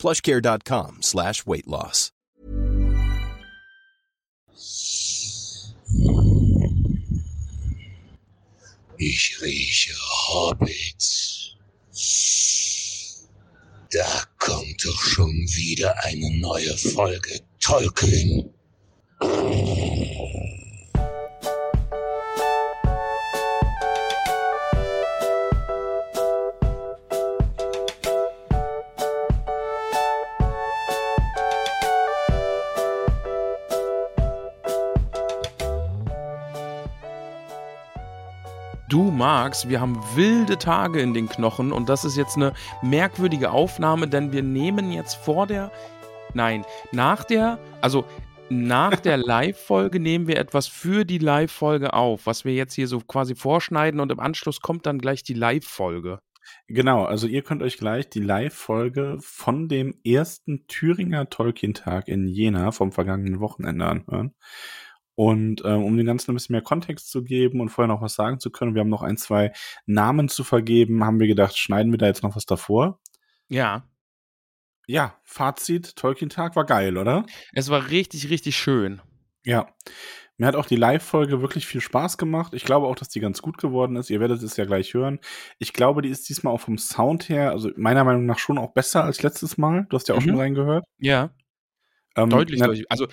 plushcare.com slash weight loss. Ich rieche Hobbits. Da kommt doch schon wieder eine neue Folge Tolkien. Magst, wir haben wilde Tage in den Knochen und das ist jetzt eine merkwürdige Aufnahme, denn wir nehmen jetzt vor der, nein, nach der, also nach der Live-Folge nehmen wir etwas für die Live-Folge auf, was wir jetzt hier so quasi vorschneiden und im Anschluss kommt dann gleich die Live-Folge. Genau, also ihr könnt euch gleich die Live-Folge von dem ersten Thüringer Tolkien-Tag in Jena vom vergangenen Wochenende anhören. Und ähm, um dem Ganzen ein bisschen mehr Kontext zu geben und vorher noch was sagen zu können, wir haben noch ein, zwei Namen zu vergeben, haben wir gedacht, schneiden wir da jetzt noch was davor. Ja. Ja, Fazit, Tolkien-Tag war geil, oder? Es war richtig, richtig schön. Ja. Mir hat auch die Live-Folge wirklich viel Spaß gemacht. Ich glaube auch, dass die ganz gut geworden ist. Ihr werdet es ja gleich hören. Ich glaube, die ist diesmal auch vom Sound her, also meiner Meinung nach schon auch besser als letztes Mal. Du hast ja auch Mhm. schon reingehört. Ja. Ähm, Deutlich, deutlich. Also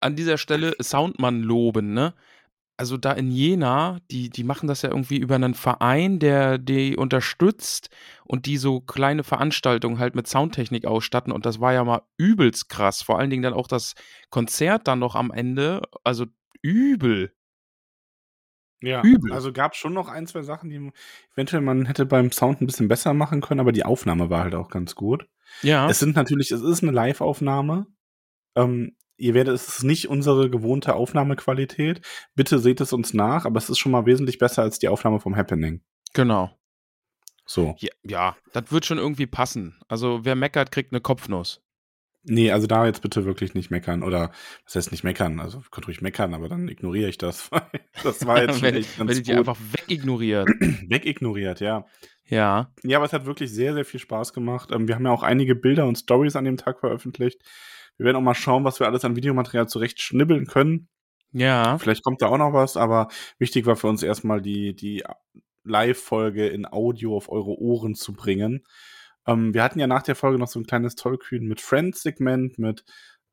an dieser Stelle Soundmann loben, ne? Also da in Jena, die, die machen das ja irgendwie über einen Verein, der die unterstützt und die so kleine Veranstaltungen halt mit Soundtechnik ausstatten. Und das war ja mal übelst krass. Vor allen Dingen dann auch das Konzert dann noch am Ende. Also übel. Ja, Übel. also gab schon noch ein, zwei Sachen, die eventuell man hätte beim Sound ein bisschen besser machen können, aber die Aufnahme war halt auch ganz gut. Ja. Es sind natürlich, es ist eine Live-Aufnahme. Ähm, ihr werdet, es ist nicht unsere gewohnte Aufnahmequalität. Bitte seht es uns nach, aber es ist schon mal wesentlich besser als die Aufnahme vom Happening. genau. So. Ja, ja, das wird schon irgendwie passen. Also wer meckert, kriegt eine Kopfnuss. Nee, also da jetzt bitte wirklich nicht meckern. Oder was heißt nicht meckern? Also ihr könnt ruhig meckern, aber dann ignoriere ich das. das war jetzt schon wenn echt wenn ganz ich die gut. einfach wegignoriert. wegignoriert, ja. ja. Ja, aber es hat wirklich sehr, sehr viel Spaß gemacht. Ähm, wir haben ja auch einige Bilder und Stories an dem Tag veröffentlicht. Wir werden auch mal schauen, was wir alles an Videomaterial zurecht schnibbeln können. Ja. Vielleicht kommt da auch noch was, aber wichtig war für uns erstmal die, die Live-Folge in Audio auf eure Ohren zu bringen. Ähm, wir hatten ja nach der Folge noch so ein kleines Tollkühn mit Friends-Segment mit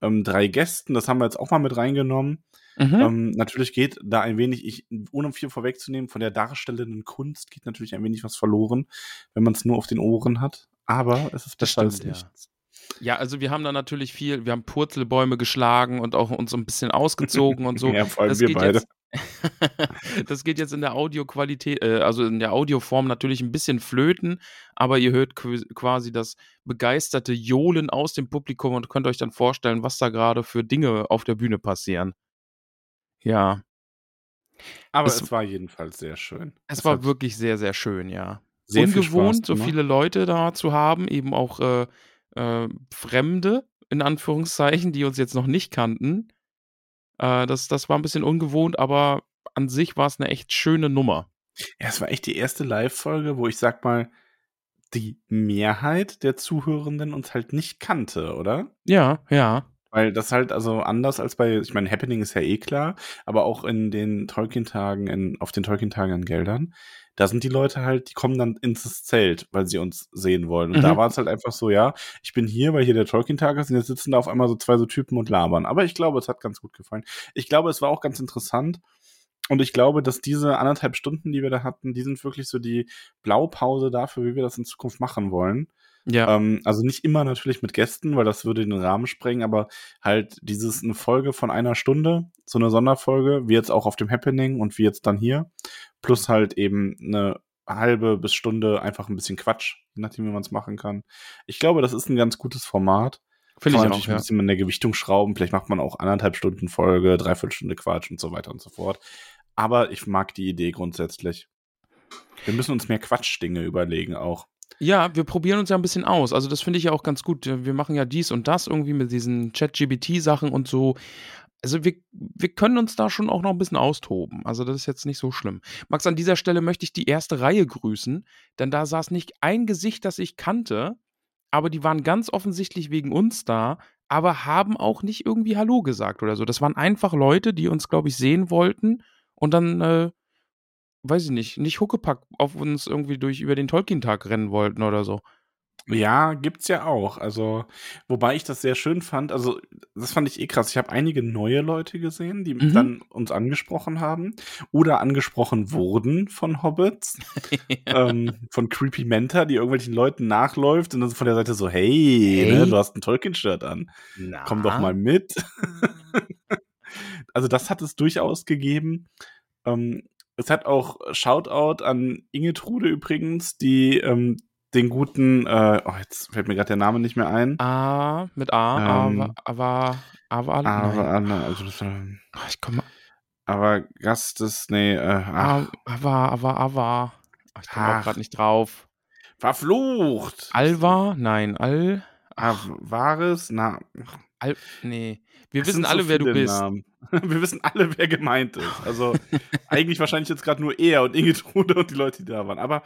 ähm, drei Gästen. Das haben wir jetzt auch mal mit reingenommen. Mhm. Ähm, natürlich geht da ein wenig, ich, ohne viel vorwegzunehmen, von der darstellenden Kunst geht natürlich ein wenig was verloren, wenn man es nur auf den Ohren hat. Aber es ist besser als nichts. Ja, also wir haben da natürlich viel, wir haben Purzelbäume geschlagen und auch uns ein bisschen ausgezogen und so. Ja, vor allem das wir geht beide. Jetzt, das geht jetzt in der Audioqualität, äh, also in der Audioform natürlich ein bisschen flöten, aber ihr hört qu- quasi das begeisterte Johlen aus dem Publikum und könnt euch dann vorstellen, was da gerade für Dinge auf der Bühne passieren. Ja, Aber es- es, war jedenfalls sehr schön. es war hat wirklich sehr, sehr schön, ja. sehr viel Ungewohnt, so viele Leute da zu haben, eben auch äh, äh, Fremde, in Anführungszeichen, die uns jetzt noch nicht kannten. Äh, das, das war ein bisschen ungewohnt, aber an sich war es eine echt schöne Nummer. Ja, es war echt die erste Live-Folge, wo ich sag mal, die Mehrheit der Zuhörenden uns halt nicht kannte, oder? Ja, ja. Weil das halt also anders als bei, ich meine, Happening ist ja eh klar, aber auch in den Tolkien-Tagen, in, auf den Tolkien-Tagen in Geldern, da sind die Leute halt, die kommen dann ins Zelt, weil sie uns sehen wollen. Und Mhm. da war es halt einfach so, ja, ich bin hier, weil hier der Tolkien-Tag ist und jetzt sitzen da auf einmal so zwei so Typen und labern. Aber ich glaube, es hat ganz gut gefallen. Ich glaube, es war auch ganz interessant. Und ich glaube, dass diese anderthalb Stunden, die wir da hatten, die sind wirklich so die Blaupause dafür, wie wir das in Zukunft machen wollen. Ja, Ähm, also nicht immer natürlich mit Gästen, weil das würde den Rahmen sprengen, aber halt dieses eine Folge von einer Stunde, so eine Sonderfolge, wie jetzt auch auf dem Happening und wie jetzt dann hier, plus halt eben eine halbe bis Stunde einfach ein bisschen Quatsch, je nachdem, wie man es machen kann. Ich glaube, das ist ein ganz gutes Format. Finde ich man auch, natürlich ein bisschen mit der Gewichtung schrauben. Vielleicht macht man auch anderthalb Stunden Folge, dreiviertel Stunde Quatsch und so weiter und so fort. Aber ich mag die Idee grundsätzlich. Wir müssen uns mehr Quatschdinge überlegen auch. Ja, wir probieren uns ja ein bisschen aus. Also das finde ich ja auch ganz gut. Wir machen ja dies und das irgendwie mit diesen Chat-GBT-Sachen und so. Also wir, wir können uns da schon auch noch ein bisschen austoben. Also das ist jetzt nicht so schlimm. Max, an dieser Stelle möchte ich die erste Reihe grüßen, denn da saß nicht ein Gesicht, das ich kannte, aber die waren ganz offensichtlich wegen uns da, aber haben auch nicht irgendwie Hallo gesagt oder so. Das waren einfach Leute, die uns, glaube ich, sehen wollten und dann, äh, weiß ich nicht, nicht Huckepack auf uns irgendwie durch über den Tolkien-Tag rennen wollten oder so. Ja, gibt's ja auch. Also, wobei ich das sehr schön fand. Also, das fand ich eh krass. Ich habe einige neue Leute gesehen, die Mhm. dann uns angesprochen haben oder angesprochen wurden von Hobbits, ähm, von Creepy Menta, die irgendwelchen Leuten nachläuft und dann von der Seite so, hey, Hey. Ne, du hast ein Tolkien-Shirt an. Komm doch mal mit. also, das hat es durchaus gegeben. Ähm, es hat auch Shoutout an Ingetrude übrigens, die ähm, den guten, äh, oh, jetzt fällt mir gerade der Name nicht mehr ein. A mit A, Ähm, aber, aber, aber, aber, also das, ähm, Ich komme, aber Gastes, nee, äh, ach, aber, aber, aber. Ich komme gerade nicht drauf. verflucht. Alva? Nein, Al, war es? Na, Al, nee. Wir es wissen sind so alle, wer du bist. Namen. Wir wissen alle, wer gemeint ist. Also eigentlich wahrscheinlich jetzt gerade nur er und Ingetrude und die Leute, die da waren. Aber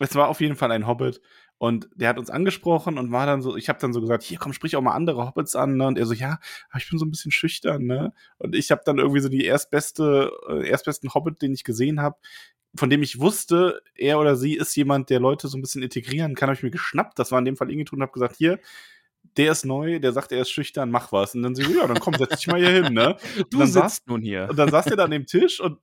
es war auf jeden Fall ein Hobbit. Und der hat uns angesprochen und war dann so, ich habe dann so gesagt, hier komm, sprich auch mal andere Hobbits an. Ne? Und er so, ja, aber ich bin so ein bisschen schüchtern, ne? Und ich habe dann irgendwie so die erstbeste, äh, erstbesten Hobbit, den ich gesehen habe, von dem ich wusste, er oder sie ist jemand, der Leute so ein bisschen integrieren kann, habe ich mir geschnappt. Das war in dem Fall Ingetrude und habe gesagt, hier, der ist neu, der sagt, er ist schüchtern, mach was. Und dann so, ja, dann komm, setz dich mal hier hin, ne? Du sitzt saß- nun hier. Und dann saß der da an dem Tisch und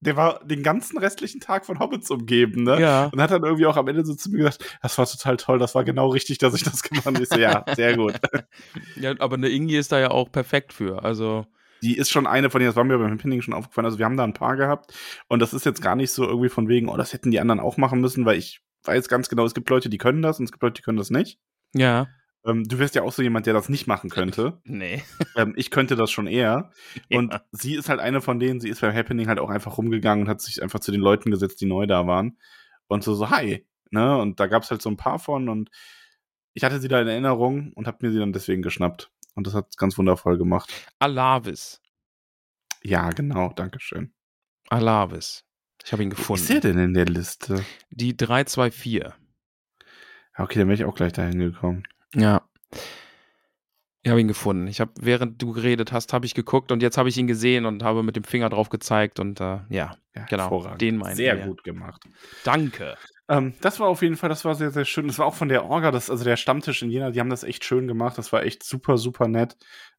der war den ganzen restlichen Tag von Hobbits umgeben, ne? Ja. Und hat dann irgendwie auch am Ende so zu mir gesagt, das war total toll, das war genau richtig, dass ich das gemacht habe. Ich so, ja, sehr gut. ja, aber eine Ingi ist da ja auch perfekt für. Also, Die ist schon eine von denen, das war mir beim Happening schon aufgefallen. Also wir haben da ein paar gehabt und das ist jetzt gar nicht so irgendwie von wegen, oh, das hätten die anderen auch machen müssen, weil ich weiß ganz genau, es gibt Leute, die können das und es gibt Leute, die können das nicht. ja. Ähm, du wärst ja auch so jemand, der das nicht machen könnte. Nee. ähm, ich könnte das schon eher. Und Ja. sie ist halt eine von denen, sie ist beim Happening halt auch einfach rumgegangen und hat sich einfach zu den Leuten gesetzt, die neu da waren. Und so, so, hi. Ne? Und da gab es halt so ein paar von und ich hatte sie da in Erinnerung und habe mir sie dann deswegen geschnappt. Und das hat ganz wundervoll gemacht. Alavis. Ja, genau, Dankeschön. Alavis. Ich habe ihn Wo gefunden. ist der denn in der Liste? Die 324. Ja, Okay, dann wäre ich auch gleich dahin gekommen. Ja. Ich habe ihn gefunden. Ich habe, während du geredet hast, habe ich geguckt und jetzt habe ich ihn gesehen und habe mit dem Finger drauf gezeigt und äh, ja, Ja, Genau, den meinen Sehr wir. gut gemacht. danke. Ähm, das war auf jeden Fall, das war sehr, sehr schön. Das war auch von der Orga, das, also der Stammtisch in Jena, die haben das echt schön gemacht. Das war echt super, super nett.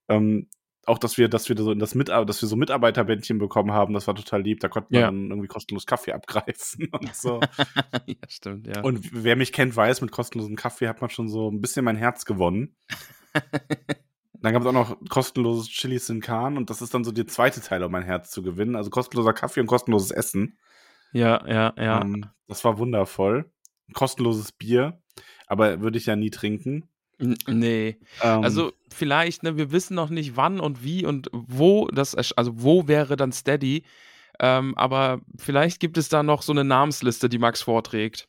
Ähm, auch, dass wir, dass wir so in das Mit dass wir so Mitarbeiterbändchen bekommen haben, das war total lieb. Da konnte man Ja. dann irgendwie kostenlos Kaffee abgreifen und so. ja, stimmt, ja. und wer mich kennt, weiß, mit kostenlosem Kaffee hat man schon so ein bisschen mein Herz gewonnen. Dann gab es auch noch kostenloses Chili Sin Can und das ist dann so der zweite Teil, um mein Herz zu gewinnen. Also kostenloser Kaffee und kostenloses Essen. ja, ja, ja. Ähm, das war wundervoll. Kostenloses Bier, aber würde ich ja nie trinken. Nee. Ähm, Also vielleicht, ne, wir wissen noch nicht wann und wie und wo das, also wo wäre dann Steady. Ähm, aber vielleicht gibt es da noch so eine Namensliste, die Max vorträgt.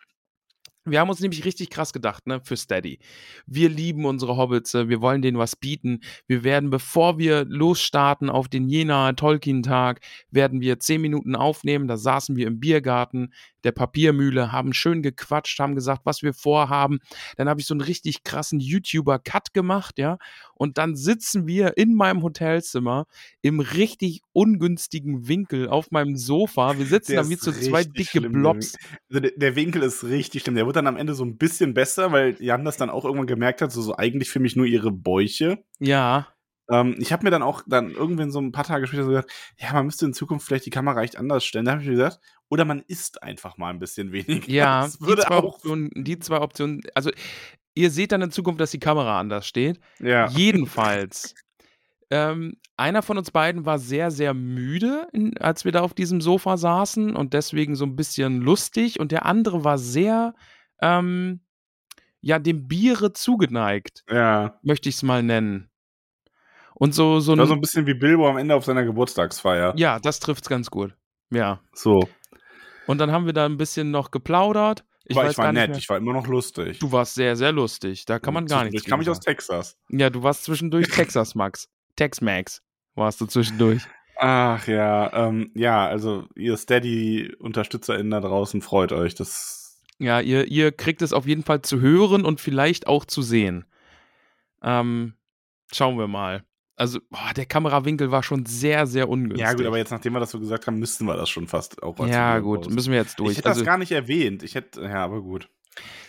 Wir haben uns nämlich richtig krass gedacht, ne, für Steady. Wir lieben unsere Hobbits, äh, wir wollen denen was bieten. Wir werden, bevor wir losstarten auf den Jena Tolkien-Tag, werden wir zehn Minuten aufnehmen. Da saßen wir im Biergarten der Papiermühle, haben schön gequatscht, haben gesagt, was wir vorhaben. Dann habe ich so einen richtig krassen YouTuber-Cut gemacht, ja. Und dann sitzen wir in meinem Hotelzimmer im richtig ungünstigen Winkel auf meinem Sofa. Wir sitzen da wie so zwei dicke schlimm, Blobs. also der, der Winkel ist richtig schlimm. Der wird dann am Ende so ein bisschen besser, weil Jan das dann auch irgendwann gemerkt hat, so, so eigentlich für mich nur ihre Bäuche. Ja, Ähm, ich habe mir dann auch dann irgendwann so ein paar Tage später so gesagt, ja, man müsste in Zukunft vielleicht die Kamera echt anders stellen. Da habe ich mir gesagt, oder man isst einfach mal ein bisschen weniger. ja, das die würde zwei, auch. Optionen, die zwei Optionen, also ihr seht dann in Zukunft, dass die Kamera anders steht. Ja. Jedenfalls. Ähm, einer von uns beiden war sehr, sehr müde, als wir da auf diesem Sofa saßen und deswegen so ein bisschen lustig. Und der andere war sehr, ähm, ja, dem Biere zugeneigt, Ja. möchte ich es mal nennen. Und so, so Das war so ein, ein bisschen wie Bilbo am Ende auf seiner Geburtstagsfeier. ja, das trifft's ganz gut. Ja. So. Und dann haben wir da ein bisschen noch geplaudert. Ich weiß ich war gar nicht nett, mehr. ich war immer noch lustig. Du warst sehr, sehr lustig. Da kann man gar nichts Ich kam ich aus. Texas. Ja, du warst zwischendurch Texas Max. Tex-Max warst du zwischendurch. Ach ja, ähm, ja, also ihr Steady-UnterstützerInnen da draußen freut euch. Das Ja, ihr, ihr kriegt es auf jeden Fall zu hören und vielleicht auch zu sehen. Ähm, schauen wir mal. Also, boah, der Kamerawinkel war schon sehr, sehr ungünstig. Ja, gut, aber jetzt, nachdem wir das so gesagt haben, müssten wir das schon fast auch als Ja, gut, posten. müssen wir jetzt durch. Ich hätte Also, das gar nicht erwähnt. Ich hätte, ja, aber gut.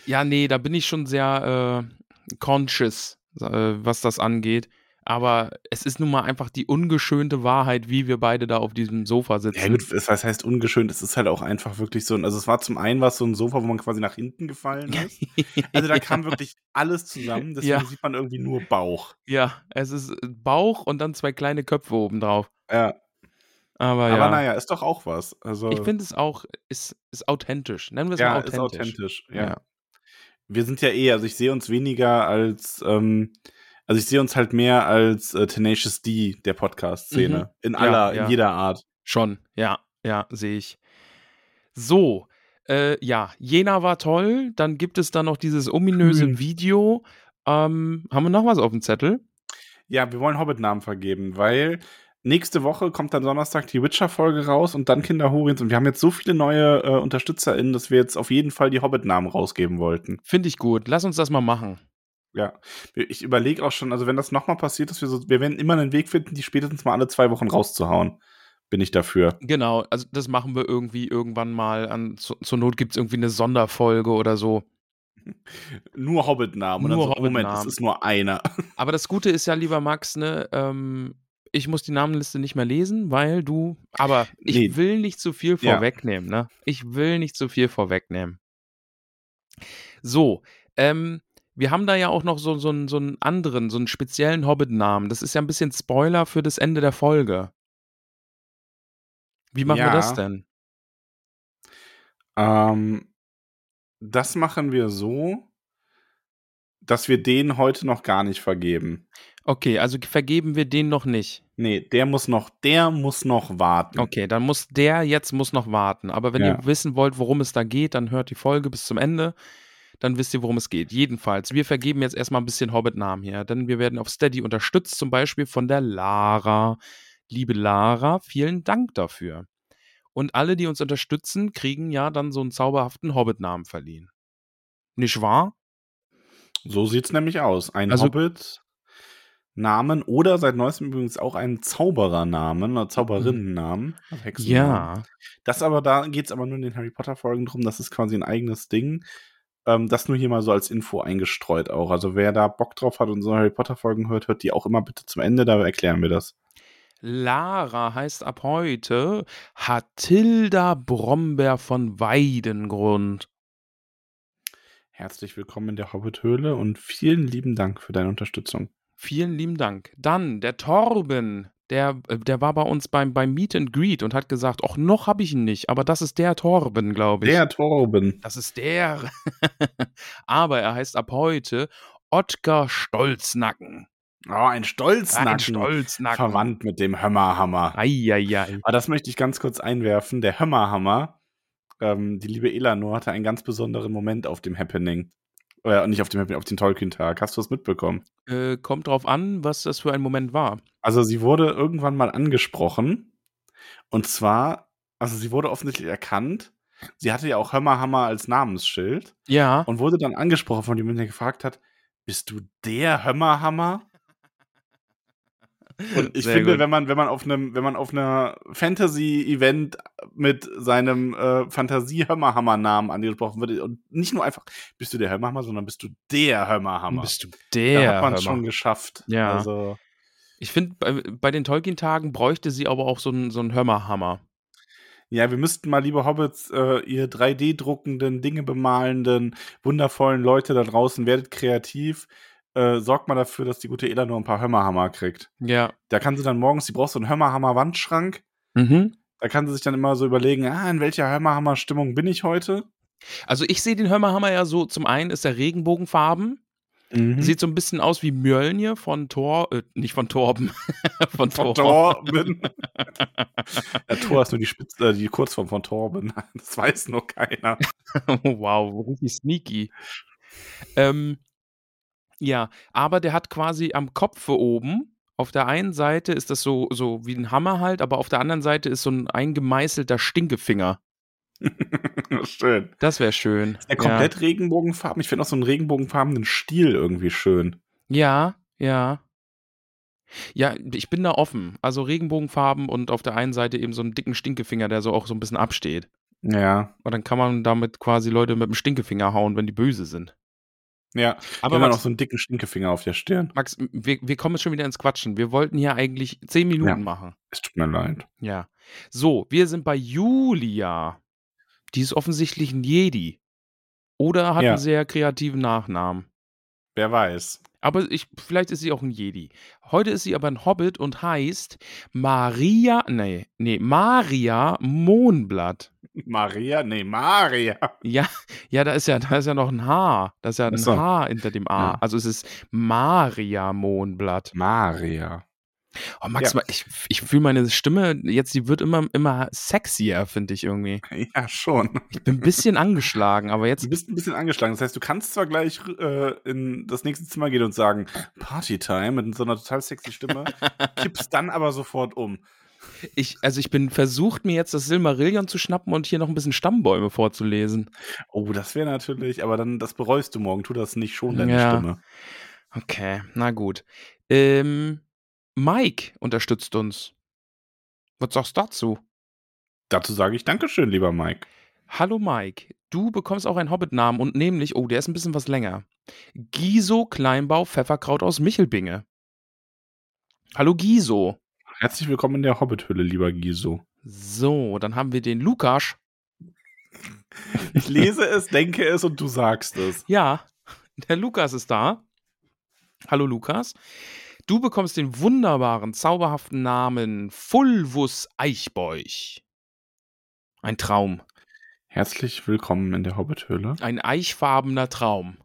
ja, nee, da bin ich schon sehr äh, conscious, äh, was das angeht. Aber es ist nun mal einfach die ungeschönte Wahrheit, wie wir beide da auf diesem Sofa sitzen. Ja, gut, es was heißt ungeschönt, es ist halt auch einfach wirklich so, ein- also es war zum einen was so ein Sofa, wo man quasi nach hinten gefallen ist. Also da kam wirklich alles zusammen, deswegen Ja. sieht man irgendwie nur Bauch. Ja, es ist Bauch und dann zwei kleine Köpfe obendrauf. Ja, Aber, ja, aber naja, ist doch auch was. Also ich finde es auch, ist, ist authentisch. Nennen wir es ja, mal ist authentisch. authentisch. Ja. Ja. Wir sind ja eh, also ich sehe uns weniger als, ähm, also ich sehe uns halt mehr als äh, Tenacious D der Podcast-Szene. In Ja, aller, ja. in jeder Art. Schon, ja, ja, sehe ich. So, äh, ja, Jena war toll. Dann gibt es da noch dieses ominöse Kühn. Video. Ähm, haben wir noch was auf dem Zettel? Ja, wir wollen Hobbit-Namen vergeben, weil nächste Woche kommt dann Donnerstag die Witcher-Folge raus und dann Kinder Horiens und wir haben jetzt so viele neue äh, UnterstützerInnen, dass wir jetzt auf jeden Fall die Hobbit-Namen rausgeben wollten. Finde ich gut. Lass uns das mal machen. Ja, ich überlege auch schon, also wenn das nochmal passiert, dass wir so, wir werden immer einen Weg finden, die spätestens mal alle zwei Wochen rauszuhauen. Bin ich dafür. Genau, also das machen wir irgendwie irgendwann mal. An, zu, zur Not gibt es irgendwie eine Sonderfolge oder so. Nur Hobbit-Namen. Nur so, Moment, Hobbit-Namen. es ist nur einer. Aber das Gute ist ja, lieber Max, ne, ähm, ich muss die Namenliste nicht mehr lesen, weil du. Aber ich Nee. will nicht zu viel Ja. vorwegnehmen, ne? Ich will nicht zu viel vorwegnehmen. So, ähm, wir haben da ja auch noch so, so, einen- so einen anderen, so einen speziellen Hobbit-Namen. Das ist ja ein bisschen Spoiler für das Ende der Folge. Wie machen wir Ja. das denn? Ähm, das machen wir so, dass wir den heute noch gar nicht vergeben. Okay, also vergeben wir den noch nicht. Nee, der muss noch, der muss noch warten. Okay, dann muss der jetzt muss noch warten. Aber wenn Ja. ihr wissen wollt, worum es da geht, dann hört die Folge bis zum Ende. Dann wisst ihr, worum es geht. Jedenfalls, wir vergeben jetzt erstmal ein bisschen Hobbit-Namen hier, denn wir werden auf Steady unterstützt, zum Beispiel von der Lara. Liebe Lara, vielen Dank dafür. Und alle, die uns unterstützen, kriegen ja dann so einen zauberhaften Hobbit-Namen verliehen. Nicht wahr? So sieht's nämlich aus. Ein Also- Hobbit-Namen oder seit neuestem übrigens auch einen Zauberernamen oder Zauberinnennamen. also Hexennamen. Ja. Das aber, da geht's aber nur in den Harry Potter-Folgen drum. Das ist quasi ein eigenes Ding. Ähm, das nur hier mal so als Info eingestreut auch. Also wer da Bock drauf hat und so Harry Potter-Folgen hört, hört die auch immer bitte zum Ende, da erklären wir das. Lara heißt ab heute Hatilda Brombeer von Weidengrund. Herzlich willkommen in der Hobbit-Höhle und vielen lieben Dank für deine Unterstützung. Vielen lieben Dank. Dann der Torben, der, äh, der war bei uns beim, beim Meet and Greet und hat gesagt, ach, noch habe ich ihn nicht, aber das ist der Torben, glaube ich. Der Torben. Das ist der. aber er heißt ab heute Ottgar Stolznacken. Oh, ein Stolznacken. Ein Stolznacken. Verwandt mit dem Hömmerhammer. Eieiei. Aber das möchte ich ganz kurz einwerfen. Der Hömmerhammer, ähm, die liebe Elanor hatte einen ganz besonderen Moment auf dem Happening. Äh, nicht auf dem auf den Tolkien-Tag. Hast du das mitbekommen? Äh, kommt drauf an, was das für ein Moment war. Also sie wurde irgendwann mal angesprochen. Und zwar, also sie wurde offensichtlich erkannt. Sie hatte ja auch Hömmerhammer als Namensschild. Ja. Und wurde dann angesprochen von jemandem, der gefragt hat, bist du der Hömmerhammer? Und ich Sehr finde, gut. wenn man, wenn man auf einem, wenn man auf einer Fantasy-Event mit seinem äh, Fantasie-Hömmerhammer-Namen angesprochen wird und nicht nur einfach, bist du der Hömmerhammer, sondern bist du der Hömmerhammer. Bist du da der? hat man es schon geschafft. Ja. Also, Ich finde, bei, bei den Tolkien-Tagen bräuchte sie aber auch so einen so einen Hörmerhammer. ja, wir müssten mal, liebe Hobbits, äh, ihr 3D-druckenden, Dinge bemalenden, wundervollen Leute da draußen, werdet kreativ. Äh, sorgt mal dafür, dass die gute Elanor ein paar Hömmerhammer kriegt. Ja. Da kann sie dann morgens, sie braucht so einen Hömmerhammer-Wandschrank. Mhm. Da kann sie sich dann immer so überlegen, ah, in welcher Hömmerhammer-Stimmung bin ich heute? Also ich sehe den Hörmerhammer ja so, zum einen ist er Regenbogenfarben, Mhm. sieht so ein bisschen aus wie Mjölnir von Thor, äh, nicht von Torben, von, von Thor. Torben. ja, Thor ist nur die, Spitze, äh, die Kurzform von Torben. Das weiß nur keiner. wow, richtig sneaky. Ähm, ja, aber der hat quasi am Kopfe oben, auf der einen Seite ist das so, so wie ein Hammer halt, aber auf der anderen Seite ist so ein eingemeißelter Stinkefinger. schön. Das wäre schön. Ist der komplett Regenbogenfarben? Ich finde auch so einen regenbogenfarbenen Stiel irgendwie schön. Ja, ja. Ja, ich bin da offen. Also Regenbogenfarben und auf der einen Seite eben so einen dicken Stinkefinger, der so auch so ein bisschen absteht. Ja. Und dann kann man damit quasi Leute mit dem Stinkefinger hauen, wenn die böse sind. Ja, Aber immer Max, noch so einen dicken Stinkefinger auf der Stirn. Max wir, wir kommen jetzt schon wieder ins Quatschen. Wir wollten hier eigentlich zehn Minuten Ja. machen. Es tut mir leid. Ja. So, wir sind bei Julia. Die ist offensichtlich ein Jedi. Oder hat Ja. einen sehr kreativen Nachnamen. Wer weiß. Aber ich, vielleicht ist sie auch ein Jedi. Heute ist sie aber ein Hobbit und heißt Maria, nee, nee, Maria Mohnblatt. Maria? Nee, Maria. Ja, ja, da ist ja, da ist ja noch ein H. Da ist ja ein so. H hinter dem A. Ja. Also es ist Maria Mohnblatt. Maria. Oh, Max, Ja. ich, ich fühle meine Stimme jetzt, die wird immer, immer sexier, finde ich irgendwie. Ja, schon. Ich bin ein bisschen angeschlagen, aber jetzt Du bist ein bisschen angeschlagen. Das heißt, du kannst zwar gleich äh, in das nächste Zimmer gehen und sagen, Partytime mit so einer total sexy Stimme, kippst dann aber sofort um. Ich, also ich bin versucht, mir jetzt das Silmarillion zu schnappen und hier noch ein bisschen Stammbäume vorzulesen. Oh, das wäre natürlich, aber dann, das bereust du morgen. Tu das nicht schon, deine Ja. Stimme. Okay, na gut. Ähm, Mike unterstützt uns. Was sagst du dazu? Dazu sage ich Dankeschön, lieber Mike. Hallo Mike, du bekommst auch einen Hobbit-Namen und nämlich, oh, der ist ein bisschen was länger. Giso Kleinbau Pfefferkraut aus Michelbinge. Hallo Giso. Herzlich willkommen in der Hobbit-Hülle, lieber Giso. So, dann haben wir den Lukas. Ich lese es, denke es und du sagst es. Ja, der Lukas ist da. Hallo Lukas. Du bekommst den wunderbaren, zauberhaften Namen Fulvus Eichbeuch. Ein Traum. Herzlich willkommen in der Hobbit-Höhle. Ein eichfarbener Traum.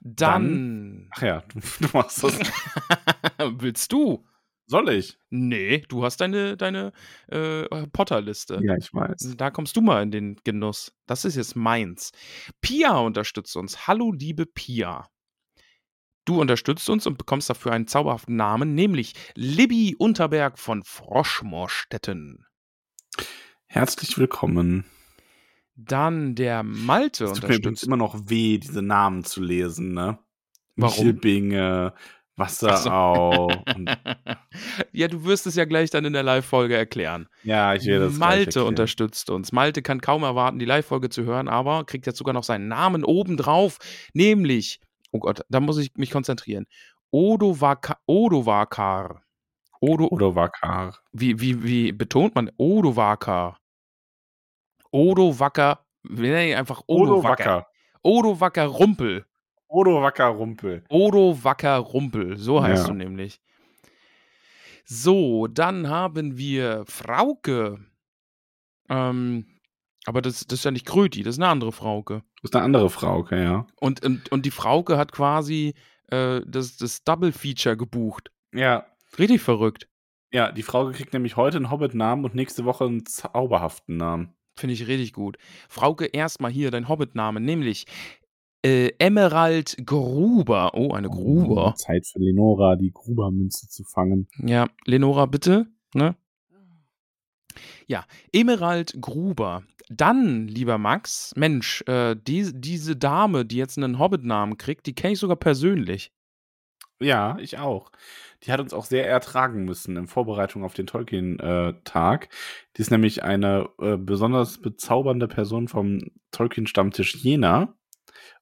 Dann. Ach ja, du, du machst das. Willst du? Soll ich? Nee, du hast deine, deine äh, Potter-Liste. Ja, ich weiß. Da kommst du mal in den Genuss. Das ist jetzt meins. Pia unterstützt uns. Hallo, liebe Pia. Du unterstützt uns und bekommst dafür einen zauberhaften Namen, nämlich Libby Unterberg von Froschmorstetten. Herzlich willkommen. Dann der Malte Es tut mir unterstützt. immer noch weh, diese Namen zu lesen, ne? Warum? Michelbinge, Wasserau. und, ja, du wirst es ja gleich dann in der Live-Folge erklären. ja, ich werde das Malte unterstützt uns. Malte kann kaum erwarten, die Live-Folge zu hören, aber kriegt jetzt sogar noch seinen Namen obendrauf, nämlich, oh Gott, da muss ich mich konzentrieren. Odovaka, Odovakar. Odo, Wakar. wie, wie, wie betont man? Odovakar. Odowacker, wir nennen ihn einfach Odo Odowacker. Wacker. Odowacker Rumpel. Odo Wacker Rumpel. Odo Wacker Rumpel, so heißt Ja. du nämlich. So, dann haben wir Frauke. Ähm, aber das, das ist ja nicht Kröti, das ist eine andere Frauke. Das ist eine andere Frau, okay, ja. Und, und, und die Frauke hat quasi äh, das, das Double-Feature gebucht. Ja. Richtig verrückt. Ja, die Frau kriegt nämlich heute einen Hobbit-Namen und nächste Woche einen zauberhaften Namen. Finde ich richtig gut. Frauke, erstmal hier dein Hobbit-Name, nämlich äh, Emerald Gruber. Oh, eine Gruber. Zeit für Lenora, die Grubermünze zu fangen. Ja, Lenora, bitte. Ne? Ja, Emerald Gruber. Dann, lieber Max, Mensch, äh, die, diese Dame, die jetzt einen Hobbit-Namen kriegt, die kenne ich sogar persönlich. Ja, ich auch. Die hat uns auch sehr ertragen müssen in Vorbereitung auf den Tolkien-Tag. die ist nämlich eine äh, besonders bezaubernde Person vom Tolkien-Stammtisch Jena.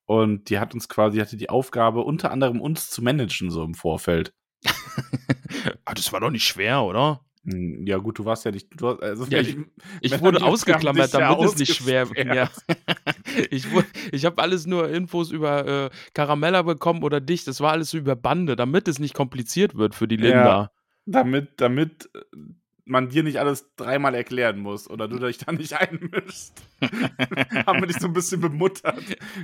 Und die hat uns quasi, hatte die Aufgabe, unter anderem uns zu managen, so im Vorfeld. ah, das war doch nicht schwer, oder? Hm, Ja, gut, du warst ja nicht. Hast- also Ja, ich- Ich wurde ausgeklammert, dich ja damit es nicht schwer ausgesperrt. Ja. Ich, ich habe alles nur Infos über äh, Caramella bekommen oder dich. Das war alles so über Bande, damit es nicht kompliziert wird für die. Linda. damit, damit äh, man dir nicht alles dreimal erklären muss oder du dich da nicht einmischst. Haben wir dich so ein bisschen bemuttert.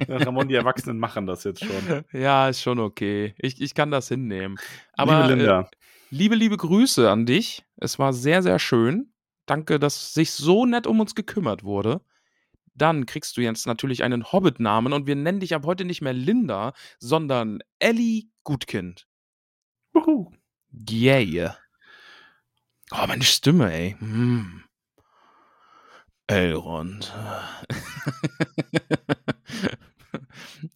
Ramon, die Erwachsenen machen das jetzt schon. Ja, ist schon okay. Ich, ich kann das hinnehmen. Aber Liebe Linda. Äh, liebe, liebe Grüße an dich. Es war sehr, sehr schön. Danke, dass sich so nett um uns gekümmert wurde. Dann kriegst du jetzt natürlich einen Hobbit-Namen und wir nennen dich ab heute nicht mehr Linda, sondern Ellie Gutkind. Wuhu. Yeah. Oh, meine Stimme, ey. Hm. Elrond.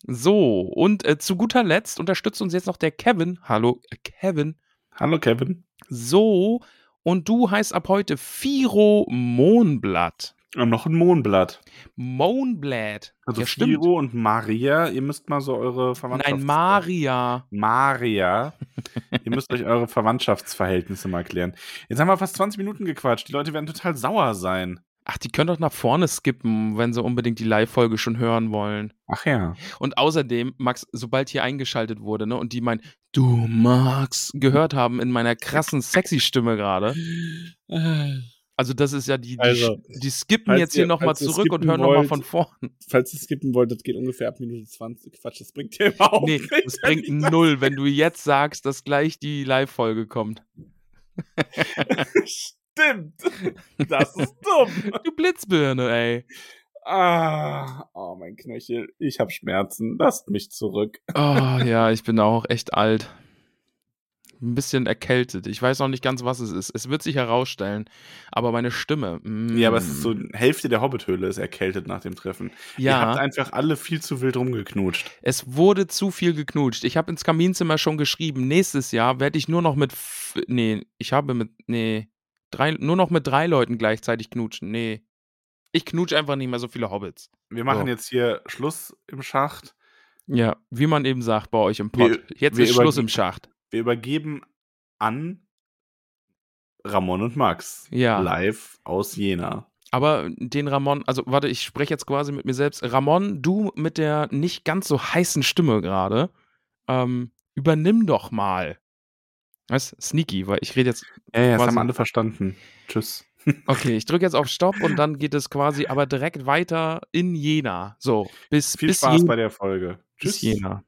so, und äh, zu guter Letzt unterstützt uns jetzt noch der Kevin. Hallo, äh, Kevin. Hallo Kevin. So, und du heißt ab heute Firo Mohnblatt. Und noch ein Mohnblatt. Mohnblatt. Also ja, stimmt. Firo und Maria, ihr müsst mal so eure Verwandtschafts... Nein, Maria. Maria. ihr müsst euch eure Verwandtschaftsverhältnisse mal klären. Jetzt haben wir fast 20 Minuten gequatscht. Die Leute werden total sauer sein. Ach, die können doch nach vorne skippen, wenn sie unbedingt die Live-Folge schon hören wollen. Ach ja. Und außerdem, Max, sobald hier eingeschaltet wurde, ne, und die mein Du Max gehört haben in meiner krassen sexy Stimme gerade. Also das ist ja die, die, Also, die skippen jetzt hier ihr- nochmal falls ihr zurück und hören nochmal von vorn. Falls ihr skippen wollt, das geht ungefähr ab Minute 20. Quatsch, das bringt dir überhaupt Nee, nichts. das bringt null, wenn du jetzt sagst, dass gleich die Live-Folge kommt. Stimmt. Das ist dumm. Du Blitzbirne, ey. Ah, oh, mein Knöchel. Ich habe Schmerzen. Lasst mich zurück. Oh ja, ich bin auch echt alt. Ein bisschen erkältet. Ich weiß noch nicht ganz, was es ist. Es wird sich herausstellen. Aber meine Stimme. Mm, Ja, aber es ist so, Hälfte der Hobbithöhle ist erkältet nach dem Treffen. Ihr habt Ja, einfach alle viel zu wild rumgeknutscht. es wurde zu viel geknutscht. Ich habe ins Kaminzimmer schon geschrieben. Nächstes Jahr werde ich nur noch mit. f- Nee, ich habe mit. Nee. Drei, nur noch mit drei Leuten gleichzeitig knutschen. Nee. Ich knutsche einfach nicht mehr so viele Hobbits. Wir machen So. jetzt hier Schluss im Schacht. Ja, wie man eben sagt bei euch im Wir- Pott. Jetzt wir ist Schluss im Schacht. Wir übergeben an Ramon und Max. Ja. Live aus Jena. Aber den Ramon, also warte, ich spreche jetzt quasi mit mir selbst. Ramon, du mit der nicht ganz so heißen Stimme gerade, ähm, übernimm doch mal. Was? Sneaky, weil ich rede jetzt. Ja, ja, das haben alle verstanden. Tschüss. Okay, ich drücke jetzt auf Stopp und dann geht es quasi aber direkt weiter in Jena. So, bis, Viel bis, Spaß Je- bei der Folge. bis Tschüss. Jena.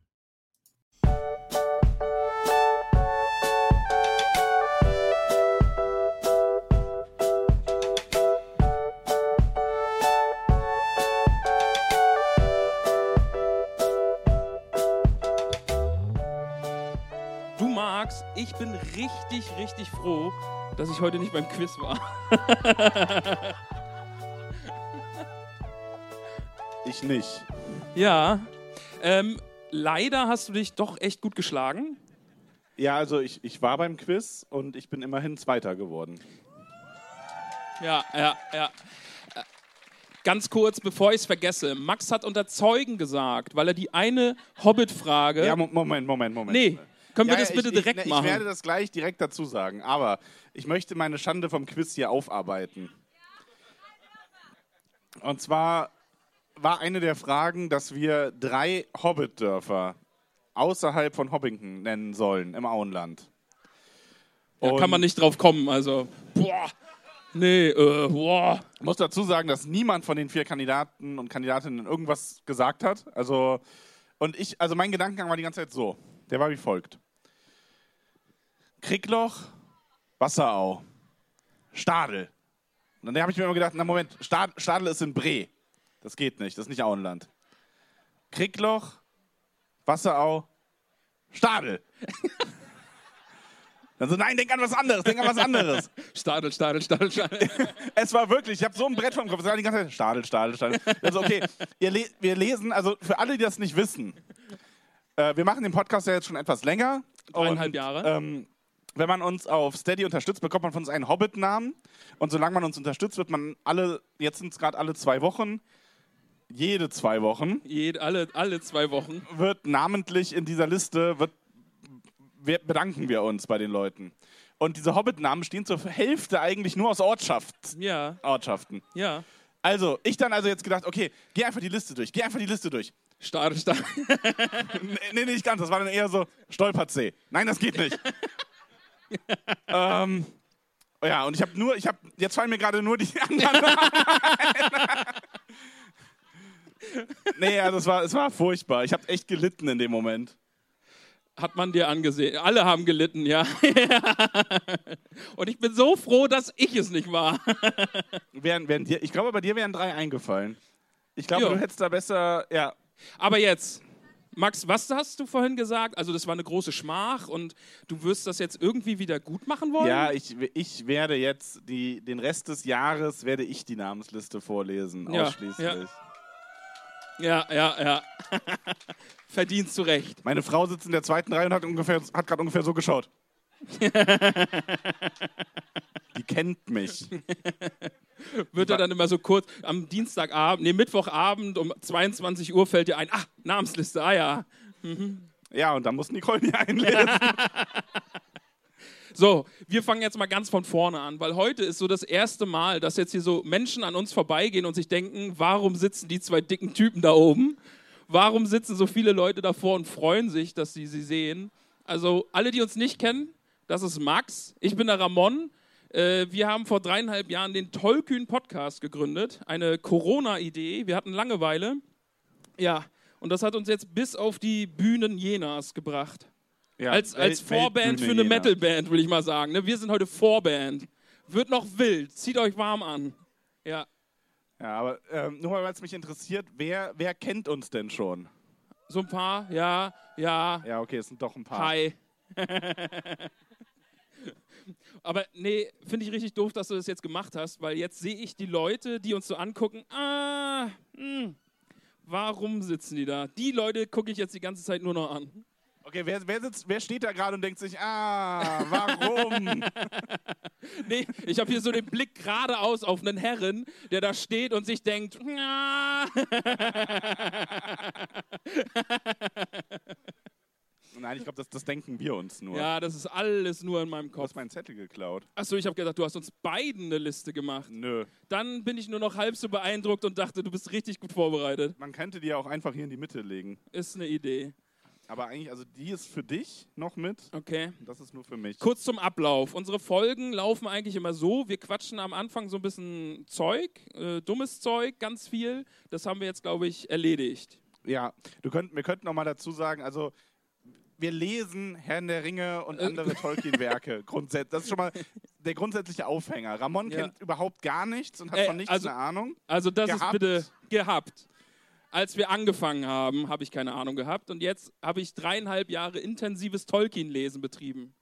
Ich bin richtig, richtig froh, dass ich heute nicht beim Quiz war. Ich nicht. Ja. Ähm, leider hast du dich doch echt gut geschlagen. Ja, also ich, ich war beim Quiz und ich bin immerhin Zweiter geworden. Ja, ja, ja. Äh, Ganz kurz, bevor ich es vergesse. Max hat unter Zeugen gesagt, weil er die eine Hobbit-Frage. Ja, Mo- Moment, Moment, Moment. nee, können wir Ja, das ja, bitte ich, direkt ich, ne, machen? Ich werde das gleich direkt dazu sagen, aber ich möchte meine Schande vom Quiz hier aufarbeiten. Und zwar war eine der Fragen, dass wir drei Hobbit-Dörfer außerhalb von Hobbington nennen sollen im Auenland. da kann man nicht drauf kommen. Also, boah. Nee, äh, boah. Ich muss dazu sagen, dass niemand von den vier Kandidaten und Kandidatinnen irgendwas gesagt hat. Also, und ich, also mein Gedankengang war die ganze Zeit so. Der war wie folgt. Kriegloch, Wasserau, Stadel. Und dann habe ich mir immer gedacht, na Moment, Stad, Stadel ist in Bre. Das geht nicht, das ist nicht Auenland. Kriegloch, Wasserau, Stadel. Dann so, nein, denk an was anderes, denk an was anderes. Stadel, Stadel, Stadel, Stadel. Es war wirklich, ich habe so ein Brett vom Kopf. Es war die ganze Zeit Stadel, Stadel, Stadel. Also okay, le wir lesen, also für alle, die das nicht wissen, äh, wir machen den Podcast ja jetzt schon etwas länger. Dreieinhalb Und, Jahre. Ähm, wenn man uns auf Steady unterstützt, bekommt man von uns einen Hobbit-Namen. Und solange man uns unterstützt, wird man alle, jetzt sind es gerade alle zwei Wochen, jede zwei Wochen, Jed, alle, alle zwei Wochen. wird namentlich in dieser Liste, wird, wir, bedanken wir uns bei den Leuten. Und diese Hobbit-Namen stehen zur Hälfte eigentlich nur aus Ortschaft, Ja, Ortschaften. ja. Also, ich dann also jetzt gedacht, okay, geh einfach die Liste durch, geh einfach die Liste durch. Stadel, Stadel. Nee, nee, nicht ganz, das war dann eher so Stolperzee. Nein, das geht nicht. ähm, ja, und ich habe nur, ich habe, jetzt fallen mir gerade nur die anderen nee, also es war, es war furchtbar. Ich habe echt gelitten in dem Moment. Hat man dir angesehen. Alle haben gelitten, ja. Und ich bin so froh, dass ich es nicht war. Wären, wären dir, ich glaube, bei dir wären drei eingefallen. Ich glaube, du hättest da besser, ja. Aber jetzt, Max, was hast du vorhin gesagt? Also, das war eine große Schmach und du wirst das jetzt irgendwie wieder gut machen wollen? Ja, ich, ich werde jetzt die, den Rest des Jahres werde ich die Namensliste vorlesen, Ja, ausschließlich. ja. Ja, ja, ja. Verdienst du recht. Meine Frau sitzt in der zweiten Reihe und hat, ungefähr, hat gerade ungefähr so geschaut. die kennt mich. Wird er dann immer so kurz am Dienstagabend, nee, Mittwochabend um 22 Uhr fällt dir ein, ach, Namensliste, ah ja. Ja, und da muss Nicole die einlesen. So, wir fangen jetzt mal ganz von vorne an, weil heute ist so das erste Mal, dass jetzt hier so Menschen an uns vorbeigehen und sich denken, warum sitzen die zwei dicken Typen da oben? Warum sitzen so viele Leute davor und freuen sich, dass sie sie sehen? Also alle, die uns nicht kennen, das ist Max, ich bin der Ramon. Äh, Wir haben vor dreieinhalb Jahren den Tollkühn Podcast gegründet, eine Corona-Idee. Wir hatten Langeweile. Ja, und das hat uns jetzt bis auf die Bühnen Jenas gebracht. Ja, Als, als Welt- Vorband Weltbühne für eine Jena. Metalband, will ich mal sagen. ne? Wir sind heute Vorband. Wird noch wild. Zieht euch warm an. Ja. Ja, aber ähm, nur mal, weil es mich interessiert, wer, wer kennt uns denn schon? So ein paar, ja, ja, Ja, okay, es sind doch ein paar. hi. Aber nee, finde ich richtig doof, dass du das jetzt gemacht hast, weil jetzt sehe ich die Leute, die uns so angucken. Ah, hm, warum sitzen die da? Die Leute gucke ich jetzt die ganze Zeit nur noch an. Okay, wer, wer, sitzt, wer steht da gerade und denkt sich, ah, warum? Nee, ich habe hier so den Blick geradeaus auf einen Herren, der da steht und sich denkt, "Ah." Nein, ich glaube, das, das denken wir uns nur. ja, das ist alles nur in meinem Du hast Kopf. meinen Zettel geklaut. Achso, ich habe gedacht, du hast uns beiden eine Liste gemacht. Nö. Dann bin ich nur noch halb so beeindruckt und dachte, du bist richtig gut vorbereitet. Man könnte die ja auch einfach hier in die Mitte legen. Ist eine Idee. Aber eigentlich, also die ist für dich noch mit. Okay. Das ist nur für mich. Kurz zum Ablauf. Unsere Folgen laufen eigentlich immer so. Wir quatschen am Anfang so ein bisschen Zeug, äh, dummes Zeug, ganz viel. Das haben wir jetzt, glaube ich, erledigt. Ja, du könnt, wir könnten noch mal dazu sagen, also wir lesen Herrn der Ringe und Äh. andere Tolkien-Werke. Grundsätzlich. Das ist schon mal der grundsätzliche Aufhänger. Ramon Ja. kennt überhaupt gar nichts und hat Äh, von nichts also- eine Ahnung. Also das Gehabt. ist bitte gehabt. Als wir angefangen haben, habe ich keine Ahnung gehabt und jetzt habe ich dreieinhalb Jahre intensives Tolkien-Lesen betrieben.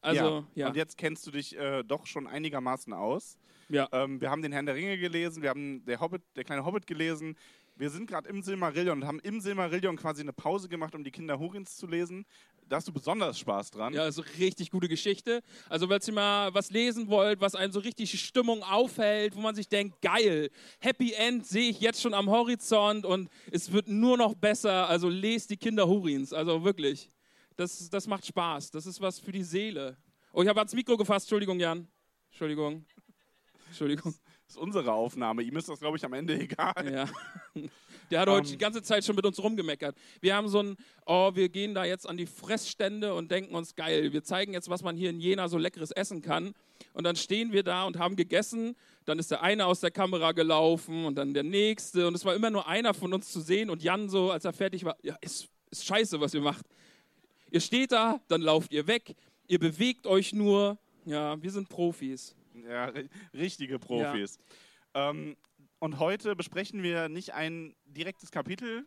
Also, ja. Und jetzt kennst du dich äh, doch schon einigermaßen aus. Ja. Ähm, wir haben den Herrn der Ringe gelesen, wir haben der Hobbit, der kleine Hobbit gelesen. Wir sind gerade im Silmarillion und haben im Silmarillion quasi eine Pause gemacht, um die Kinder Hurins zu lesen. Da hast du besonders Spaß dran. Ja, also richtig gute Geschichte. Also, falls ihr mal was lesen wollt, was einen so richtig Stimmung aufhält, wo man sich denkt, geil, Happy End sehe ich jetzt schon am Horizont und es wird nur noch besser. Also, lest die Kinder Hurins. Also, wirklich. Das, das macht Spaß. Das ist was für die Seele. Oh, ich habe ans Mikro gefasst. Entschuldigung, Jan. Entschuldigung. Entschuldigung. Das ist unsere Aufnahme. Ihm ist das, glaube ich, am Ende egal. Ja. Der hat heute Ähm. die ganze Zeit schon mit uns rumgemeckert. Wir haben so ein, oh, wir gehen da jetzt an die Fressstände und denken uns, geil, wir zeigen jetzt, was man hier in Jena so leckeres essen kann. Und dann stehen wir da und haben gegessen. Dann ist der eine aus der Kamera gelaufen und dann der nächste. Und es war immer nur einer von uns zu sehen. Und Jan so, als er fertig war, ja, ist, ist scheiße, was ihr macht. Ihr steht da, dann lauft ihr weg. Ihr bewegt euch nur. Ja, wir sind Profis. Ja, ri- richtige Profis. Ähm, und heute besprechen wir nicht ein direktes Kapitel,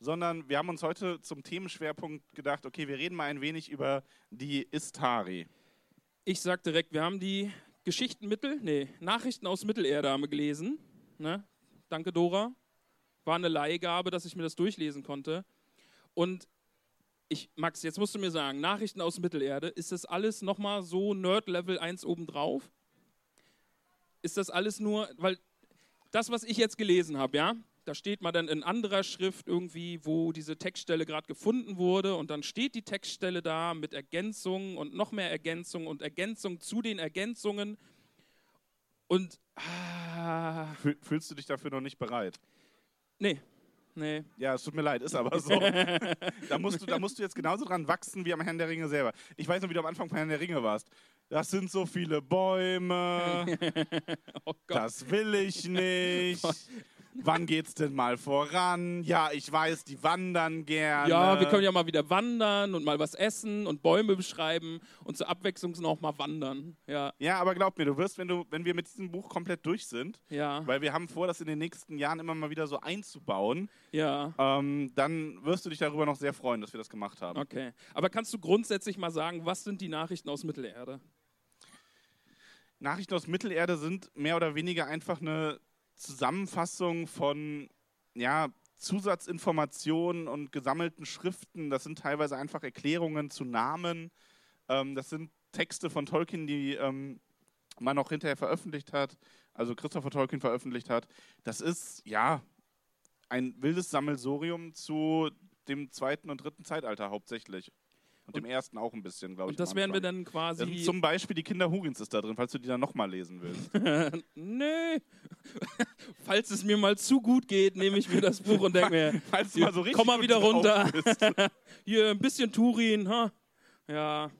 sondern wir haben uns heute zum Themenschwerpunkt gedacht, okay, wir reden mal ein wenig über die Istari. Ich sag direkt, wir haben die Geschichten Mittel, nee, Nachrichten aus Mittelerde haben wir gelesen. Ne? Danke, Dora. War eine Leihgabe, dass ich mir das durchlesen konnte. Und ich, Max, jetzt musst du mir sagen, Nachrichten aus Mittelerde, ist das alles nochmal so Nerd-Level 1 obendrauf? Ist das alles nur, weil das, was ich jetzt gelesen habe, ja, da steht mal dann in anderer Schrift irgendwie, wo diese Textstelle gerade gefunden wurde und dann steht die Textstelle da mit Ergänzungen und noch mehr Ergänzungen und Ergänzungen zu den Ergänzungen und ah, Fühl, fühlst du dich dafür noch nicht bereit? nee, Nee. Ja, es tut mir leid, ist aber so. da, musst du, da musst du jetzt genauso dran wachsen wie am Herrn der Ringe selber. Ich weiß noch, wie du am Anfang von Herrn der Ringe warst. Das sind so viele Bäume. Oh Gott. Das will ich nicht. Wann geht's denn mal voran? Ja, ich weiß, die wandern gerne. Ja, wir können ja mal wieder wandern und mal was essen und Bäume beschreiben und zur Abwechslung noch mal wandern. Ja, Ja, aber glaub mir, du wirst, wenn, du, wenn wir mit diesem Buch komplett durch sind, ja, weil wir haben vor, das in den nächsten Jahren immer mal wieder so einzubauen, ja. ähm, dann wirst du dich darüber noch sehr freuen, dass wir das gemacht haben. Okay. Aber kannst du grundsätzlich mal sagen, was sind die Nachrichten aus Mittelerde? Nachrichten aus Mittelerde sind mehr oder weniger einfach eine Zusammenfassung von ja, Zusatzinformationen und gesammelten Schriften. Das sind teilweise einfach Erklärungen zu Namen. Ähm, das sind Texte von Tolkien, die ähm, man noch hinterher veröffentlicht hat, also Christopher Tolkien veröffentlicht hat. Das ist ja ein wildes Sammelsurium zu dem zweiten und dritten Zeitalter hauptsächlich. Und, dem ersten auch ein bisschen, glaube ich. Und das am werden wir dann quasi. Sind zum Beispiel die Kinder Hurins ist da drin, falls du die dann nochmal lesen willst. nee. Falls es mir mal zu gut geht, nehme ich mir das Buch und denke mir, Falls du mal so richtig komm mal wieder runter. Hier ein bisschen Turin, ha? Ja.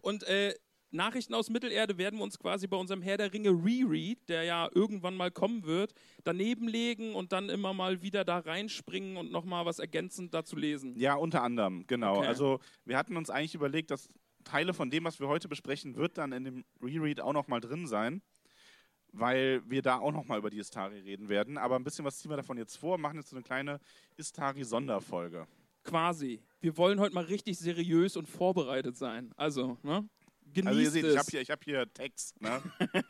Und äh, Nachrichten aus Mittelerde werden wir uns quasi bei unserem Herr der Ringe Reread, der ja irgendwann mal kommen wird, daneben legen und dann immer mal wieder da reinspringen und nochmal was ergänzend dazu lesen. Ja, unter anderem, genau. Okay. Also wir hatten uns eigentlich überlegt, dass Teile von dem, was wir heute besprechen, wird dann in dem Reread auch nochmal drin sein, weil wir da auch nochmal über die Istari reden werden. Aber ein bisschen was ziehen wir davon jetzt vor, machen jetzt so eine kleine Istari-Sonderfolge. Quasi. Wir wollen heute mal richtig seriös und vorbereitet sein. Also, ne? Genießt Also ihr seht, es. ich habe hier, ich hab hier Text. Ne?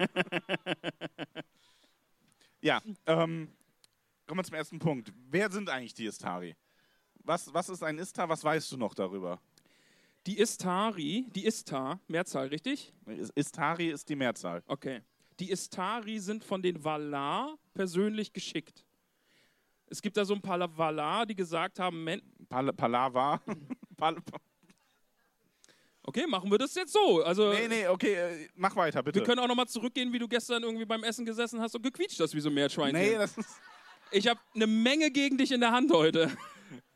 ja, ähm, kommen wir zum ersten Punkt. Wer sind eigentlich die Istari? Was, was ist ein Istar? Was weißt du noch darüber? Die Istari, die Istar, Mehrzahl, richtig? Istari ist die Mehrzahl. Okay. Die Istari sind von den Valar persönlich geschickt. Es gibt da so ein paar Valar, die gesagt haben, Men Pal Palava. Pal okay, machen wir das jetzt so. Also nee, nee, okay, äh, mach weiter, bitte. wir können auch noch mal zurückgehen, wie du gestern irgendwie beim Essen gesessen hast und gequietscht hast wie so ein Meerschweinchen. nee, das ist, ich habe eine Menge gegen dich in der Hand heute.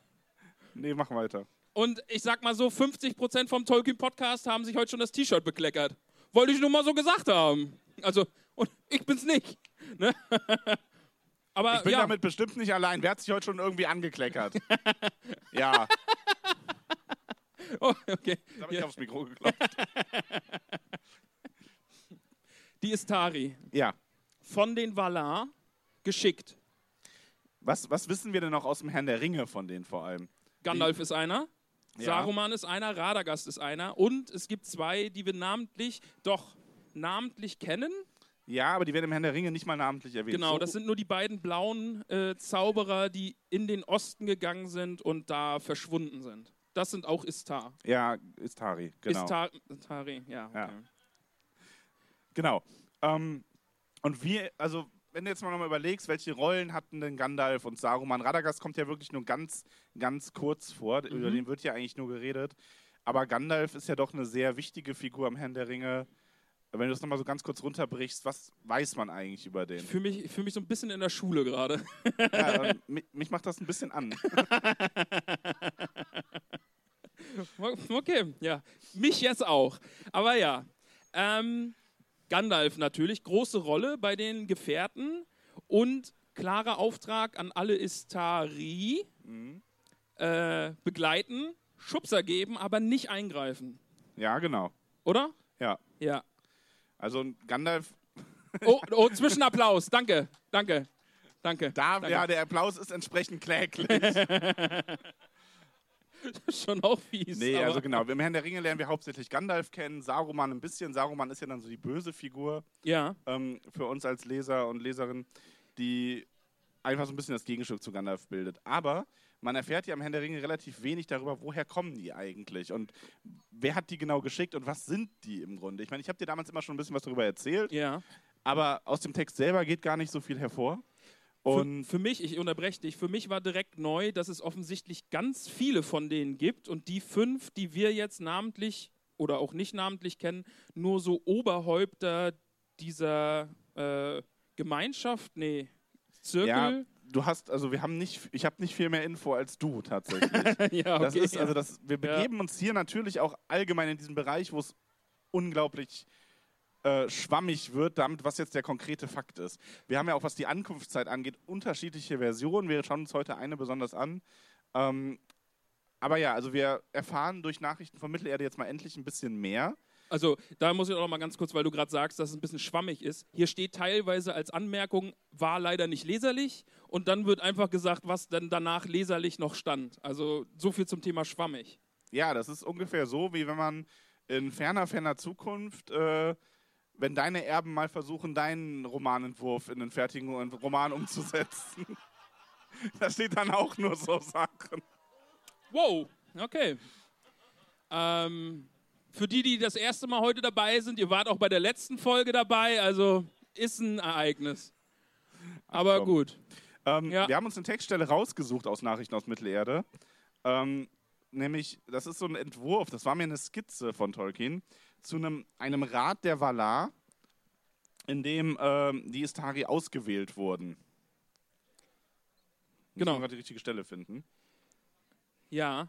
nee, mach weiter. Und ich sag mal so, 50% vom Tolkien-Podcast haben sich heute schon das T-Shirt bekleckert. Wollte ich nur mal so gesagt haben. Also, und ich bin's nicht. Ne? Aber Ich bin ja, damit bestimmt nicht allein. Wer hat sich heute schon irgendwie angekleckert? ja, oh, okay. da habe ich Ja. aufs Mikro geklopft. Die Istari. Ja. Von den Valar geschickt. Was, was wissen wir denn noch aus dem Herrn der Ringe von denen vor allem? Gandalf ist einer. Ja. Saruman ist einer, Radagast ist einer und es gibt zwei, die wir namentlich, doch namentlich kennen. Ja, aber die werden im Herrn der Ringe nicht mal namentlich erwähnt. Genau, So- das sind nur die beiden blauen äh, Zauberer, die in den Osten gegangen sind und da verschwunden sind. Das sind auch Istar. Ja, Istari, genau. Istar, Istari, ja. Ja. Okay. Genau. Ähm, und wir, also wenn du jetzt mal nochmal überlegst, welche Rollen hatten denn Gandalf und Saruman? Radagast kommt ja wirklich nur ganz, ganz kurz vor. Mhm. Über den wird ja eigentlich nur geredet. Aber Gandalf ist ja doch eine sehr wichtige Figur am Herrn der Ringe. Wenn du das nochmal so ganz kurz runterbrichst, was weiß man eigentlich über den? Ich fühle mich, ich fühl mich so ein bisschen in der Schule gerade. Ja, mich, mich macht das ein bisschen an. Okay, ja. Mich jetzt auch. Aber ja. Ähm, Gandalf natürlich, große Rolle bei den Gefährten und klarer Auftrag an alle Istari. Äh, begleiten, Schubser geben, aber nicht eingreifen. Ja, genau. Oder? Ja. Ja. Also Gandalf, Oh, oh Zwischenapplaus. Danke, danke, danke. da, danke. ja, der Applaus ist entsprechend kläglich. Schon auch fies. Nee, also genau. Im Herrn der Ringe lernen wir hauptsächlich Gandalf kennen, Saruman ein bisschen. Saruman ist ja dann so die böse Figur Ja, ähm, für uns als Leser und Leserin, die einfach so ein bisschen das Gegenstück zu Gandalf bildet. Aber man erfährt ja im Herrn der Ringe relativ wenig darüber, woher kommen die eigentlich und wer hat die genau geschickt und was sind die im Grunde. Ich meine, ich habe dir damals immer schon ein bisschen was darüber erzählt, ja. aber aus dem Text selber geht gar nicht so viel hervor. Und für, für mich, ich unterbreche dich, für mich war direkt neu, dass es offensichtlich ganz viele von denen gibt und die fünf, die wir jetzt namentlich oder auch nicht namentlich kennen, nur so Oberhäupter dieser äh, Gemeinschaft, nee, Zirkel. ja, du hast, also wir haben nicht, ich habe nicht viel mehr Info als du tatsächlich. ja, okay. Das ist, ja. also das, wir begeben uns hier natürlich auch allgemein in diesen Bereich, wo es unglaublich äh, schwammig wird, damit, was jetzt der konkrete Fakt ist. Wir haben ja auch, was die Ankunftszeit angeht, unterschiedliche Versionen. Wir schauen uns heute eine besonders an. Ähm, aber ja, also wir erfahren durch Nachrichten von Mittelerde jetzt mal endlich ein bisschen mehr. Also, da muss ich auch noch mal ganz kurz, weil du gerade sagst, dass es ein bisschen schwammig ist. Hier steht teilweise als Anmerkung, war leider nicht leserlich. Und dann wird einfach gesagt, was dann danach leserlich noch stand. Also, so viel zum Thema schwammig. Ja, das ist ungefähr so, wie wenn man in ferner, ferner Zukunft, äh, wenn deine Erben mal versuchen, deinen Romanentwurf in einen fertigen Roman umzusetzen. da steht dann auch nur so Sachen. Wow, okay. Ähm, für die, die das erste Mal heute dabei sind, ihr wart auch bei der letzten Folge dabei, also ist ein Ereignis. Aber komm. gut. Ähm, Ja. Wir haben uns eine Textstelle rausgesucht aus Nachrichten aus Mittelerde. Ähm, nämlich, das ist so ein Entwurf, das war mir eine Skizze von Tolkien, zu einem, einem Rat der Valar, in dem ähm, die Istari ausgewählt wurden. Genau. Muss gerade die richtige Stelle finden. Ja.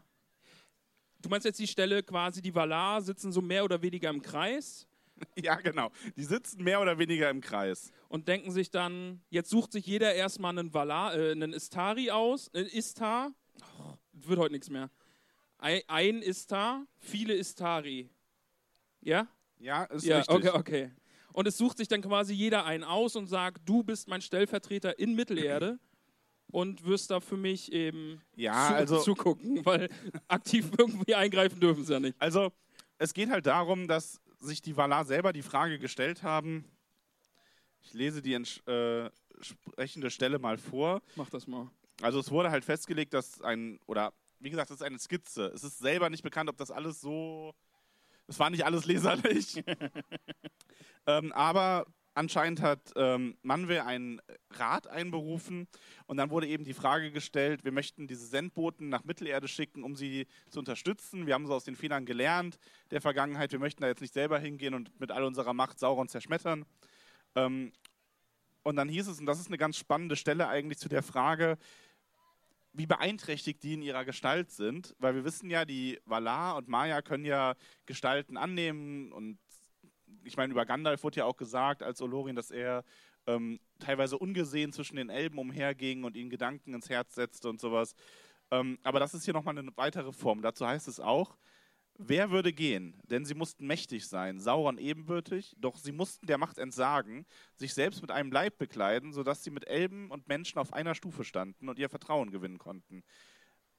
Du meinst jetzt die Stelle quasi, die Valar sitzen so mehr oder weniger im Kreis Ja, genau. Die sitzen mehr oder weniger im Kreis. und denken sich dann, jetzt sucht sich jeder erstmal einen Valar, äh, einen Istari aus, einen Istar. Oh, wird heute nichts mehr. Ein Istar, viele Istari. Ja? Ja, ist Ja, richtig. okay, okay. Und es sucht sich dann quasi jeder einen aus und sagt, du bist mein Stellvertreter in Mittelerde und wirst da für mich eben Ja, zu, also- zugucken, weil aktiv irgendwie eingreifen dürfen sie ja nicht. Also, es geht halt darum, dass sich die Valar selber die Frage gestellt haben. Ich lese die entsch- äh, entsprechende Stelle mal vor. Mach das mal. Also es wurde halt festgelegt, dass ein, oder wie gesagt, das ist eine Skizze. Es ist selber nicht bekannt, ob das alles so, es war nicht alles leserlich. ähm, aber anscheinend hat ähm, Manwe einen Rat einberufen und dann wurde eben die Frage gestellt, wir möchten diese Sendboten nach Mittelerde schicken, um sie zu unterstützen. Wir haben so aus den Fehlern gelernt der Vergangenheit. Wir möchten da jetzt nicht selber hingehen und mit all unserer Macht Sauron zerschmettern. Ähm, und dann hieß es, und das ist eine ganz spannende Stelle eigentlich zu der Frage, wie beeinträchtigt die in ihrer Gestalt sind, weil wir wissen ja, die Valar und Maya können ja Gestalten annehmen und ich meine, über Gandalf wurde ja auch gesagt, als Olorin, dass er ähm, teilweise ungesehen zwischen den Elben umherging und ihnen Gedanken ins Herz setzte und sowas. Ähm, aber das ist hier nochmal eine weitere Form. Dazu heißt es auch, wer würde gehen? Denn sie mussten mächtig sein, Sauron ebenbürtig, doch sie mussten der Macht entsagen, sich selbst mit einem Leib bekleiden, sodass sie mit Elben und Menschen auf einer Stufe standen und ihr Vertrauen gewinnen konnten.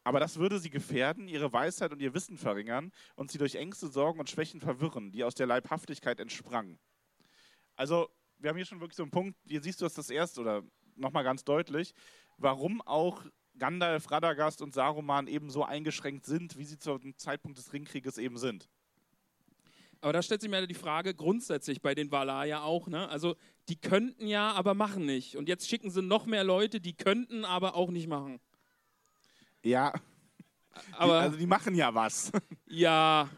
Aber das würde sie gefährden, ihre Weisheit und ihr Wissen verringern und sie durch Ängste, Sorgen und Schwächen verwirren, die aus der Leibhaftigkeit entsprangen. Also, wir haben hier schon wirklich so einen Punkt, hier siehst du das das erste oder nochmal ganz deutlich, warum auch Gandalf, Radagast und Saruman eben so eingeschränkt sind, wie sie zum Zeitpunkt des Ringkrieges eben sind. Aber da stellt sich mir die Frage, grundsätzlich bei den Valar ja auch, ne? Also, die könnten ja, aber machen nicht. Und jetzt schicken sie noch mehr Leute, die könnten, aber auch nicht machen. Ja, Aber, die, also die machen ja was. ja,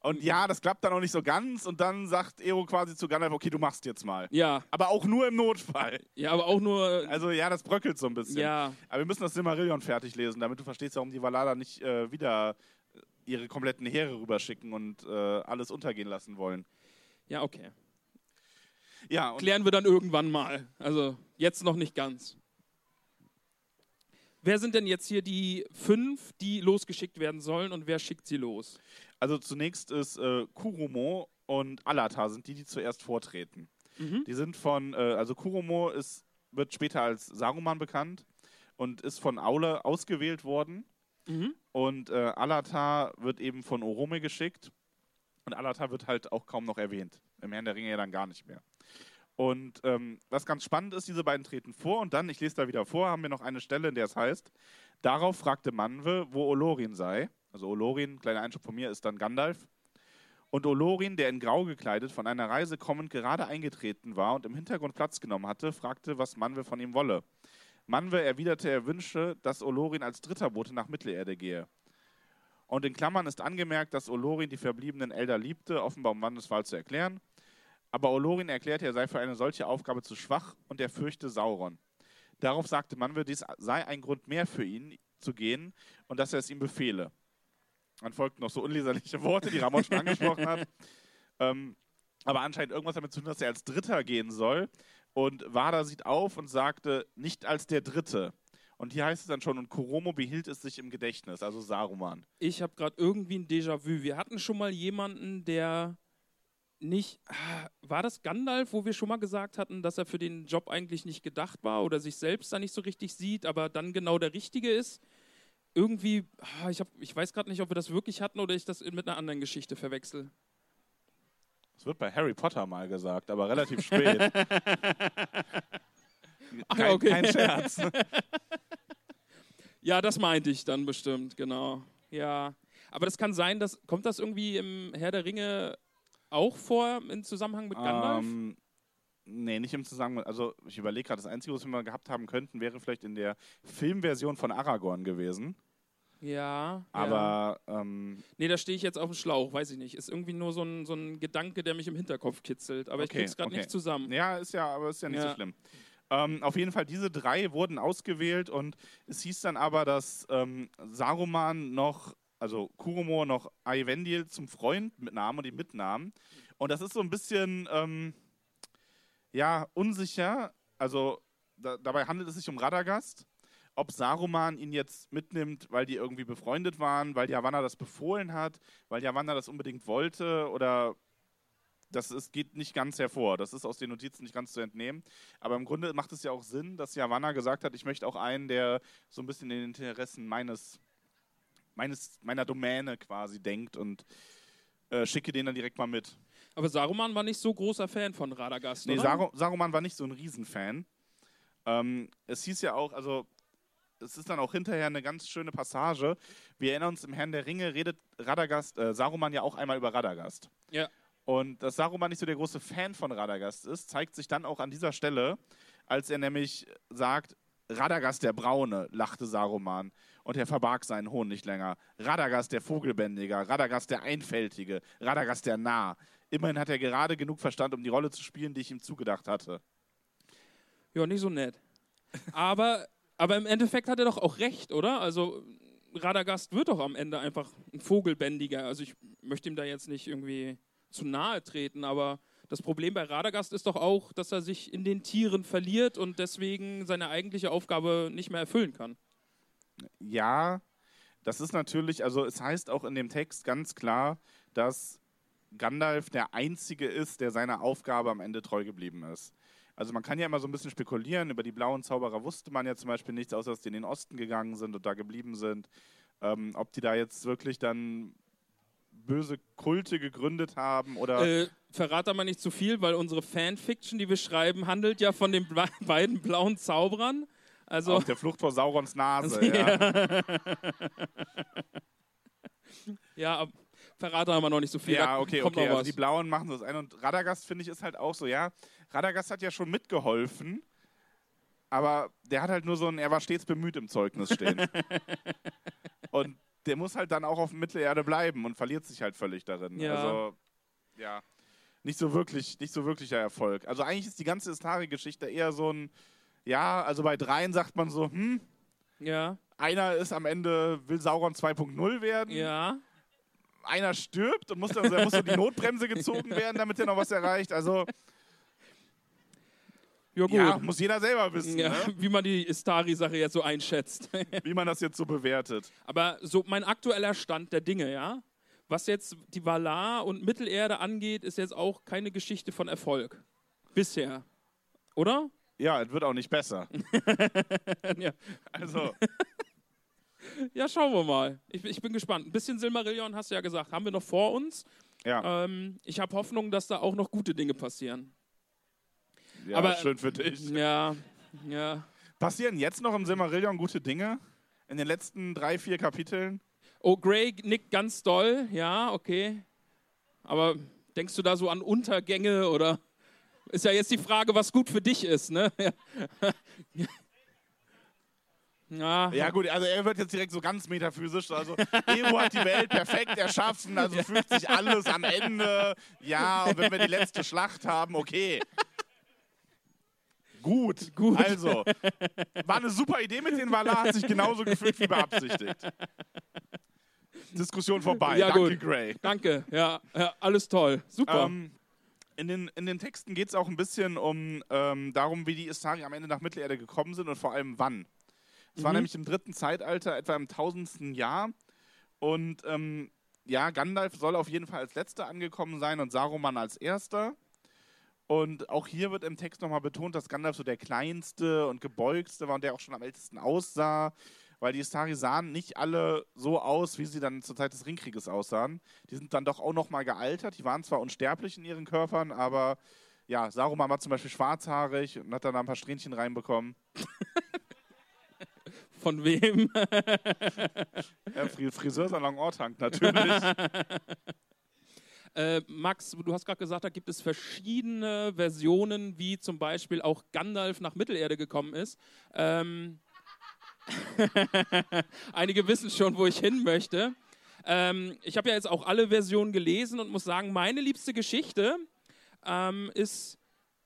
Und ja, das klappt dann auch nicht so ganz und dann sagt Ero quasi zu Gandalf, okay, du machst jetzt mal. ja, Aber auch nur im Notfall. ja, aber auch nur, Also ja, das bröckelt so ein bisschen. ja, Aber wir müssen das Silmarillion fertig lesen, damit du verstehst, warum die Valader nicht äh, wieder ihre kompletten Heere rüberschicken und äh, alles untergehen lassen wollen. ja, okay. Ja, Klären wir dann irgendwann mal. Also, jetzt noch nicht ganz. Wer sind denn jetzt hier die fünf, die losgeschickt werden sollen und wer schickt sie los? Also zunächst ist äh, Kurumo und Alatar sind die, die zuerst vortreten. Die sind von, äh, also Kurumo ist, wird später als Saruman bekannt und ist von Aule ausgewählt worden. Und äh, Alatar wird eben von Orome geschickt. Und Alatar wird halt auch kaum noch erwähnt. Im Herrn der Ringe ja dann gar nicht mehr. Und ähm, was ganz spannend ist, diese beiden treten vor und dann, ich lese da wieder vor, haben wir noch eine Stelle, in der es heißt, darauf fragte Manwe, wo Olorin sei. Also Olorin, kleiner Einschub von mir, ist dann Gandalf. Und Olorin, der in Grau gekleidet von einer Reise kommend gerade eingetreten war und im Hintergrund Platz genommen hatte, fragte, was Manwe von ihm wolle. Manwe erwiderte, er wünsche, dass Olorin als dritter Bote nach Mittelerde gehe. Und in Klammern ist angemerkt, dass Olorin die verbliebenen Elder liebte, offenbar um Mannes Wahl zu erklären. Aber Olorin erklärte, er sei für eine solche Aufgabe zu schwach und er fürchte Sauron. Darauf sagte Manwe, dies sei ein Grund mehr für ihn zu gehen und dass er es ihm befehle. Dann folgten noch so unleserliche Worte, die Ramon schon angesprochen hat. Ähm, aber anscheinend irgendwas damit zu tun, dass er als Dritter gehen soll. Und Wada sieht auf und sagte, nicht als der Dritte. Und hier heißt es dann schon, und Koromo behielt es sich im Gedächtnis, also Saruman. Ich habe gerade irgendwie ein Déjà-vu. Wir hatten schon mal jemanden, der nicht. ah, War das Gandalf, wo wir schon mal gesagt hatten, dass er für den Job eigentlich nicht gedacht war oder sich selbst da nicht so richtig sieht, aber dann genau der Richtige ist? Irgendwie, ah, ich, hab, ich weiß gerade nicht, ob wir das wirklich hatten oder ich das mit einer anderen Geschichte verwechsel. Das wird bei Harry Potter mal gesagt, aber relativ spät. Ach, kein, okay. kein Scherz. Ja, das meinte ich dann bestimmt, genau. Ja. Aber das kann sein, dass. Kommt das irgendwie im Herr der Ringe auch vor im Zusammenhang mit Gandalf? Ähm, nee, nicht im Zusammenhang. Also, ich überlege gerade, das Einzige, was wir mal gehabt haben könnten, wäre vielleicht in der Filmversion von Aragorn gewesen. ja. ja. Aber ähm, Nee, da stehe ich jetzt auf dem Schlauch, weiß ich nicht. Ist irgendwie nur so ein, so ein Gedanke, der mich im Hinterkopf kitzelt. Aber ich Okay, krieg's gerade okay. nicht zusammen. ja, ist ja, aber ist ja nicht so Ja. schlimm. Ähm, auf jeden Fall, diese drei wurden ausgewählt und es hieß dann aber, dass ähm, Saruman noch, also Kuromo noch Eyvendil zum Freund mitnahm und ihn mitnahm. Und das ist so ein bisschen, ähm, ja, unsicher. Also da, dabei handelt es sich um Radagast. Ob Saruman ihn jetzt mitnimmt, weil die irgendwie befreundet waren, weil Yavanna das befohlen hat, weil Yavanna das unbedingt wollte oder das ist, geht nicht ganz hervor. Das ist aus den Notizen nicht ganz zu entnehmen. Aber im Grunde macht es ja auch Sinn, dass Yavanna gesagt hat, ich möchte auch einen, der so ein bisschen den Interessen meines, meines, meiner Domäne quasi denkt und äh, schicke den dann direkt mal mit. Aber Saruman war nicht so großer Fan von Radagast, Nee, oder? Saru Saruman war nicht so ein Riesenfan. Ähm, es hieß ja auch, also es ist dann auch hinterher eine ganz schöne Passage. Wir erinnern uns, im Herrn der Ringe redet Radagast, äh, Saruman ja auch einmal über Radagast. Ja. Und dass Saruman nicht so der große Fan von Radagast ist, zeigt sich dann auch an dieser Stelle, als er nämlich sagt, Radagast der Braune, lachte Saruman. Und er verbarg seinen Hohn nicht länger. Radagast der Vogelbändiger, Radagast der Einfältige, Radagast der Narr. Immerhin hat er gerade genug Verstand, um die Rolle zu spielen, die ich ihm zugedacht hatte. Ja, nicht so nett. Aber, aber im Endeffekt hat er doch auch recht, oder? Also Radagast wird doch am Ende einfach ein Vogelbändiger. Also ich möchte ihm da jetzt nicht irgendwie zu nahe treten, aber das Problem bei Radagast ist doch auch, dass er sich in den Tieren verliert und deswegen seine eigentliche Aufgabe nicht mehr erfüllen kann. Ja, das ist natürlich, also es heißt auch in dem Text ganz klar, dass Gandalf der Einzige ist, der seiner Aufgabe am Ende treu geblieben ist. Also man kann ja immer so ein bisschen spekulieren, über die blauen Zauberer wusste man ja zum Beispiel nichts, außer dass die in den Osten gegangen sind und da geblieben sind. Ähm, ob die da jetzt wirklich dann böse Kulte gegründet haben oder... Äh, verrat mal nicht zu viel, weil unsere Fanfiction, die wir schreiben, handelt ja von den beiden blauen Zauberern. Also auf der Flucht vor Saurons Nase. ja. ja, ab- verrate aber noch nicht so viel. Ja, okay, kommt okay. Also die Blauen machen das ein. Und Radagast, finde ich, ist halt auch so, ja. Radagast hat ja schon mitgeholfen, aber der hat halt nur so ein, er war stets bemüht im Zeugnis stehen. und der muss halt dann auch auf Mittelerde bleiben und verliert sich halt völlig darin. Ja. Also, ja. Nicht so wirklich, nicht so wirklicher Erfolg. Also eigentlich ist die ganze Istari-Geschichte eher so ein, ja, also bei dreien sagt man so, hm, ja, einer ist am Ende, will Sauron 2.0 werden ja. Einer stirbt und muss dann, da muss so die Notbremse gezogen werden, damit er noch was erreicht. Also, Ja, gut. ja, muss jeder selber wissen, Ja, ne? wie man die Istari-Sache jetzt so einschätzt. wie man das jetzt so bewertet. Aber so mein aktueller Stand der Dinge, ja. Was jetzt die Valar und Mittelerde angeht, ist jetzt auch keine Geschichte von Erfolg. Bisher. Oder? Ja, es wird auch nicht besser. ja. Also, ja, schauen wir mal. Ich, ich bin gespannt. Ein bisschen Silmarillion hast du ja gesagt, haben wir noch vor uns. ja, Ähm, ich habe Hoffnung, dass da auch noch gute Dinge passieren. ja aber- schön für dich. Ja, ja. Passieren jetzt noch im Silmarillion gute Dinge? In den letzten drei, vier Kapiteln? Oh, Grey nickt ganz doll, ja, okay. Aber denkst du da so an Untergänge oder ist ja jetzt die Frage, was gut für dich ist, ne? ja, Ja, gut, also er wird jetzt direkt so ganz metaphysisch. Also, Ego hat die Welt perfekt erschaffen, also fühlt sich alles am Ende. Ja, und wenn wir die letzte Schlacht haben, okay. Gut, Gut. Also, war eine super Idee mit den Valar, hat sich genauso gefühlt wie beabsichtigt. Diskussion vorbei. Ja, Danke, gut. Gray. Danke, ja, ja alles toll. Super. Ähm, in, den, in den Texten geht es auch ein bisschen um ähm, darum, wie die Istari am Ende nach Mittelerde gekommen sind und vor allem wann. Es war Mhm. nämlich im dritten Zeitalter, etwa im tausendsten Jahr. Und ähm, ja, Gandalf soll auf jeden Fall als letzter angekommen sein und Saruman als erster. Und auch hier wird im Text nochmal betont, dass Gandalf so der kleinste und gebeugste war und der auch schon am ältesten aussah. Weil die Istari sahen nicht alle so aus, wie sie dann zur Zeit des Ringkrieges aussahen. Die sind dann doch auch nochmal gealtert. Die waren zwar unsterblich in ihren Körpern, aber ja, Saruman war zum Beispiel schwarzhaarig und hat dann da ein paar Strähnchen reinbekommen. Von wem? Ja, Fri- Friseursalon Ortank natürlich. Äh, Max, du hast gerade gesagt, da gibt es verschiedene Versionen, wie zum Beispiel auch Gandalf nach Mittelerde gekommen ist. Ähm, einige wissen schon, wo ich hin möchte. Ähm, ich habe ja jetzt auch alle Versionen gelesen und muss sagen, meine liebste Geschichte ähm, ist,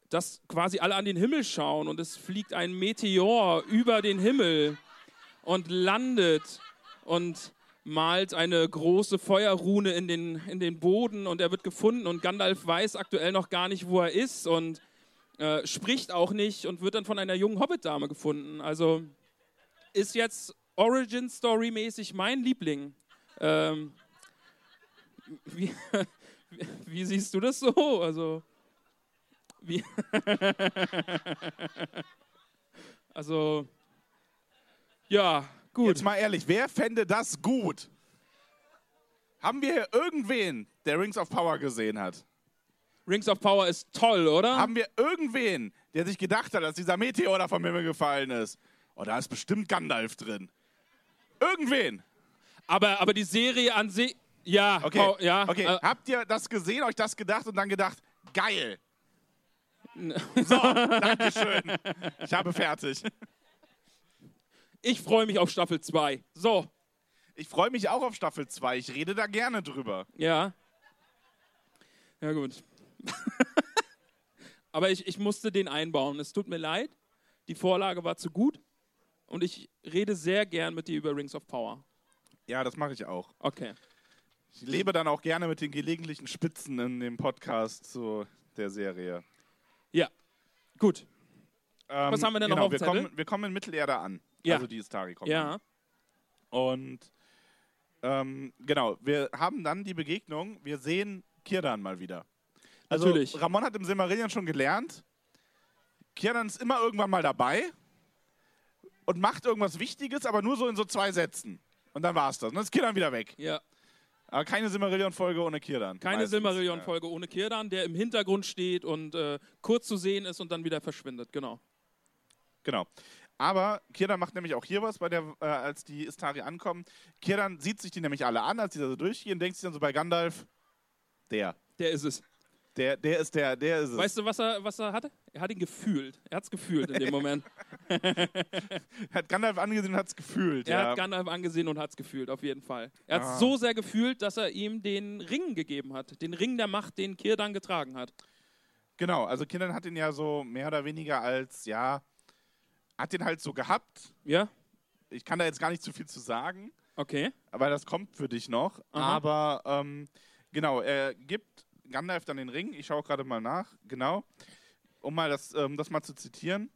dass quasi alle an den Himmel schauen und es fliegt ein Meteor über den Himmel und landet und malt eine große Feuerrune in den, in den Boden und er wird gefunden und Gandalf weiß aktuell noch gar nicht, wo er ist und äh, spricht auch nicht und wird dann von einer jungen Hobbit-Dame gefunden. Also ist jetzt Origin Story mäßig mein Liebling. Ähm, wie, wie siehst du das so? Also wie also ja gut. Jetzt mal ehrlich, wer fände das gut? Haben wir hier irgendwen, der Rings of Power gesehen hat? Rings of Power ist toll, oder? Haben wir irgendwen, der sich gedacht hat, dass dieser Meteor da vom Himmel gefallen ist? Oh, da ist bestimmt Gandalf drin. Irgendwen. aber, aber die Serie an sich. Ja, Okay, Pau- ja. okay. äh, habt ihr das gesehen, euch das gedacht und dann gedacht, geil. So, Dankeschön. Ich habe fertig. Ich freue mich auf Staffel 2. So, Ich freue mich auch auf Staffel 2. Ich rede da gerne drüber. ja. Ja, gut. aber ich, ich musste den einbauen. Es tut mir leid. Die Vorlage war zu gut. Und ich rede sehr gern mit dir über Rings of Power. Ja, das mache ich auch. Okay. Ich lebe dann auch gerne mit den gelegentlichen Spitzen in dem Podcast zu der Serie. Ja. Gut. Ähm, Was haben wir denn noch genau, auf dem wir Zettel? kommen, wir kommen in Mittelerde an. Ja. Also die Istari kommen. Ja. Und ähm, genau, wir haben dann die Begegnung, wir sehen Kirdan mal wieder. Also Natürlich. Ramon hat im Silmarillion schon gelernt, Kirdan ist immer irgendwann mal dabei und macht irgendwas Wichtiges, aber nur so in so zwei Sätzen. Und dann war's das. Und dann ist Kirdan wieder weg. Ja. Aber keine Silmarillion-Folge ohne Kirdan. Keine. Silmarillion-Folge ohne Kirdan, der im Hintergrund steht und äh, kurz zu sehen ist und dann wieder verschwindet. Genau. Genau. Aber Kirdan macht nämlich auch hier was, bei der, äh, als die Istari ankommen. Kirdan sieht sich die nämlich alle an, als die da so durchgehen, denkt sich dann so bei Gandalf, der. Der ist es. Der, der ist der, der ist es. Weißt du, was er, was er hatte? Er hat ihn gefühlt. Er hat es gefühlt in dem Moment. hat Gandalf angesehen und hat es gefühlt. Er ja. hat Gandalf angesehen und hat es gefühlt, auf jeden Fall. Er hat es Ah. so sehr gefühlt, dass er ihm den Ring gegeben hat. Den Ring der Macht, den Kirdan getragen hat. Genau, also Kirdan hat ihn ja so mehr oder weniger als, ja, hat den halt so gehabt. Ja? Ich kann da jetzt gar nicht zu viel zu sagen, Okay. aber das kommt für dich noch. Aha. Aber ähm, genau, er gibt Gandalf dann den Ring. Ich schaue gerade mal nach, genau, um mal das, ähm, das mal zu zitieren.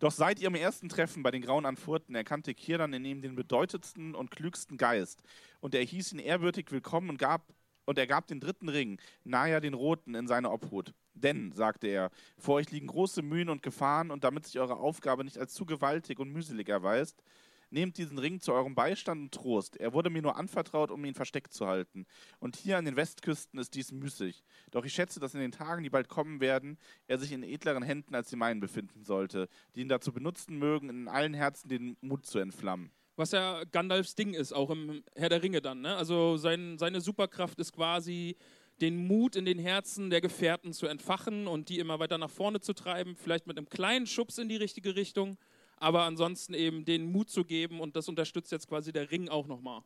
Doch seit ihrem ersten Treffen bei den Grauen Anfurten erkannte Kirdan in ihm den bedeutendsten und klügsten Geist. Und er hieß ihn ehrwürdig willkommen und gab und er gab den dritten Ring, Naya den Roten, in seine Obhut. Denn, sagte er, vor euch liegen große Mühen und Gefahren, und damit sich eure Aufgabe nicht als zu gewaltig und mühselig erweist, nehmt diesen Ring zu eurem Beistand und Trost. Er wurde mir nur anvertraut, um ihn versteckt zu halten. Und hier an den Westküsten ist dies müßig. Doch ich schätze, dass in den Tagen, die bald kommen werden, er sich in edleren Händen als die meinen befinden sollte, die ihn dazu benutzen mögen, in allen Herzen den Mut zu entflammen. Was ja Gandalfs Ding ist, auch im Herr der Ringe dann. Ne? Also sein, seine Superkraft ist quasi, den Mut in den Herzen der Gefährten zu entfachen und die immer weiter nach vorne zu treiben. Vielleicht mit einem kleinen Schubs in die richtige Richtung. Aber ansonsten eben den Mut zu geben und das unterstützt jetzt quasi der Ring auch nochmal.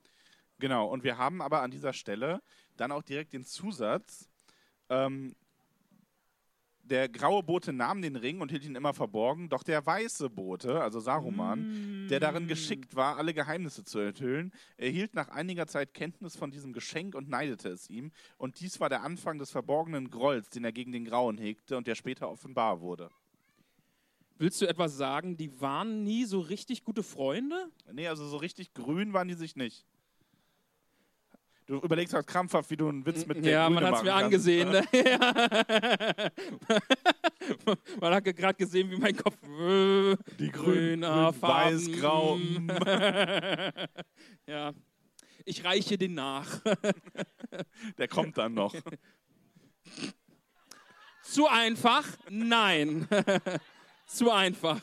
Genau, und wir haben aber an dieser Stelle dann auch direkt den Zusatz, ähm, der graue Bote nahm den Ring und hielt ihn immer verborgen, doch der weiße Bote, also Saruman, der darin geschickt war, alle Geheimnisse zu enthüllen, erhielt nach einiger Zeit Kenntnis von diesem Geschenk und neidete es ihm. Und dies war der Anfang des verborgenen Grolls, den er gegen den Grauen hegte und der später offenbar wurde. Willst du etwas sagen, die waren nie so richtig gute Freunde? Nee, also so richtig grün waren die sich nicht. Du überlegst halt krampfhaft, wie du einen Witz mit der ja, Grüne man hat es mir kannst. angesehen. Ne? Man hat gerade gesehen, wie mein Kopf äh, Die grün, grün, weiß, grau. ja. Ich reiche den nach. Der kommt dann noch. Zu einfach? Nein. Zu einfach.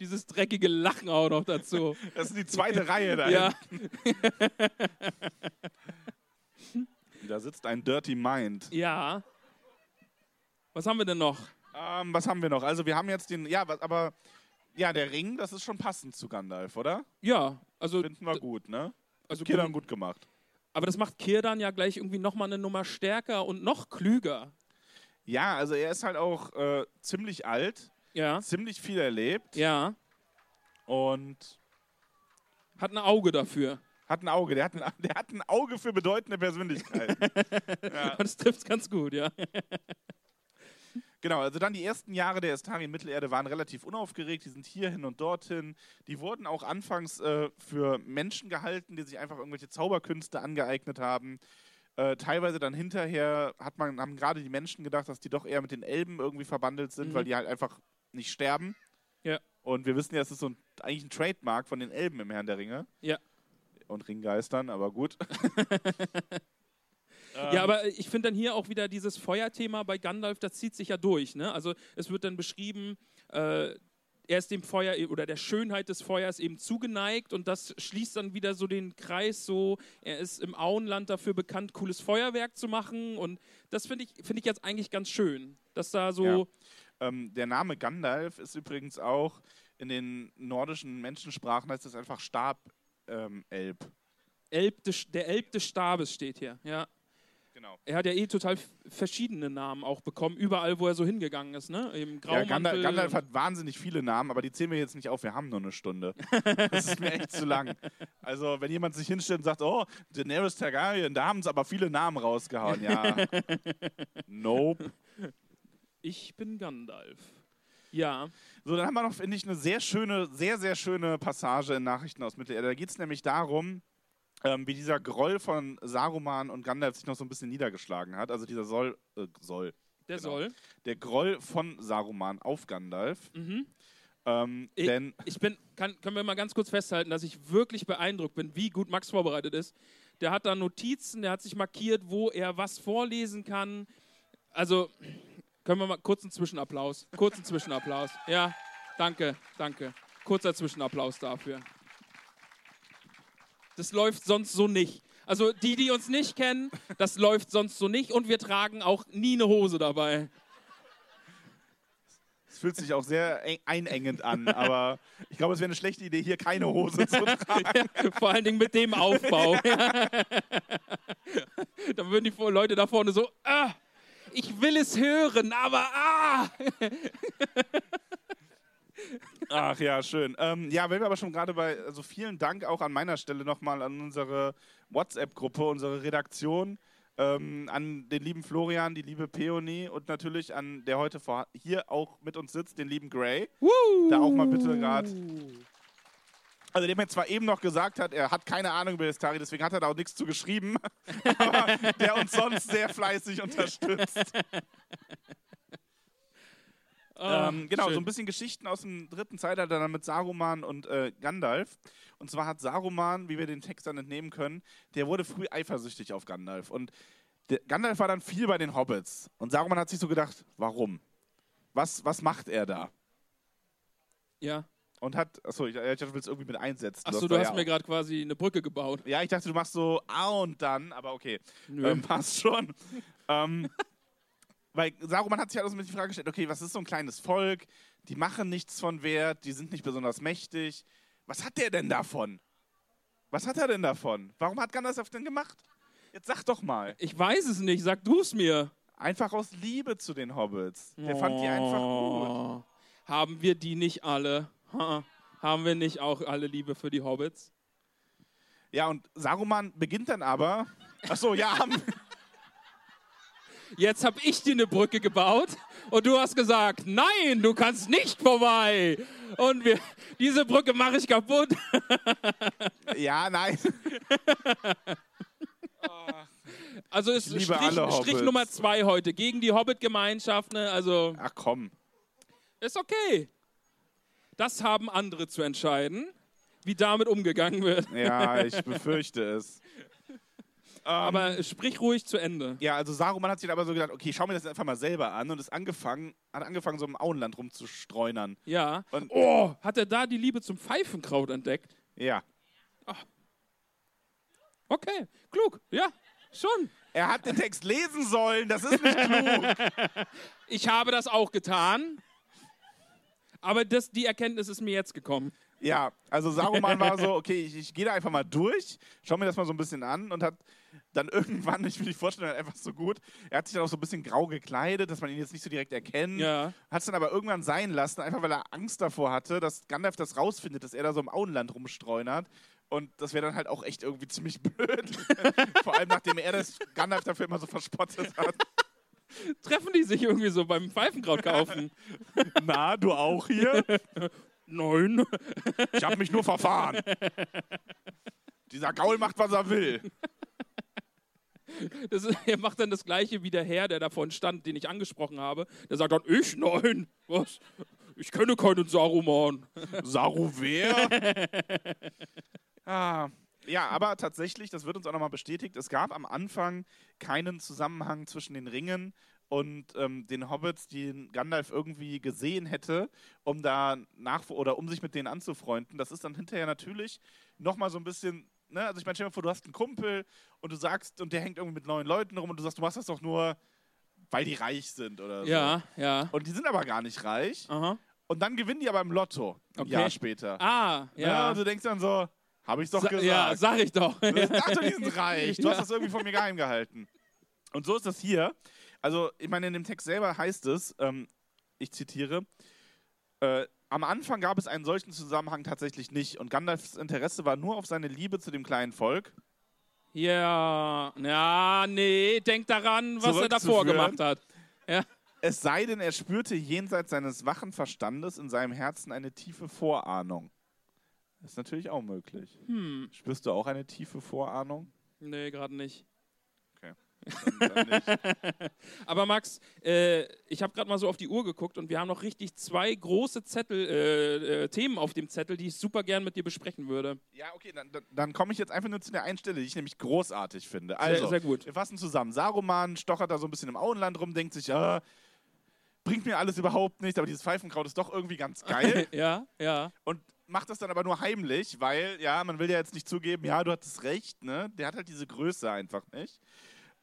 Dieses dreckige Lachen auch noch dazu. Das ist die zweite Reihe da. Ja. Da sitzt ein Dirty Mind. Ja. Was haben wir denn noch? Ähm, was haben wir noch? Also wir haben jetzt den, ja, was, aber ja, der Ring, das ist schon passend zu Gandalf, oder? Ja, also, Finden wir gut, ne? also Kirdan gut gemacht. aber das macht Kirdan ja gleich irgendwie nochmal eine Nummer stärker und noch klüger. Ja, also er ist halt auch äh, ziemlich alt, Ja, ziemlich viel erlebt ja. und Hat ein Auge dafür. hat ein Auge. Der hat ein, der hat ein Auge für bedeutende Persönlichkeiten. Das trifft ganz gut, ja. Genau, also dann die ersten Jahre der Estari in Mittelerde waren relativ unaufgeregt. Die sind hierhin und dorthin. Die wurden auch anfangs äh, für Menschen gehalten, die sich einfach irgendwelche Zauberkünste angeeignet haben. Äh, teilweise dann hinterher hat man, haben gerade die Menschen gedacht, dass die doch eher mit den Elben irgendwie verbandelt sind, Mhm. weil die halt einfach nicht sterben. Ja. Und wir wissen ja, es ist so ein, eigentlich ein Trademark von den Elben im Herrn der Ringe. Ja. Und Ringgeistern, aber gut. Ja, aber ich finde dann hier auch wieder dieses Feuerthema bei Gandalf, das zieht sich ja durch. Ne? Also es wird dann beschrieben, äh, er ist dem Feuer e- oder der Schönheit des Feuers eben zugeneigt und das schließt dann wieder so den Kreis so, er ist im Auenland dafür bekannt, cooles Feuerwerk zu machen und das finde ich, finde ich jetzt eigentlich ganz schön, dass da so, Ähm, der Name Gandalf ist übrigens auch in den nordischen Menschensprachen heißt es einfach Stab ähm, Elb. Der Elb des Stabes steht hier, ja. Genau. Er hat ja eh total verschiedene Namen auch bekommen, überall, wo er so hingegangen ist, ne? Im Ja. Gandalf, Gandalf hat wahnsinnig viele Namen, aber die zählen wir jetzt nicht auf. Wir haben nur eine Stunde. Das ist mir echt zu lang. Also, wenn jemand sich hinstellt und sagt, oh, Daenerys Targaryen, da haben sie aber viele Namen rausgehauen. Ja. nope. Ich bin Gandalf. Ja, So, dann haben wir noch, finde ich, eine sehr schöne, sehr, sehr schöne Passage in Nachrichten aus Mittelerde. Da geht es nämlich darum, ähm, wie dieser Groll von Saruman und Gandalf sich noch so ein bisschen niedergeschlagen hat. Also dieser Soll, äh, Soll, der Genau. soll. der Groll von Saruman auf Gandalf. Mhm. Ähm, Ich, denn, ich bin, kann, können wir mal ganz kurz festhalten, dass ich wirklich beeindruckt bin, wie gut Max vorbereitet ist. Der hat da Notizen, der hat sich markiert, wo er was vorlesen kann. Also, können wir mal kurzen Zwischenapplaus. Kurzen Zwischenapplaus. Ja, danke, danke. Kurzer Zwischenapplaus dafür. Das läuft sonst so nicht. Also die, die uns nicht kennen, das läuft sonst so nicht und wir tragen auch nie eine Hose dabei. es fühlt sich auch sehr eng, einengend an, aber ich glaube, es wäre eine schlechte Idee, hier keine Hose zu tragen. Vor allen Dingen mit dem Aufbau. da würden die Leute da vorne so, ah, ich will es hören, aber ah. Ach ja, schön. Ähm, ja, wenn wir aber schon gerade bei, also vielen Dank auch an meiner Stelle nochmal an unsere WhatsApp-Gruppe, unsere Redaktion, ähm, an den lieben Florian, die liebe Peony und natürlich an der heute vor, hier auch mit uns sitzt, den lieben Gray. Da auch mal bitte gerade. Also, dem er zwar eben noch gesagt hat, er hat keine Ahnung über Histari, deswegen hat er da auch nichts zu geschrieben, aber der uns sonst sehr fleißig unterstützt. Ähm, genau, schön. so ein bisschen Geschichten aus dem dritten Zeitalter dann mit Saruman und äh, Gandalf. Und zwar hat Saruman, wie wir den Text dann entnehmen können, der wurde früh eifersüchtig auf Gandalf. Und der, Gandalf war dann viel bei den Hobbits. Und Saruman hat sich so gedacht, warum? Was, was macht er da? Ja. Und hat, achso, ich, ich dachte, du willst irgendwie mit einsetzen. Achso, Das du hast ja mir gerade quasi eine Brücke gebaut. Ja, ich dachte, du machst so ah und dann, aber okay. Ähm, passt schon. ähm, weil Saruman hat sich also mit die Frage gestellt, okay, was ist so ein kleines Volk? Die machen nichts von Wert, die sind nicht besonders mächtig. Was hat der denn davon? Was hat er denn davon? Warum hat Gandalf denn gemacht? Jetzt sag doch mal. Ich weiß es nicht, sag du es mir. Einfach aus Liebe zu den Hobbits. Der fand die einfach gut. Oh. Haben wir die nicht alle? Ha. Haben wir nicht auch alle Liebe für die Hobbits? Ja, und Saruman beginnt dann aber. Achso, ja, haben, Jetzt habe ich dir eine Brücke gebaut und du hast gesagt, nein, du kannst nicht vorbei. Und wir, diese Brücke mache ich kaputt. ja, nein. Also ist Strich, Strich. Nummer zwei heute gegen die Hobbit-Gemeinschaft. Ne? Also Ach komm. ist okay. Das haben andere zu entscheiden, wie damit umgegangen wird. Ja, ich befürchte es. Aber sprich ruhig zu Ende. Ja, also Saruman hat sich aber so gedacht, okay, schau mir das einfach mal selber an und ist angefangen, hat angefangen, so im Auenland rumzustreunern. Ja. Und- oh, hat er da die Liebe zum Pfeifenkraut entdeckt? Ja. Okay, klug. Ja, schon. Er hat den Text lesen sollen, das ist nicht klug. Ich habe das auch getan. Aber das, die Erkenntnis ist mir jetzt gekommen. Ja, also Saruman war so, okay, ich, ich gehe da einfach mal durch, schau mir das mal so ein bisschen an und hat dann irgendwann, ich will die Vorstellung einfach so gut, er hat sich dann auch so ein bisschen grau gekleidet, dass man ihn jetzt nicht so direkt erkennt. Ja. Hat es dann aber irgendwann sein lassen, einfach weil er Angst davor hatte, dass Gandalf das rausfindet, dass er da so im Auenland rumstreunert. Und das wäre dann halt auch echt irgendwie ziemlich blöd. Vor allem nachdem er das Gandalf dafür immer so verspottet hat. Treffen die sich irgendwie so beim Pfeifenkraut kaufen? Na, du auch hier? Nein. Ich habe mich nur verfahren. Dieser Gaul macht, was er will. Ist, er macht dann das gleiche wie der Herr, der da vorhin stand, den ich angesprochen habe. Der sagt dann, ich? Nein. Was? Ich kenne keinen Saruman. Saru wer? ah. Ja, aber tatsächlich, das wird uns auch nochmal bestätigt, es gab am Anfang keinen Zusammenhang zwischen den Ringen und ähm, den Hobbits, die Gandalf irgendwie gesehen hätte, um da nach oder um sich mit denen anzufreunden. Das ist dann hinterher natürlich nochmal so ein bisschen, ne, also ich meine, stell dir mal vor, du hast einen Kumpel und du sagst, und der hängt irgendwie mit neuen Leuten rum und du sagst, du machst das doch nur, weil die reich sind oder so. Ja, ja. Und die sind aber gar nicht reich. Aha. Und dann gewinnen die aber im Lotto ein Okay. Jahr später. Ah, Ja. ja. und du denkst dann so, habe ich doch Sa gesagt. ja, sag ich doch. ich dachte, die sind reich. Du Ja. hast das irgendwie von mir geheim gehalten. Und so ist das hier. Also, ich meine, in dem Text selber heißt es, ähm, ich zitiere, äh, am Anfang gab es einen solchen Zusammenhang tatsächlich nicht und Gandalfs Interesse war nur auf seine Liebe zu dem kleinen Volk. Ja, ja, nee, denk daran, was er davor gemacht hat. Ja. Es sei denn, er spürte jenseits seines wachen Verstandes in seinem Herzen eine tiefe Vorahnung. Ist natürlich auch möglich. Hm. Spürst du auch eine tiefe Vorahnung? Nee, gerade nicht. Dann, dann nicht. Aber Max, äh, ich habe gerade mal so auf die Uhr geguckt und wir haben noch richtig zwei große Zettel, äh, äh, Themen auf dem Zettel, die ich super gern mit dir besprechen würde. Ja, okay, dann, dann, komme ich jetzt einfach nur zu der einen Stelle, die ich nämlich großartig finde. Sehr, Also, sehr gut. wir fassen zusammen. Saruman stochert da so ein bisschen im Auenland rum, denkt sich, ja, bringt mir alles überhaupt nichts, aber dieses Pfeifenkraut ist doch irgendwie ganz geil. ja, ja. und macht das dann aber nur heimlich, weil, ja, man will ja jetzt nicht zugeben, ja, du hattest recht, ne? Der hat halt diese Größe einfach nicht.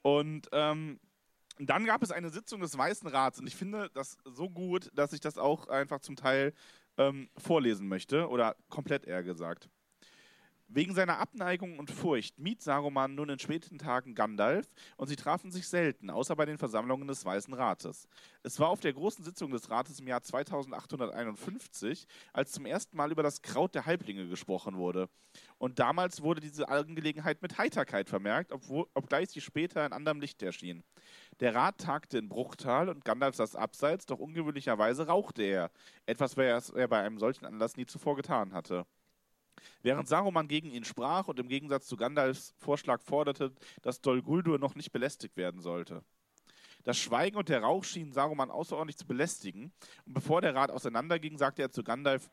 Und ähm, dann gab es eine Sitzung des Weißen Rats und ich finde das so gut, dass ich das auch einfach zum Teil ähm, vorlesen möchte oder komplett eher gesagt. Wegen seiner Abneigung und Furcht mied Saruman nun in späten Tagen Gandalf und sie trafen sich selten, außer bei den Versammlungen des Weißen Rates. Es war auf der großen Sitzung des Rates im Jahr 2851, als zum ersten Mal über das Kraut der Halblinge gesprochen wurde. Und damals wurde diese Angelegenheit mit Heiterkeit vermerkt, obwohl, obgleich sie später in anderem Licht erschien. Der Rat tagte in Bruchtal und Gandalf saß abseits, doch ungewöhnlicherweise rauchte er. Etwas, was er bei einem solchen Anlass nie zuvor getan hatte. Während Saruman gegen ihn sprach und im Gegensatz zu Gandalfs Vorschlag forderte, dass Dol Guldur noch nicht belästigt werden sollte. Das Schweigen und der Rauch schienen Saruman außerordentlich zu belästigen, und bevor der Rat auseinanderging, sagte er zu Gandalf,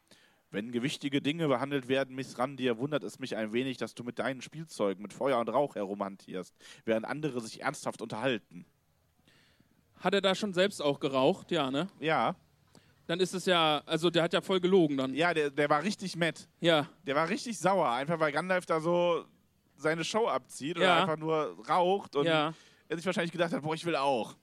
wenn gewichtige Dinge behandelt werden, Missrandir, wundert es mich ein wenig, dass du mit deinen Spielzeugen mit Feuer und Rauch herumhantierst, während andere sich ernsthaft unterhalten. Hat er da schon selbst auch geraucht? Ja, ne? Ja, Dann ist es ja, also der hat ja voll gelogen dann. ja, der, der war richtig mad. Ja, Der war richtig sauer, einfach weil Gandalf da so seine Show abzieht oder Ja. einfach nur raucht und ja. er sich wahrscheinlich gedacht hat, boah, ich will auch.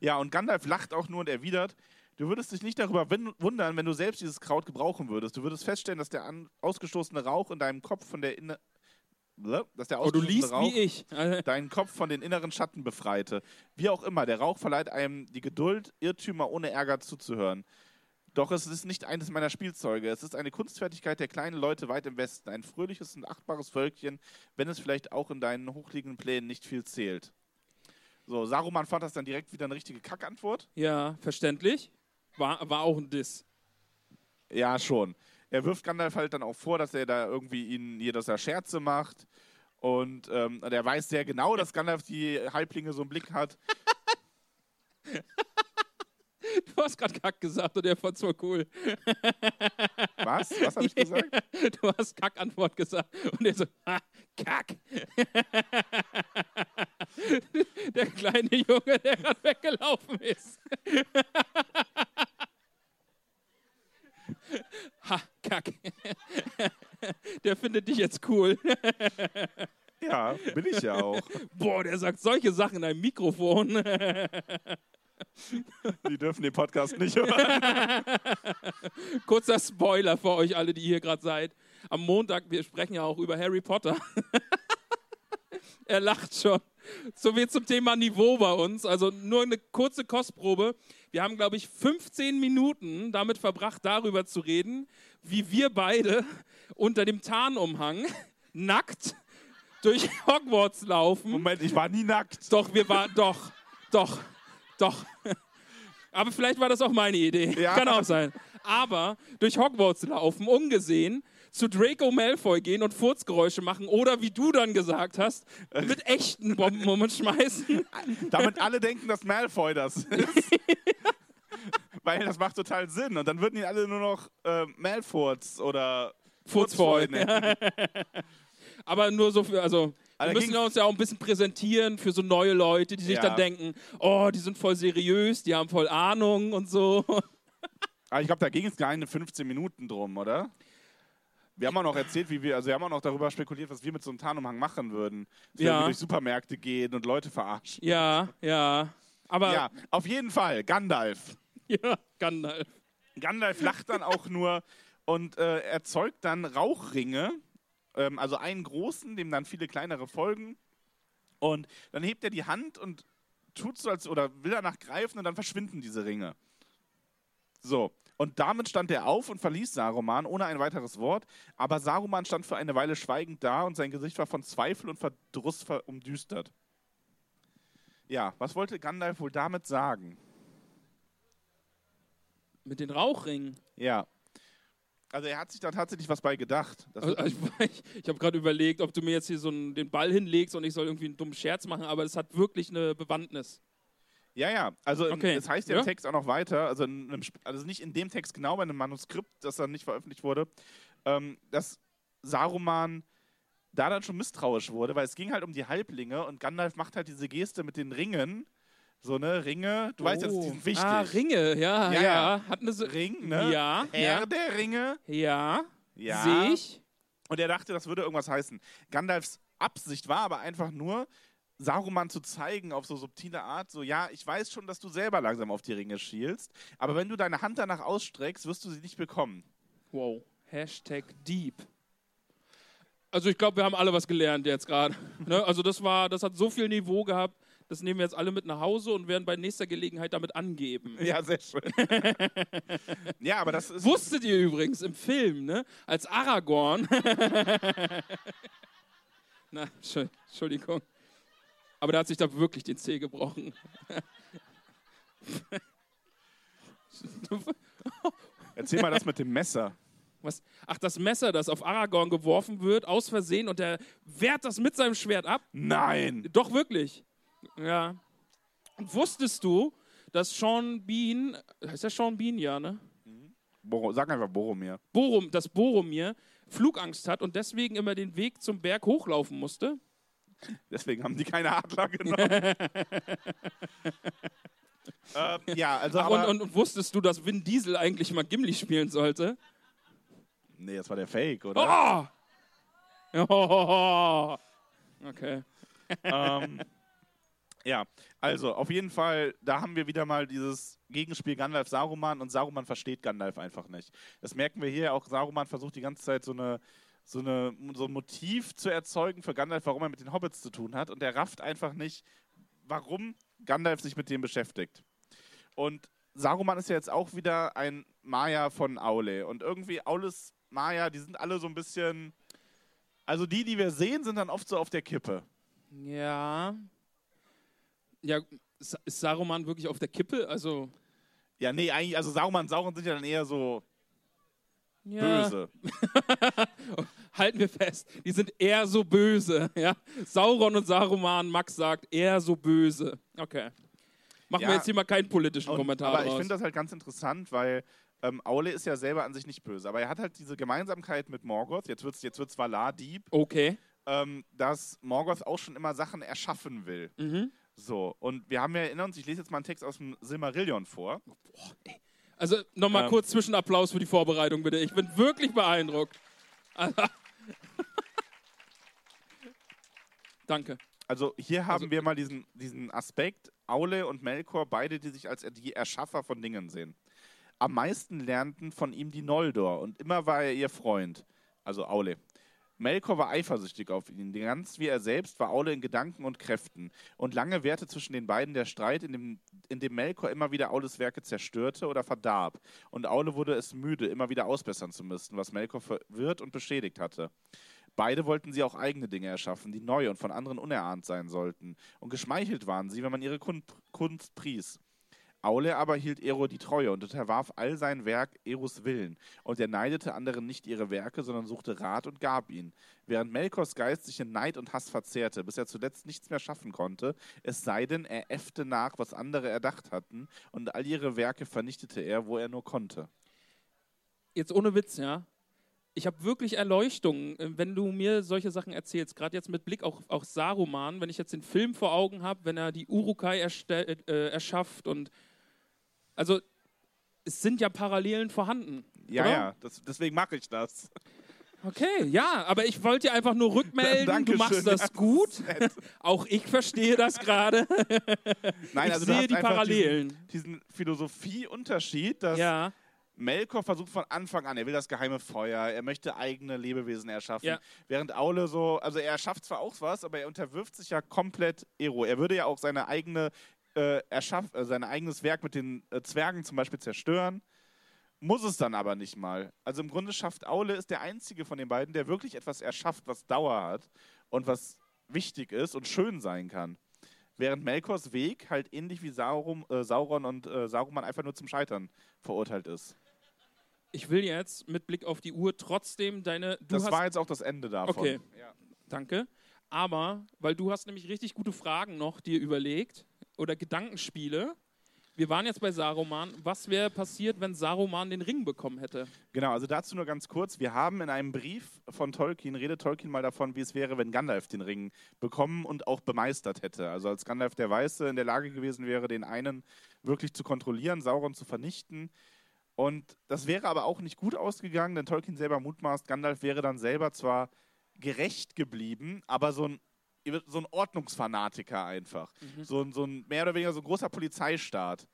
Ja, und Gandalf lacht auch nur und erwidert, du würdest dich nicht darüber wundern, wenn du selbst dieses Kraut gebrauchen würdest. Du würdest feststellen, dass der ausgestoßene Rauch in deinem Kopf von der dass der Oh, du ausgeschossene liest Rauch wie ich. Deinen Kopf von den inneren Schatten befreite. Wie auch immer, der Rauch verleiht einem die Geduld, Irrtümer ohne Ärger zuzuhören. Doch es ist nicht eines meiner Spielzeuge. Es ist eine Kunstfertigkeit der kleinen Leute weit im Westen. Ein fröhliches und achtbares Völkchen, wenn es vielleicht auch in deinen hochliegenden Plänen nicht viel zählt. So, Saruman fand das dann direkt wieder eine richtige Kackantwort. ja, verständlich. War, war auch ein Diss. Ja, schon. Er wirft Gandalf halt dann auch vor, dass er da irgendwie ihn hier, dass er Scherze macht. Und ähm, und er weiß sehr genau, dass Gandalf die Halblinge so im Blick hat. Du hast gerade Kack gesagt und der fand's voll cool. Was? Was habe ich gesagt? Du hast Kack-Antwort gesagt und er so, ha, Kack. Der kleine Junge, der gerade weggelaufen ist. Ha, Kack. Der findet dich jetzt cool. Ja, bin ich ja auch. Boah, der sagt solche Sachen in einem Mikrofon. Die dürfen den Podcast nicht hören. Kurzer Spoiler für euch alle, die hier gerade seid. Am Montag, wir sprechen ja auch über Harry Potter. er lacht schon. So viel zum Thema Niveau bei uns. Also nur eine kurze Kostprobe. Wir haben, glaube ich, 15 Minuten damit verbracht, darüber zu reden, wie wir beide unter dem Tarnumhang nackt durch Hogwarts laufen. Moment, ich war nie nackt. Doch, wir waren, doch, doch, doch. Aber vielleicht war das auch meine Idee. Ja. Kann auch sein. Aber durch Hogwarts laufen, ungesehen, zu Draco Malfoy gehen und Furzgeräusche machen oder wie du dann gesagt hast, mit echten Bomben um uns schmeißen. Damit alle denken, dass Malfoy das ist. Weil das macht total Sinn. Und dann würden ihn alle nur noch äh, Malfurz oder Furzfoy. nennen. Aber nur so für, also. Wir müssen uns ja auch ein bisschen präsentieren für so neue Leute, die sich Ja. dann denken, oh, die sind voll seriös, die haben voll Ahnung und so. Aber ich glaube, da ging es gar nicht 15 Minuten drum, oder? Wir haben auch noch erzählt, wie wir, also wir haben auch noch darüber spekuliert, was wir mit so einem Tarnumhang machen würden. Dass wir Ja. irgendwie durch Supermärkte gehen und Leute verarschen. Ja, ja. Aber Ja, auf jeden Fall, Gandalf. ja Gandalf. Gandalf lacht dann auch nur und äh, erzeugt dann Rauchringe, ähm, also einen großen, dem dann viele kleinere folgen. Und dann hebt er die Hand und tut so, als oder will danach greifen und dann verschwinden diese Ringe. So. Und damit stand er auf und verließ Saruman ohne ein weiteres Wort. Aber Saruman stand für eine Weile schweigend da und sein Gesicht war von Zweifel und Verdruss ver umdüstert. Ja, was wollte Gandalf wohl damit sagen? Mit den Rauchringen. Ja. Also er hat sich da tatsächlich was bei gedacht. Also, wird- ich ich habe gerade überlegt, ob du mir jetzt hier so einen, den Ball hinlegst und ich soll irgendwie einen dummen Scherz machen, aber es hat wirklich eine Bewandtnis. Ja, ja. Also in- Okay. es heißt ja, Ja. im Text auch noch weiter, also, in einem, also nicht in dem Text genau, bei einem Manuskript, das dann nicht veröffentlicht wurde, ähm, dass Saruman da dann schon misstrauisch wurde, weil es ging halt um die Halblinge und Gandalf macht halt diese Geste mit den Ringen. So, ne, Ringe, du weißt jetzt, die sind wichtig. Ah, Ringe, ja, Ja, ja. ja. Hat eine so Ring, ne? Ja, Herr ja. der Ringe. Ja, Ja. sehe ich. Und er dachte, das würde irgendwas heißen. Gandalfs Absicht war aber einfach nur, Saruman zu zeigen auf so subtile Art, so, ja, ich weiß schon, dass du selber langsam auf die Ringe schielst, aber wenn du deine Hand danach ausstreckst, wirst du sie nicht bekommen. Wow. Hashtag Deep. Also ich glaube, wir haben alle was gelernt jetzt gerade. ne? Also das war, das hat so viel Niveau gehabt, das nehmen wir jetzt alle mit nach Hause und werden bei nächster Gelegenheit damit angeben. Ja, sehr schön. ja, aber das ist. Wusstet ihr übrigens im Film, ne, als Aragorn. Na, Entschuld- Entschuldigung. Aber der hat sich da wirklich den Zeh gebrochen. Erzähl mal das mit dem Messer. Was? Ach, das Messer, das auf Aragorn geworfen wird, aus Versehen und der wehrt das mit seinem Schwert ab. Nein! Doch, wirklich. Ja. Und wusstest du, dass Sean Bean, heißt der Sean Bean, ja, ne? Boro, sag einfach Boromir. Borum, dass Boromir Flugangst hat und deswegen immer den Weg zum Berg hochlaufen musste? Deswegen haben die keine Adler genommen. ähm, ja, also. Ach, und, und, wusstest du, dass Vin Diesel eigentlich mal Gimli spielen sollte? nee, das war der Fake, oder? Oh! oh. Okay. ähm, ja, also auf jeden Fall, da haben wir wieder mal dieses Gegenspiel Gandalf-Saruman und Saruman versteht Gandalf einfach nicht. Das merken wir hier auch. Saruman versucht die ganze Zeit so eine, so, eine, so ein Motiv zu erzeugen für Gandalf, warum er mit den Hobbits zu tun hat. Und er rafft einfach nicht, warum Gandalf sich mit dem beschäftigt. Und Saruman ist ja jetzt auch wieder ein Maya von Aule. Und irgendwie Aules Maya, die sind alle so ein bisschen. Also die, die wir sehen, sind dann oft so auf der Kippe. Ja. Ja, ist Saruman wirklich auf der Kippe? Also. Ja, nee, eigentlich, also Saruman und Sauron sind ja dann eher so Ja. böse. Halten wir fest, die sind eher so böse. Ja? Sauron und Saruman, Max sagt, eher so böse. Okay. Machen Ja. wir jetzt hier mal keinen politischen Und, Kommentar aber ich draus. finde das halt ganz interessant, weil ähm, Aule ist ja selber an sich nicht böse. Aber er hat halt diese Gemeinsamkeit mit Morgoth. Jetzt wird es jetzt wird's Valar Dieb. Okay. ähm, dass Morgoth auch schon immer Sachen erschaffen will. Mhm. So, und wir haben ja erinnert uns, ich lese jetzt mal einen Text aus dem Silmarillion vor. Also nochmal Ähm. kurz Zwischenapplaus für die Vorbereitung, bitte. Ich bin wirklich beeindruckt. Danke. Also hier haben Also- wir mal diesen, diesen Aspekt, Aule und Melkor, beide, die sich als die Erschaffer von Dingen sehen. Am meisten lernten von ihm die Noldor und immer war er ihr Freund, also Aule. Melkor war eifersüchtig auf ihn, ganz wie er selbst war Aule in Gedanken und Kräften. Und lange währte zwischen den beiden der Streit, in dem, in dem Melkor immer wieder Aules Werke zerstörte oder verdarb. Und Aule wurde es müde, immer wieder ausbessern zu müssen, was Melkor verwirrt und beschädigt hatte. Beide wollten sie auch eigene Dinge erschaffen, die neu und von anderen unerahnt sein sollten. Und geschmeichelt waren sie, wenn man ihre Kun Kunst pries. Aule aber hielt Ero die Treue und unterwarf all sein Werk Eros Willen. Und er neidete anderen nicht ihre Werke, sondern suchte Rat und gab ihn. Während Melkors Geist sich in Neid und Hass verzehrte, bis er zuletzt nichts mehr schaffen konnte, es sei denn, er äffte nach, was andere erdacht hatten, und all ihre Werke vernichtete er, wo er nur konnte. Jetzt ohne Witz, ja. Ich habe wirklich Erleuchtung, äh, wenn du mir solche Sachen erzählst. Gerade jetzt mit Blick auf, auf Saruman, wenn ich jetzt den Film vor Augen habe, wenn er die Urukai erstell, äh, erschafft und. Also, es sind ja Parallelen vorhanden. Ja, oder? ja, das, deswegen mache ich das. Okay, ja, aber ich wollte dir einfach nur rückmelden, du machst das gut. Auch ich verstehe das gerade. Nein, Ich also sehe die Parallelen. Diesen, diesen Philosophieunterschied, dass Ja, Melkor versucht von Anfang an, er will das geheime Feuer, er möchte eigene Lebewesen erschaffen. Ja. Während Aule so, also er schafft zwar auch was, aber er unterwirft sich ja komplett Ero. Er würde ja auch seine eigene, äh, erschaff, äh, sein eigenes Werk mit den äh, Zwergen zum Beispiel zerstören. Muss es dann aber nicht mal. Also im Grunde schafft Aule, ist der einzige von den beiden, der wirklich etwas erschafft, was Dauer hat und was wichtig ist und schön sein kann. Während Melkors Weg halt ähnlich wie Sauron, äh, Sauron und äh, Saruman einfach nur zum Scheitern verurteilt ist. ich will jetzt mit Blick auf die Uhr trotzdem deine. Du das hast war jetzt auch das Ende davon. Okay. Ja. Danke. Aber, weil du hast nämlich richtig gute Fragen noch dir überlegt oder Gedankenspiele. Wir waren jetzt bei Saruman. Was wäre passiert, wenn Saruman den Ring bekommen hätte? Genau, also dazu nur ganz kurz. Wir haben in einem Brief von Tolkien, redet Tolkien mal davon, wie es wäre, wenn Gandalf den Ring bekommen und auch bemeistert hätte. Also als Gandalf der Weiße in der Lage gewesen wäre, den einen wirklich zu kontrollieren, Sauron zu vernichten. Und das wäre aber auch nicht gut ausgegangen, denn Tolkien selber mutmaßt, Gandalf wäre dann selber zwar gerecht geblieben, aber so ein, ihr wisst, so ein Ordnungsfanatiker einfach. So, ein, so ein mehr oder weniger so ein großer Polizeistaat.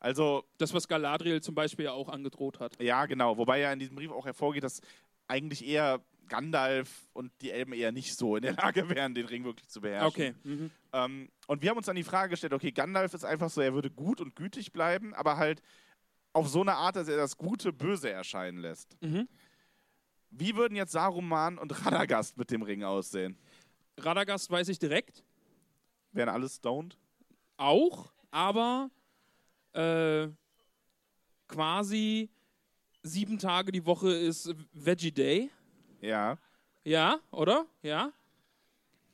Also Das, was Galadriel zum Beispiel ja auch angedroht hat. ja, genau. Wobei ja in diesem Brief auch hervorgeht, dass eigentlich eher Gandalf und die Elben eher nicht so in der Lage wären, den Ring wirklich zu beherrschen. Okay. Mhm. Ähm, und wir haben uns dann die Frage gestellt, okay, Gandalf ist einfach so, er würde gut und gütig bleiben, aber halt auf so eine Art, dass er das Gute böse erscheinen lässt. Mhm. Wie würden jetzt Saruman und Radagast mit dem Ring aussehen? Radagast weiß ich direkt. Wären alle stoned? Auch, aber äh, quasi sieben Tage die Woche ist Veggie Day. Ja. Ja, oder? Ja.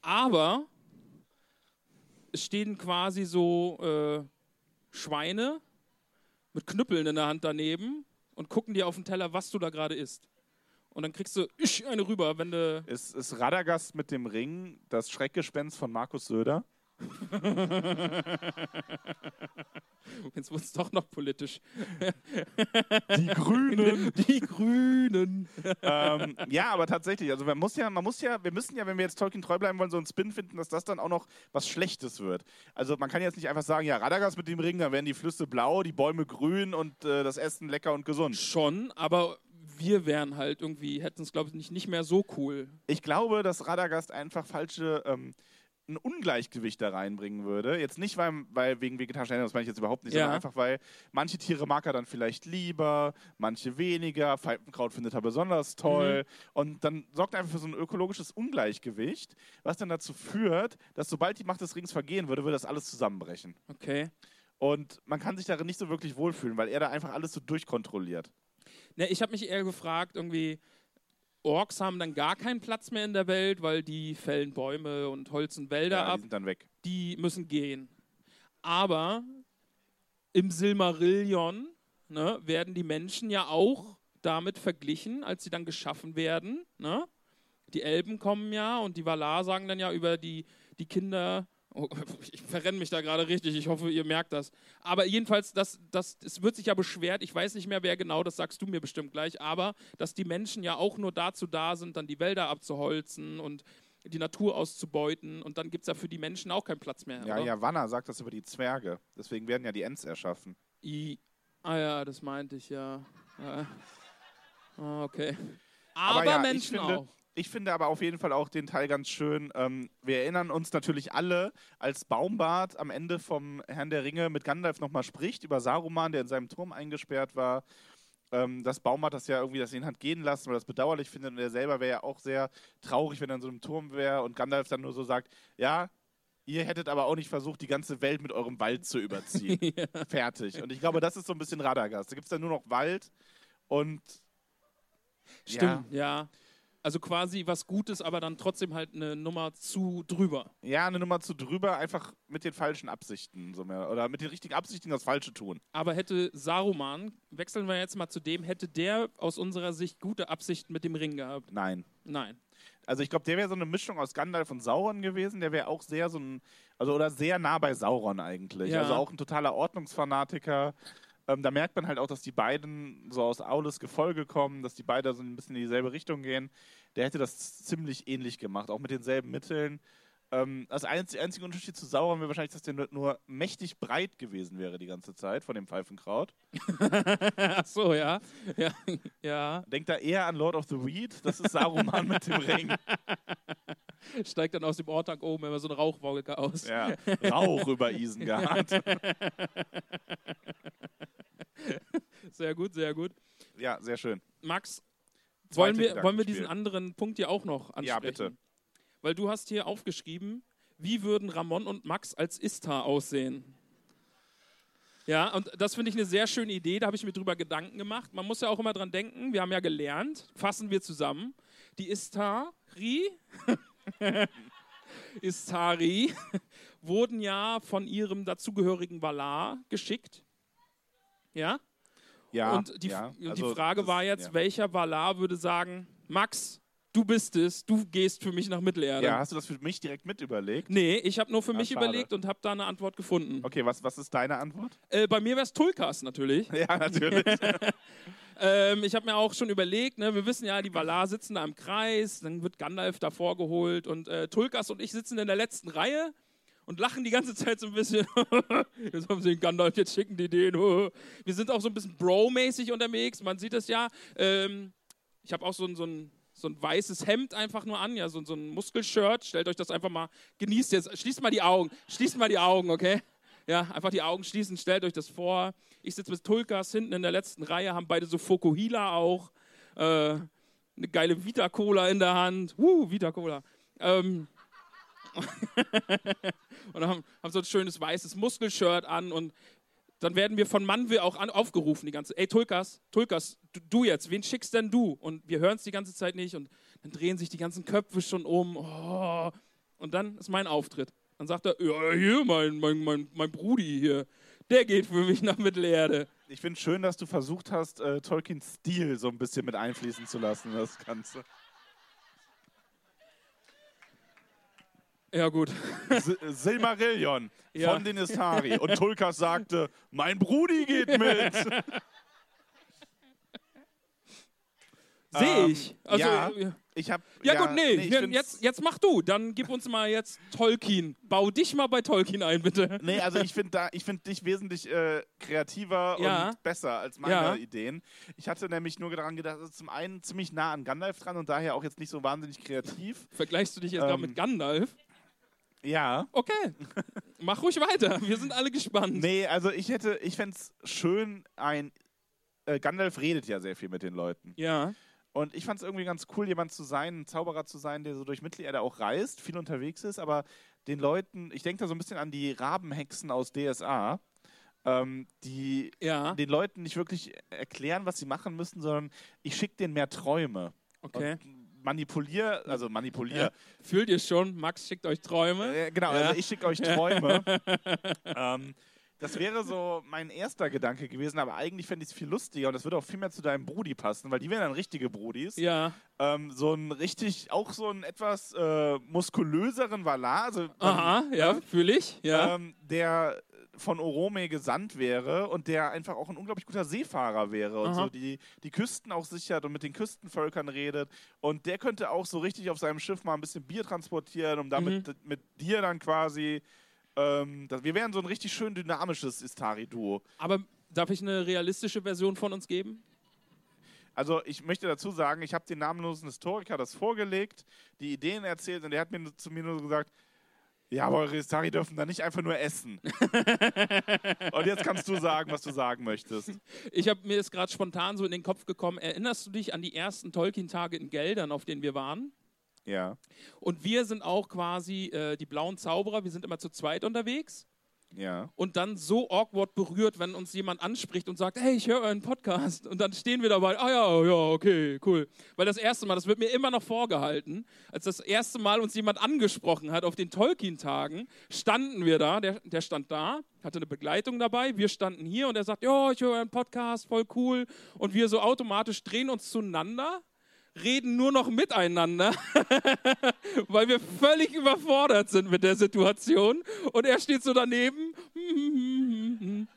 Aber es stehen quasi so äh, Schweine mit Knüppeln in der Hand daneben und gucken dir auf den Teller, was du da gerade isst. Und dann kriegst du isch, eine rüber, wenn du. Ist, ist Radagast mit dem Ring das Schreckgespenst von Markus Söder? Jetzt wird es doch noch politisch. Die Grünen! Die Grünen. ähm, ja, aber tatsächlich, also man muss ja, man muss ja, wir müssen ja, wenn wir jetzt Tolkien treu bleiben wollen, so einen Spin finden, dass das dann auch noch was Schlechtes wird. Also man kann jetzt nicht einfach sagen, ja, Radagast mit dem Ring, dann werden die Flüsse blau, die Bäume grün und äh, das Essen lecker und gesund. Schon, aber wir wären halt irgendwie, hätten es, glaube ich, nicht, nicht mehr so cool. Ich glaube, dass Radagast einfach falsche, ähm, ein Ungleichgewicht da reinbringen würde. Jetzt nicht, weil, weil wegen vegetarischen Ernährung, das meine ich jetzt überhaupt nicht, Ja. sondern einfach, weil manche Tiere mag er dann vielleicht lieber, manche weniger. Pfeifenkraut findet er besonders toll. Und dann sorgt er einfach für so ein ökologisches Ungleichgewicht, was dann dazu führt, dass sobald die Macht des Rings vergehen würde, würde das alles zusammenbrechen. Okay. Und man kann sich darin nicht so wirklich wohlfühlen, weil er da einfach alles so durchkontrolliert. Ne, ich habe mich eher gefragt, irgendwie, Orks haben dann gar keinen Platz mehr in der Welt, weil die fällen Bäume und holzen Wälder Ja, ab. die sind dann weg. die müssen gehen. Aber im Silmarillion ne, werden die Menschen ja auch damit verglichen, als sie dann geschaffen werden. Ne? Die Elben kommen ja und die Valar sagen dann ja über die, die Kinder. Oh, ich verrenne mich da gerade richtig, ich hoffe, ihr merkt das. Aber jedenfalls, das, das, es wird sich ja beschwert, ich weiß nicht mehr, wer genau, das sagst du mir bestimmt gleich, aber dass die Menschen ja auch nur dazu da sind, dann die Wälder abzuholzen und die Natur auszubeuten und dann gibt es ja für die Menschen auch keinen Platz mehr. Ja, oder? ja, Wanna sagt das über die Zwerge. Deswegen werden ja die Ents erschaffen. I, ah ja, das meinte ich ja. ja. Ah, okay. Aber Aber, ja, Menschen finde- auch. Ich finde aber auf jeden Fall auch den Teil ganz schön. Ähm, wir erinnern uns natürlich alle, als Baumbart am Ende vom Herrn der Ringe mit Gandalf nochmal spricht über Saruman, der in seinem Turm eingesperrt war. Ähm, dass Baumbart das ja irgendwie, dass ihn hat gehen lassen, weil das bedauerlich findet. Und er selber wäre ja auch sehr traurig, wenn er in so einem Turm wäre und Gandalf dann nur so sagt: Ja, ihr hättet aber auch nicht versucht, die ganze Welt mit eurem Wald zu überziehen. Fertig. Und ich glaube, das ist so ein bisschen Radagast. Da gibt es dann nur noch Wald und. Stimmt, ja. Also quasi was Gutes, aber dann trotzdem halt eine Nummer zu drüber. Ja, eine Nummer zu drüber, einfach mit den falschen Absichten. So mehr, oder mit den richtigen Absichten das Falsche tun. Aber hätte Saruman, wechseln wir jetzt mal zu dem, hätte der aus unserer Sicht gute Absichten mit dem Ring gehabt? Nein. Nein. Also ich glaube, der wäre so eine Mischung aus Gandalf und Sauron gewesen. Der wäre auch sehr so ein, also oder sehr nah bei Sauron eigentlich. Ja. Also auch ein totaler Ordnungsfanatiker. Ähm, da merkt man halt auch, dass die beiden so aus Aules Gefolge kommen, dass die beide so ein bisschen in dieselbe Richtung gehen. Der hätte das ziemlich ähnlich gemacht, auch mit denselben Mitteln. Ähm, das einzige, einzige Unterschied zu Sauron wäre wahrscheinlich, dass der nur, nur mächtig breit gewesen wäre die ganze Zeit von dem Pfeifenkraut. Ach so, ja. Ja. ja. Denkt da eher an Lord of the Weed. Das ist Saruman mit dem Ring. Steigt dann aus dem Ortag oben immer so eine Rauchwolke aus. Ja, Rauch über Isengard. Sehr gut, sehr gut. Ja, sehr schön. Max, Zweite wollen wir, wollen wir diesen anderen Punkt hier auch noch ansprechen? Ja, bitte. Weil du hast hier aufgeschrieben, wie würden Ramon und Max als Istar aussehen? Ja, und das finde ich eine sehr schöne Idee, da habe ich mir drüber Gedanken gemacht. Man muss ja auch immer dran denken, wir haben ja gelernt, fassen wir zusammen, die Istari, Istari wurden ja von ihrem dazugehörigen Valar geschickt. Ja? Ja, und die, ja, die also Frage das- war jetzt, ja. welcher Valar würde sagen, Max, du bist es, du gehst für mich nach Mittelerde. Ja, hast du das für mich direkt mit überlegt? Nee, ich habe nur für Ah, mich schade. überlegt und habe da eine Antwort gefunden. Okay, was, was ist deine Antwort? Äh, bei mir wäre es Tulkas natürlich. Ja, natürlich. Ähm, ich habe mir auch schon überlegt, ne, wir wissen ja, die Valar sitzen da im Kreis, dann wird Gandalf davor geholt und äh, Tulkas und ich sitzen in der letzten Reihe und lachen die ganze Zeit so ein bisschen. jetzt haben sie den Gandalf, jetzt schicken die den. wir sind auch so ein bisschen Bro-mäßig unterwegs, man sieht es ja. Ähm, ich habe auch so ein, so, ein, so ein weißes Hemd einfach nur an, ja, so, so ein Muskelshirt. Stellt euch das einfach mal, genießt jetzt, schließt mal die Augen, schließt mal die Augen, okay? Ja, einfach die Augen schließen, stellt euch das vor. Ich sitze mit Tulkas hinten in der letzten Reihe, haben beide so Fokuhila auch. Äh, eine geile Vita-Cola in der Hand. Uh, Vita-Cola. Ähm, und haben, haben so ein schönes weißes Muskelshirt an und dann werden wir von Manwil auch an, aufgerufen, die ganze Ey, Tulkas, Tulkas, du, du jetzt, wen schickst denn du? Und wir hören es die ganze Zeit nicht und dann drehen sich die ganzen Köpfe schon um. Oh. Und dann ist mein Auftritt. Dann sagt er, ja, hier, mein, mein, mein, mein Brudi hier, der geht für mich nach Mittelerde. Ich finde schön, dass du versucht hast, äh, Tolkiens Stil so ein bisschen mit einfließen zu lassen, das Ganze. Ja, gut. Silmarillion Ja. von den Istari. Und Tulkas sagte, mein Brudi geht mit. Sehe Ähm, ich. Also, ja. ja. Ich hab, Ja, gut, nee, find's- jetzt, jetzt mach du. Dann gib uns mal jetzt Tolkien. Bau dich mal bei Tolkien ein, bitte. Nee, also ich finde finde dich wesentlich äh, kreativer Ja. und besser als meine Ja. Ideen. Ich hatte nämlich nur daran gedacht, ist zum einen ziemlich nah an Gandalf dran und daher auch jetzt nicht so wahnsinnig kreativ. Vergleichst du dich jetzt gerade Ähm. mit Gandalf? Ja. Okay, mach ruhig weiter. Wir sind alle gespannt. Nee, also ich hätte, ich fände es schön, ein äh, Gandalf redet ja sehr viel mit den Leuten. Ja, Und ich fand es irgendwie ganz cool, jemand zu sein, ein Zauberer zu sein, der so durch Mittelerde auch reist, viel unterwegs ist, aber den Leuten, ich denke da so ein bisschen an die Rabenhexen aus DSA, ähm, die ja, den Leuten nicht wirklich erklären, was sie machen müssen, sondern ich schicke denen mehr Träume. okay. Und manipulier, also manipulier. Ja. Fühlt ihr schon? Max schickt euch Träume. Äh, genau, Ja. also ich schicke euch Träume. ähm, das wäre so mein erster Gedanke gewesen, aber eigentlich fände ich es viel lustiger und das würde auch viel mehr zu deinem Brudi passen, weil die wären dann richtige Brudis. Ja, Ähm, so ein richtig, auch so einen etwas äh, muskulöseren Valar, also ähm, aha, ja, fühle ich. Ja, ähm, der von Orome gesandt wäre und der einfach auch ein unglaublich guter Seefahrer wäre und Aha. so die, die Küsten auch sichert und mit den Küstenvölkern redet. Und der könnte auch so richtig auf seinem Schiff mal ein bisschen Bier transportieren, um damit Mhm. mit dir dann quasi. Ähm, das, wir wären so ein richtig schön dynamisches Istari-Duo. aber darf ich eine realistische Version von uns geben? Also ich möchte dazu sagen, ich habe den namenlosen Historiker das vorgelegt, die Ideen erzählt und der hat mir zu mir nur gesagt, ja, aber eure Istari dürfen da nicht einfach nur essen. und jetzt kannst du sagen, was du sagen möchtest. Ich habe mir ist gerade spontan so in den Kopf gekommen. Erinnerst du dich an die ersten Tolkien-Tage in Geldern, auf denen wir waren? Ja, Und wir sind auch quasi äh, die blauen Zauberer. Wir sind immer zu zweit unterwegs. Ja. und dann so awkward berührt, wenn uns jemand anspricht und sagt, hey, ich höre euren Podcast. Und dann stehen wir dabei, ah ja, ja, okay, cool. Weil das erste Mal, das wird mir immer noch vorgehalten, als das erste Mal uns jemand angesprochen hat auf den Tolkien-Tagen, standen wir da, der, der stand da, hatte eine Begleitung dabei, wir standen hier und er sagt, ja, ich höre euren Podcast, voll cool. Und wir so automatisch drehen uns zueinander reden nur noch miteinander, weil wir völlig überfordert sind mit der Situation. Und er steht so daneben.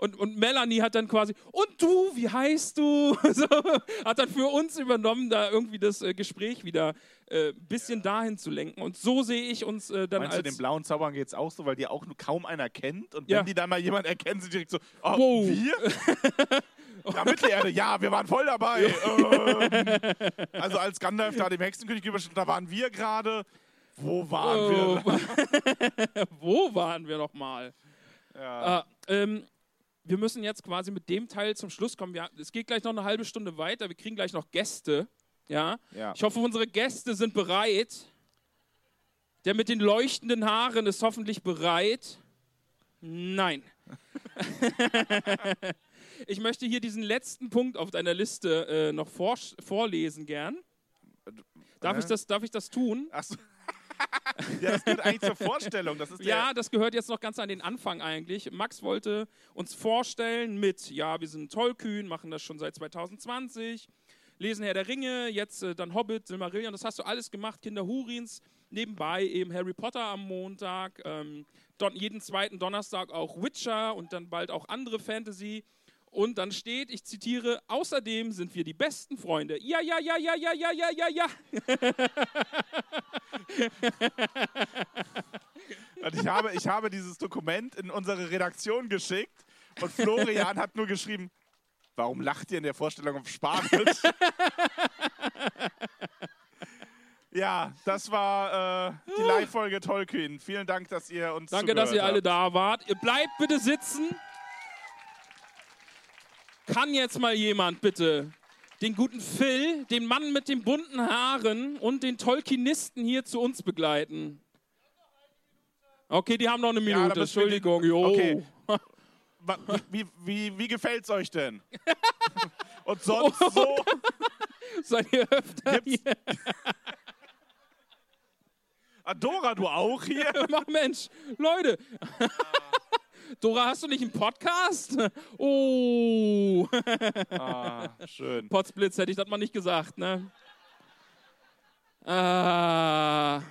Und, und Melanie hat dann quasi, und du, wie heißt du? So, hat dann für uns übernommen, da irgendwie das äh, Gespräch wieder ein äh, bisschen dahin zu lenken. Und so sehe ich uns äh, dann Meinst du, als... den blauen Zaubern geht es auch so, weil die auch nur kaum einer kennt? Und Ja. wenn die dann mal jemand erkennen, sind direkt so, oh, Wow. wir? ja, Mittelerde, ja, wir waren voll dabei. ähm, also als Gandalf da dem Hexenkönig überstand, da waren wir gerade. Wo waren wir? Oh. Wo waren wir noch mal? Ja. Ah, ähm, wir müssen jetzt quasi mit dem Teil zum Schluss kommen. Wir, es geht gleich noch eine halbe Stunde weiter. Wir kriegen gleich noch Gäste. Ja? Ja. Ich hoffe, unsere Gäste sind bereit. Der mit den leuchtenden Haaren ist hoffentlich bereit. Nein. ich möchte hier diesen letzten Punkt auf deiner Liste äh, noch vor, vorlesen gern. Darf, Äh? ich das, darf ich das tun? Achso. Ja, das geht eigentlich zur Vorstellung. Das Ja, das gehört jetzt noch ganz an den Anfang eigentlich. Max wollte uns vorstellen mit, ja, wir sind tollkühn, machen das schon seit 2020, lesen Herr der Ringe, jetzt äh, dann Hobbit, Silmarillion, das hast du alles gemacht, Kinder Hurins, nebenbei eben Harry Potter am Montag, ähm, jeden zweiten Donnerstag auch Witcher und dann bald auch andere Fantasy. Und dann steht, ich zitiere, außerdem sind wir die besten Freunde. Ja, ja, ja, ja, ja, ja, ja, ja, ja. Und ich habe, ich habe dieses Dokument in unsere Redaktion geschickt und Florian hat nur geschrieben, warum lacht ihr in der Vorstellung auf Spanisch? ja, das war äh, die Live-Folge Tolkien. Vielen Dank, dass ihr uns Danke, dass ihr zugehört alle habt. da wart. Ihr bleibt bitte sitzen. Kann jetzt mal jemand bitte den guten Phil, den Mann mit den bunten Haaren und den Tolkienisten hier zu uns begleiten? Okay, die haben noch eine Ja, Minute. die- Entschuldigung. Jo. Okay. Wie, wie, wie gefällt's euch denn? Und sonst so? Seid ihr öfter Gibt's- hier? Adora, du auch hier? Mach Mensch, Leute. Dora, hast du nicht einen Podcast? Oh. Ah, schön. Potzblitz hätte ich das mal nicht gesagt, ne? Ah.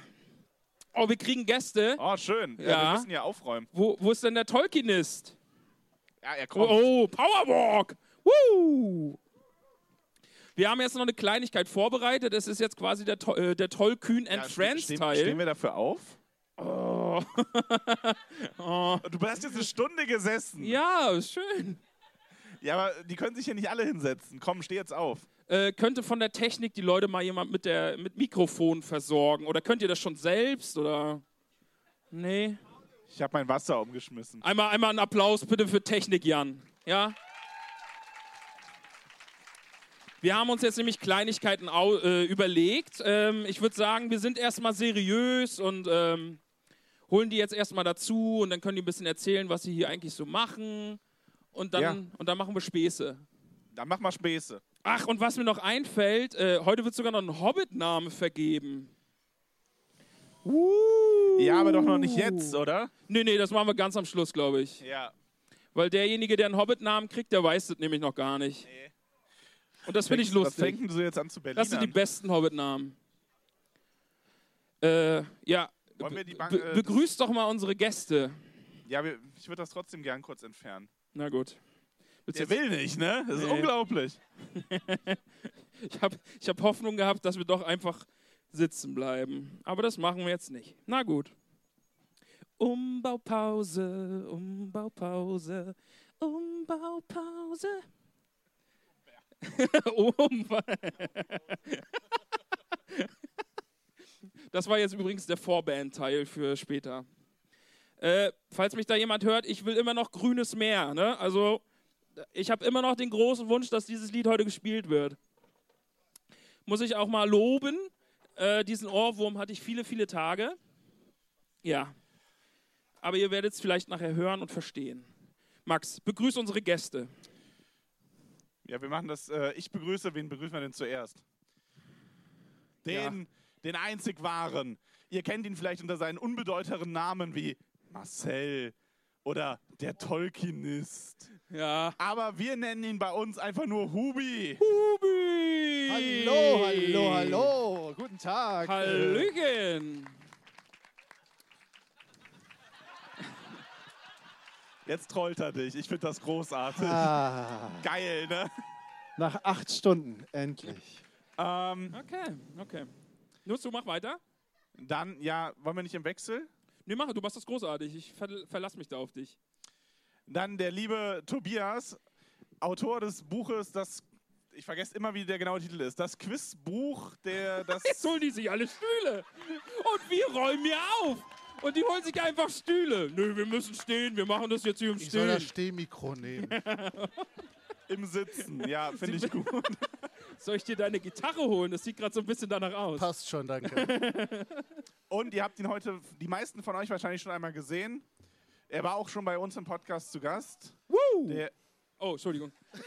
Oh, wir kriegen Gäste. Oh, schön. Ja. Ja. Wir müssen hier aufräumen. Wo, wo ist denn der Ja, Ja, er Oh, kommt. oh Powerwalk. Woo. Wir haben jetzt noch eine Kleinigkeit vorbereitet. Es ist jetzt quasi der, äh, der Tollkühn and Ja, Friends stehen, Teil. stehen wir dafür auf? oh. oh. Du hast jetzt eine Stunde gesessen. Ja, schön. Ja, aber die können sich hier nicht alle hinsetzen. Komm, steh jetzt auf. Äh, könnte von der Technik die Leute mal jemand mit, der, mit Mikrofon versorgen? Oder könnt ihr das schon selbst? Oder. Nee. Ich habe mein Wasser umgeschmissen. Einmal, einmal einen Applaus bitte für Technik, Jan. Ja? Wir haben uns jetzt nämlich Kleinigkeiten äh, überlegt. Ähm, ich würde sagen, wir sind erstmal seriös und ähm, holen die jetzt erstmal dazu und dann können die ein bisschen erzählen, was sie hier eigentlich so machen. Und dann, Ja. und dann machen wir Späße. Dann mach mal Späße. Ach, und was mir noch einfällt, äh, heute wird sogar noch ein Hobbit-Name vergeben. Ja, aber doch noch nicht jetzt, oder? Nee, nee, das machen wir ganz am Schluss, glaube ich. Ja. Weil derjenige, der einen Hobbit-Namen kriegt, der weiß das nämlich noch gar nicht. Nee. Und das finde ich Was lustig. fängt denn du jetzt an zu Berlin? Das sind die besten Hobbit-Namen. Äh, ja. Wollen wir die Bank- äh, begrüßt doch mal unsere Gäste. Ja, wir, ich würde das trotzdem gern kurz entfernen. Na gut. Willst Der will nicht, ne? Das ist Nee. unglaublich. Ich habe ich hab Hoffnung gehabt, dass wir doch einfach sitzen bleiben. Aber das machen wir jetzt nicht. Na gut. Umbaupause, Umbaupause, Umbaupause. um. Das war jetzt übrigens der Vorband-Teil für später. Äh, falls mich da jemand hört, ich will immer noch grünes Meer. Ne? Also, ich habe immer noch den großen Wunsch, dass dieses Lied heute gespielt wird. Muss ich auch mal loben. Äh, diesen Ohrwurm hatte ich viele, viele Tage. Ja. Aber ihr werdet es vielleicht nachher hören und verstehen. Max, begrüß unsere Gäste. Ja, wir machen das. Äh, ich begrüße, wen begrüßen wir denn zuerst? Den, den einzig wahren. Ihr kennt ihn vielleicht unter seinen unbedeuteren Namen wie Marcel oder der Tolkienist. Ja. Aber wir nennen ihn bei uns einfach nur Hubi. Hubi! Hallo, hallo, hallo. Guten Tag. Hallöchen! Jetzt trollt er dich. Ich finde das großartig. Ah, Geil, ne? nach acht Stunden, endlich. Ähm, Okay, okay. Nur du mach weiter. dann, ja, wollen wir nicht im Wechsel? Nee, mach, du machst das großartig. Ich ver verlass mich da auf dich. Dann der liebe Tobias, Autor des Buches, das, ich vergesse immer, wie der genaue Titel ist, das Quizbuch, der, das, Jetzt holen die sich alle Stühle. Und wir räumen hier auf. Und die holen sich einfach Stühle. Nö, wir müssen stehen. Wir machen das jetzt hier im Ich soll das Stehen. Stehmikro nehmen. im Sitzen, ja, finde ich gut. Soll ich dir deine Gitarre holen? Das sieht gerade so ein bisschen danach aus. Passt schon, danke. Und ihr habt ihn heute, die meisten von euch wahrscheinlich schon einmal gesehen. Er war auch schon bei uns im Podcast zu Gast. Woo! Der Oh, Entschuldigung.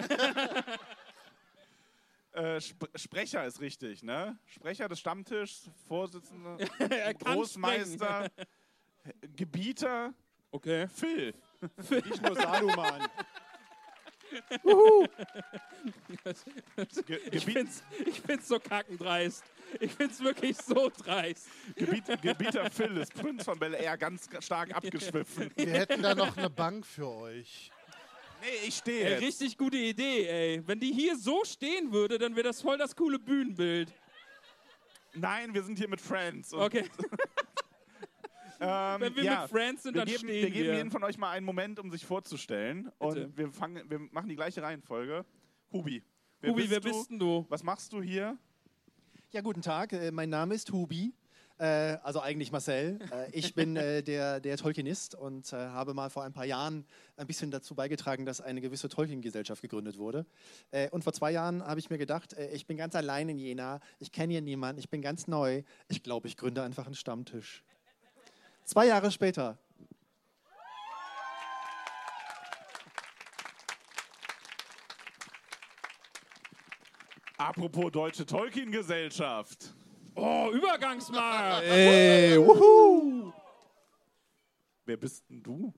äh, Sp Sprecher ist richtig, ne? Sprecher des Stammtischs, Vorsitzender, Er Großmeister, Gebieter, Okay. Phil. Ich nur Saluman. Ge Ich find's, ich find's so kackendreist. Ich find's wirklich so dreist. Gebiet Gebieter Phil ist Prinz von Bel Air ganz stark abgeschwiffen. Wir hätten da noch eine Bank für euch. Nee, ich stehe Ey, richtig gute Idee, ey. Wenn die hier so stehen würde, dann wäre das voll das coole Bühnenbild. Nein, wir sind hier mit Friends. Und, Okay. ähm, Wenn wir ja, mit Friends sind, wir dann geben, stehen wir geben wir. jedem von euch mal einen Moment, um sich vorzustellen. Bitte. Und wir, fangen, wir machen die gleiche Reihenfolge. Hubi. Wer Hubi, bist wer du? bist denn du? Was machst du hier? Ja, guten Tag. äh, Mein Name ist Hubi. Äh, also eigentlich Marcel. Äh, ich bin der, der Tolkienist und habe mal vor ein paar Jahren ein bisschen dazu beigetragen, dass eine gewisse Tolkien-Gesellschaft gegründet wurde. Und vor zwei Jahren habe ich mir gedacht, ich bin ganz allein in Jena, ich kenne hier niemanden, ich bin ganz neu. Ich glaube, ich gründe einfach einen Stammtisch. Zwei Jahre später. Apropos Deutsche Tolkien-Gesellschaft. Oh, Übergangsmarkt. Ey, wuhu! Wer bist denn du?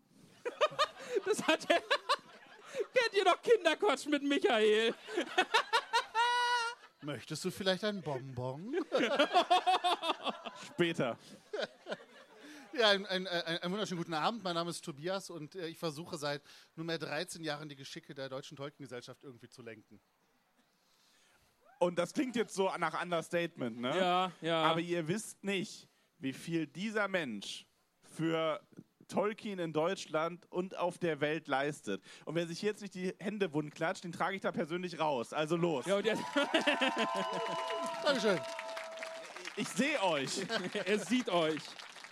Das hat er. Kennt ihr doch Kinderquatsch mit Michael? Möchtest du vielleicht ein Bonbon? Später. Ja, ein, ein, ein, einen wunderschönen guten Abend. Mein Name ist Tobias und äh, ich versuche seit nunmehr 13 Jahren die Geschicke der Deutschen Tolkien-Gesellschaft irgendwie zu lenken. Und das klingt jetzt so nach Understatement, ne? Ja, ja. Aber ihr wisst nicht, wie viel dieser Mensch für Tolkien in Deutschland und auf der Welt leistet. Und wer sich jetzt nicht die Hände wund klatscht, den trage ich da persönlich raus. Also los. ja, und jetzt, Dankeschön. Ich sehe euch. er sieht euch.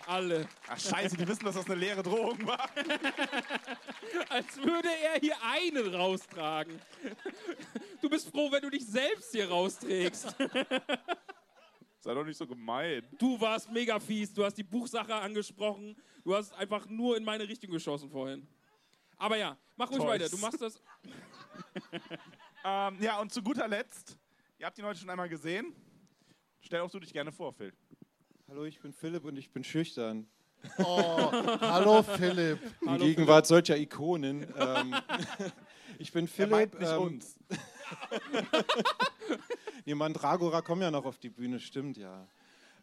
Alle. Ach scheiße, die wissen, dass das eine leere Drohung war. Als würde er hier einen raustragen. Du bist froh, wenn du dich selbst hier rausträgst. Sei doch nicht so gemein. Du warst mega fies. Du hast die Buchsache angesprochen. Du hast einfach nur in meine Richtung geschossen vorhin. Aber ja, mach ruhig Toll. weiter. Du machst das. Ähm, ja, und zu guter Letzt, ihr habt ihn heute schon einmal gesehen. Stell auch du dich gerne vor, Phil. Hallo, ich bin Philipp und ich bin schüchtern. Oh, hallo Philipp. In Gegenwart solcher Ikonen. ähm, ich bin Er Philipp. meint nicht ähm, uns. Nee, Mandragora kommen ja noch auf die Bühne, stimmt ja.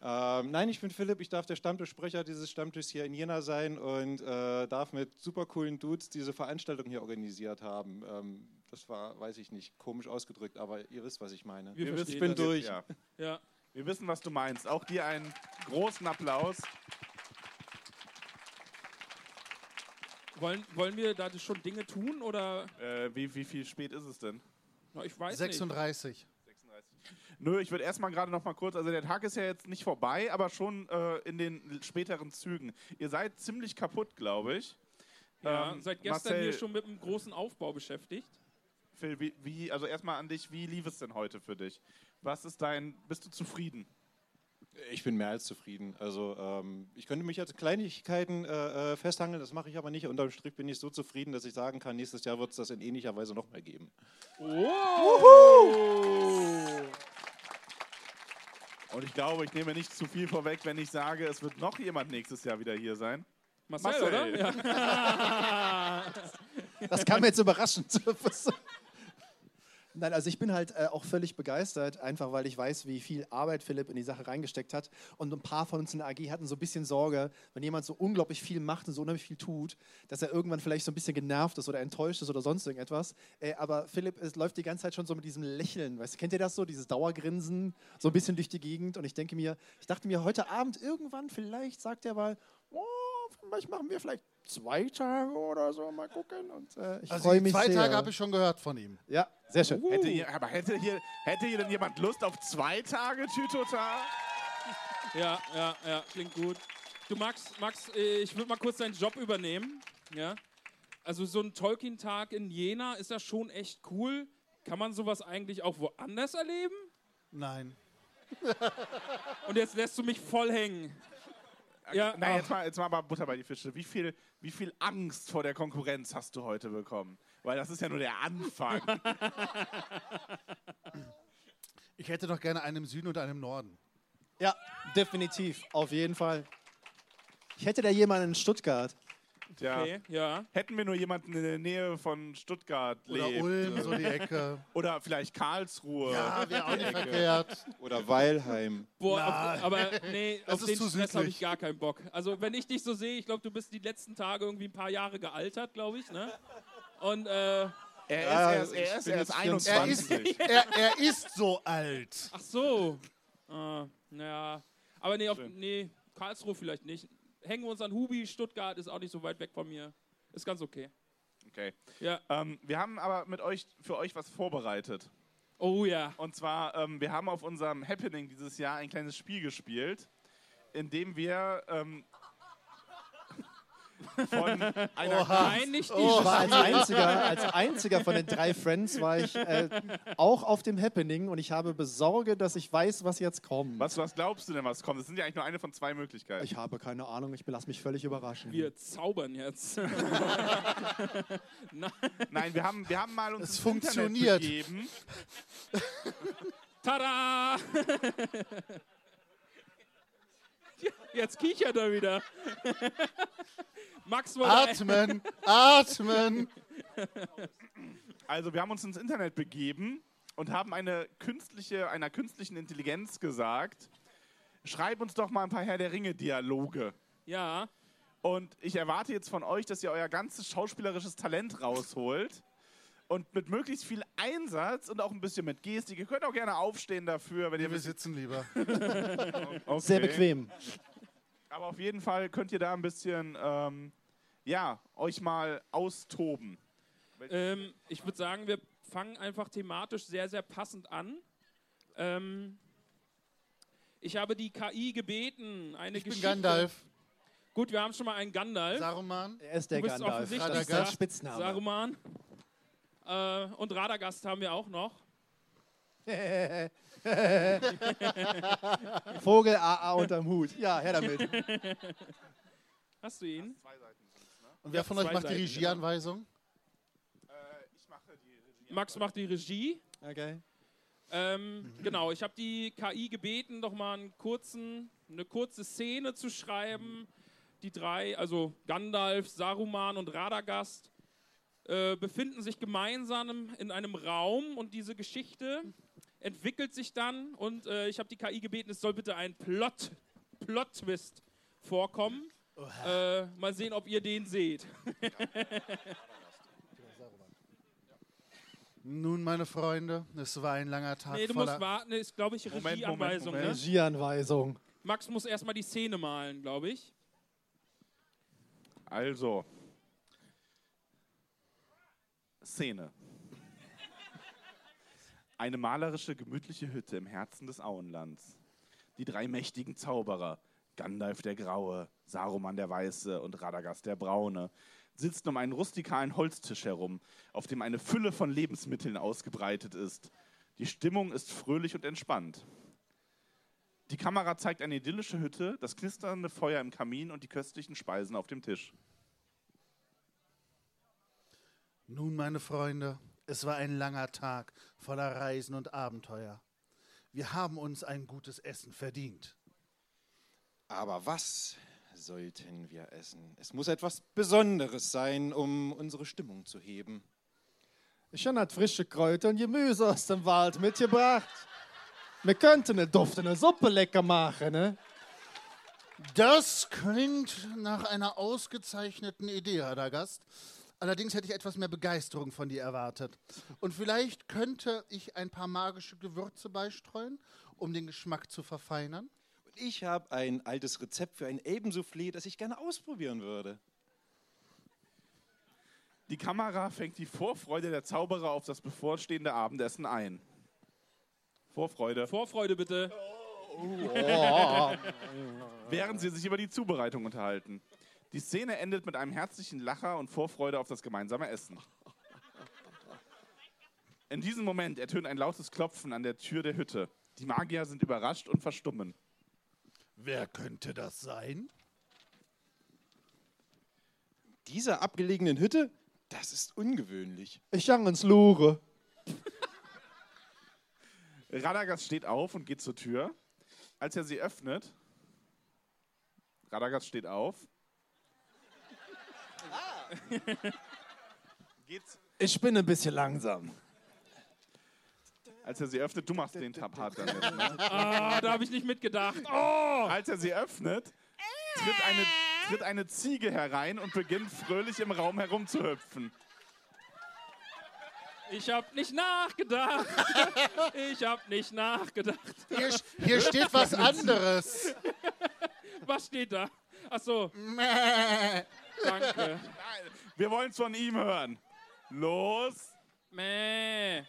Ähm, nein, ich bin Philipp, ich darf der Stammtischsprecher dieses Stammtischs hier in Jena sein und äh, darf mit super coolen Dudes diese Veranstaltung hier organisiert haben. Ähm, das war, weiß ich nicht, komisch ausgedrückt, aber ihr wisst, was ich meine. Wir ich bin das. durch. Ja. Ja. Wir wissen, was du meinst. Auch dir einen großen Applaus. Wollen, wollen wir da schon Dinge tun oder? Äh, wie, wie viel spät ist es denn? Na, ich weiß 36. 36. Nö, ich würde erstmal gerade noch mal kurz, also der Tag ist ja jetzt nicht vorbei, aber schon äh, in den späteren Zügen. Ihr seid ziemlich kaputt, glaube ich. nicht. Ja, Ähm, seit gestern Marcel- hier schon mit einem großen Aufbau beschäftigt. Phil, wie, wie, also erstmal an dich, wie lief es denn heute für dich? Was ist dein, bist du zufrieden? Ich bin mehr als zufrieden. Also ähm, ich könnte mich jetzt Kleinigkeiten äh, äh, festhangeln, das mache ich aber nicht. Unterm Strich bin ich so zufrieden, dass ich sagen kann, nächstes Jahr wird es das in ähnlicher Weise noch mehr geben. Und ich glaube, ich nehme nicht zu viel vorweg, wenn ich sage, es wird noch jemand nächstes Jahr wieder hier sein. Marcel, Marcel. oder? Ja. Das kam mir jetzt überraschend. Nein, also ich bin halt äh, auch völlig begeistert, einfach weil ich weiß, wie viel Arbeit Philipp in die Sache reingesteckt hat. Und ein paar von uns in der AG hatten so ein bisschen Sorge, wenn jemand so unglaublich viel macht und so unheimlich viel tut, dass er irgendwann vielleicht so ein bisschen genervt ist oder enttäuscht ist oder sonst irgendetwas. Äh, aber Philipp es läuft die ganze Zeit schon so mit diesem Lächeln. Weißt, kennt ihr das so, dieses Dauergrinsen, so ein bisschen durch die Gegend? Und ich denke mir, ich dachte mir heute Abend irgendwann, vielleicht sagt er mal, oh, vielleicht machen wir vielleicht zwei Tage oder so, mal gucken. Und äh, ich Also freue mich zwei sehr. Tage habe ich schon gehört von ihm. Ja, sehr schön. Hätte hier, aber hätte hier, hätte hier denn jemand Lust auf zwei Tage Tütota? Ja, ja, ja, klingt gut. Du Max, Max, äh, ich würde mal kurz deinen Job übernehmen. Ja. Also so ein Tolkien-Tag in Jena ist ja schon echt cool. Kann man sowas eigentlich auch woanders erleben? Nein. Und jetzt lässt du mich voll hängen. Ja, Nein, jetzt mal, jetzt mal aber Butter bei die Fische. Wie viel, wie viel Angst vor der Konkurrenz hast du heute bekommen? Weil das ist ja nur der Anfang. Ich hätte doch gerne einen im Süden und einen im Norden. Ja, definitiv, auf jeden Fall. Ich hätte da jemanden in Stuttgart. Tja, Okay, ja. hätten wir nur jemanden in der Nähe von Stuttgart Oder lebt. Ulm, so die Ecke. Oder vielleicht Karlsruhe. Ja, wäre auch nicht verkehrt. Oder Weilheim. Boah, auf, aber nee, Das auf ist den zu Stress habe ich gar keinen Bock. Also wenn ich dich so sehe, ich glaube, du bist die letzten Tage irgendwie ein paar Jahre gealtert, glaube ich, ne? Und äh, Er ist er ist erst jetzt Er 21. ist, er, er ist so alt. ach so. Ah, naja. Aber nee, auf, nee, Karlsruhe vielleicht nicht. Hängen wir uns an Hubi, Stuttgart ist auch nicht so weit weg von mir. Ist ganz okay. Okay. Ja. Ähm, wir haben aber mit euch für euch was vorbereitet. Oh ja. Und zwar, ähm, wir haben auf unserem Happening dieses Jahr ein kleines Spiel gespielt, in dem wir ähm, von einer Nein, nicht Ich die. war als einziger, als einziger von den drei Friends war ich äh, auch auf dem Happening und ich habe Besorge, dass ich weiß, was jetzt kommt. Was, was glaubst du denn, was kommt? Das sind ja eigentlich nur eine von zwei Möglichkeiten. Ich habe keine Ahnung, ich lasse mich völlig überraschen. Wir zaubern jetzt. Nein, wir haben, wir haben mal uns Es funktioniert. Tada! Jetzt kichert er wieder. Max wollte. Atmen, atmen. Also wir haben uns ins Internet begeben und haben eine künstliche, einer künstlichen Intelligenz gesagt, schreib uns doch mal ein paar Herr der Ringe-Dialoge. Ja. Und ich erwarte jetzt von euch, dass ihr euer ganzes schauspielerisches Talent rausholt Und mit möglichst viel Einsatz und auch ein bisschen mit Gestik. Ihr könnt auch gerne aufstehen dafür, wenn ihr Wir wisst. sitzen lieber. Okay. Sehr bequem. Aber auf jeden Fall könnt ihr da ein bisschen, ähm, ja, euch mal austoben. Ähm, ich würde sagen, wir fangen einfach thematisch sehr, sehr passend an. Ähm, ich habe die KI gebeten, eine Ich bin Geschichte. Gandalf. Gut, wir haben schon mal einen Gandalf. Saruman. Er ist der Du bist Gandalf. offensichtlich Das ist sein Spitzname. Saruman. Äh, und Radagast haben wir auch noch. Vogel AA unterm Hut. Ja, her damit. Hast du ihn? Und wer von euch macht die Seiten, Regieanweisung? Max macht die Regie. Okay. Ähm, genau, ich habe die KI gebeten, noch mal einen kurzen, eine kurze Szene zu schreiben. Die drei, also Gandalf, Saruman und Radagast, äh, befinden sich gemeinsam in einem Raum und diese Geschichte entwickelt sich dann und äh, ich habe die KI gebeten, es soll bitte ein Plot, Plot-Twist vorkommen. Äh, mal sehen, ob ihr den seht. Nun, meine Freunde, es war ein langer Tag Nee, du voller... musst warten, ist glaube ich Moment, Moment, Regieanweisung. Moment. Ne? Regieanweisung. Max muss erstmal die Szene malen, glaube ich. Also. Szene. Eine malerische, gemütliche Hütte im Herzen des Auenlands. Die drei mächtigen Zauberer, Gandalf der Graue, Saruman der Weiße und Radagast der Braune, sitzen um einen rustikalen Holztisch herum, auf dem eine Fülle von Lebensmitteln ausgebreitet ist. Die Stimmung ist fröhlich und entspannt. Die Kamera zeigt eine idyllische Hütte, das knisternde Feuer im Kamin und die köstlichen Speisen auf dem Tisch. Nun, meine Freunde, es war ein langer Tag voller Reisen und Abenteuer. Wir haben uns ein gutes Essen verdient. Aber was sollten wir essen? Es muss etwas Besonderes sein, um unsere Stimmung zu heben. Ich habe halt frische Kräuter und Gemüse aus dem Wald mitgebracht. Wir könnten eine duftende Suppe lecker machen, ne? Das klingt nach einer ausgezeichneten Idee, Herr Gast. Allerdings hätte ich etwas mehr Begeisterung von dir erwartet. Und vielleicht könnte ich ein paar magische Gewürze beistreuen, um den Geschmack zu verfeinern. Und ich habe ein altes Rezept für ein Elbensoufflé, das ich gerne ausprobieren würde. Die Kamera fängt die Vorfreude der Zauberer auf das bevorstehende Abendessen ein. Vorfreude. Vorfreude bitte. Während sie sich über die Zubereitung unterhalten. Die Szene endet mit einem herzlichen Lacher und Vorfreude auf das gemeinsame Essen. In diesem Moment ertönt ein lautes Klopfen an der Tür der Hütte. Die Magier sind überrascht und verstummen. Wer könnte das sein? Dieser abgelegenen Hütte? Das ist ungewöhnlich. Ich hang ins Lure. Radagast steht auf und geht zur Tür. Als er sie öffnet, Radagast steht auf. Geht's, Ich bin ein bisschen langsam. als er sie öffnet, du machst den dann jetzt, ne? Ah, da habe ich nicht mitgedacht. Oh! Als er sie öffnet, tritt eine, tritt eine Ziege herein und beginnt fröhlich im Raum herumzuhüpfen. Ich habe nicht nachgedacht. Ich habe nicht nachgedacht. Hier, hier steht was anderes. Was steht da? Ach so, Mäh. Danke. Wir wollen es von ihm hören. Los. Mäh.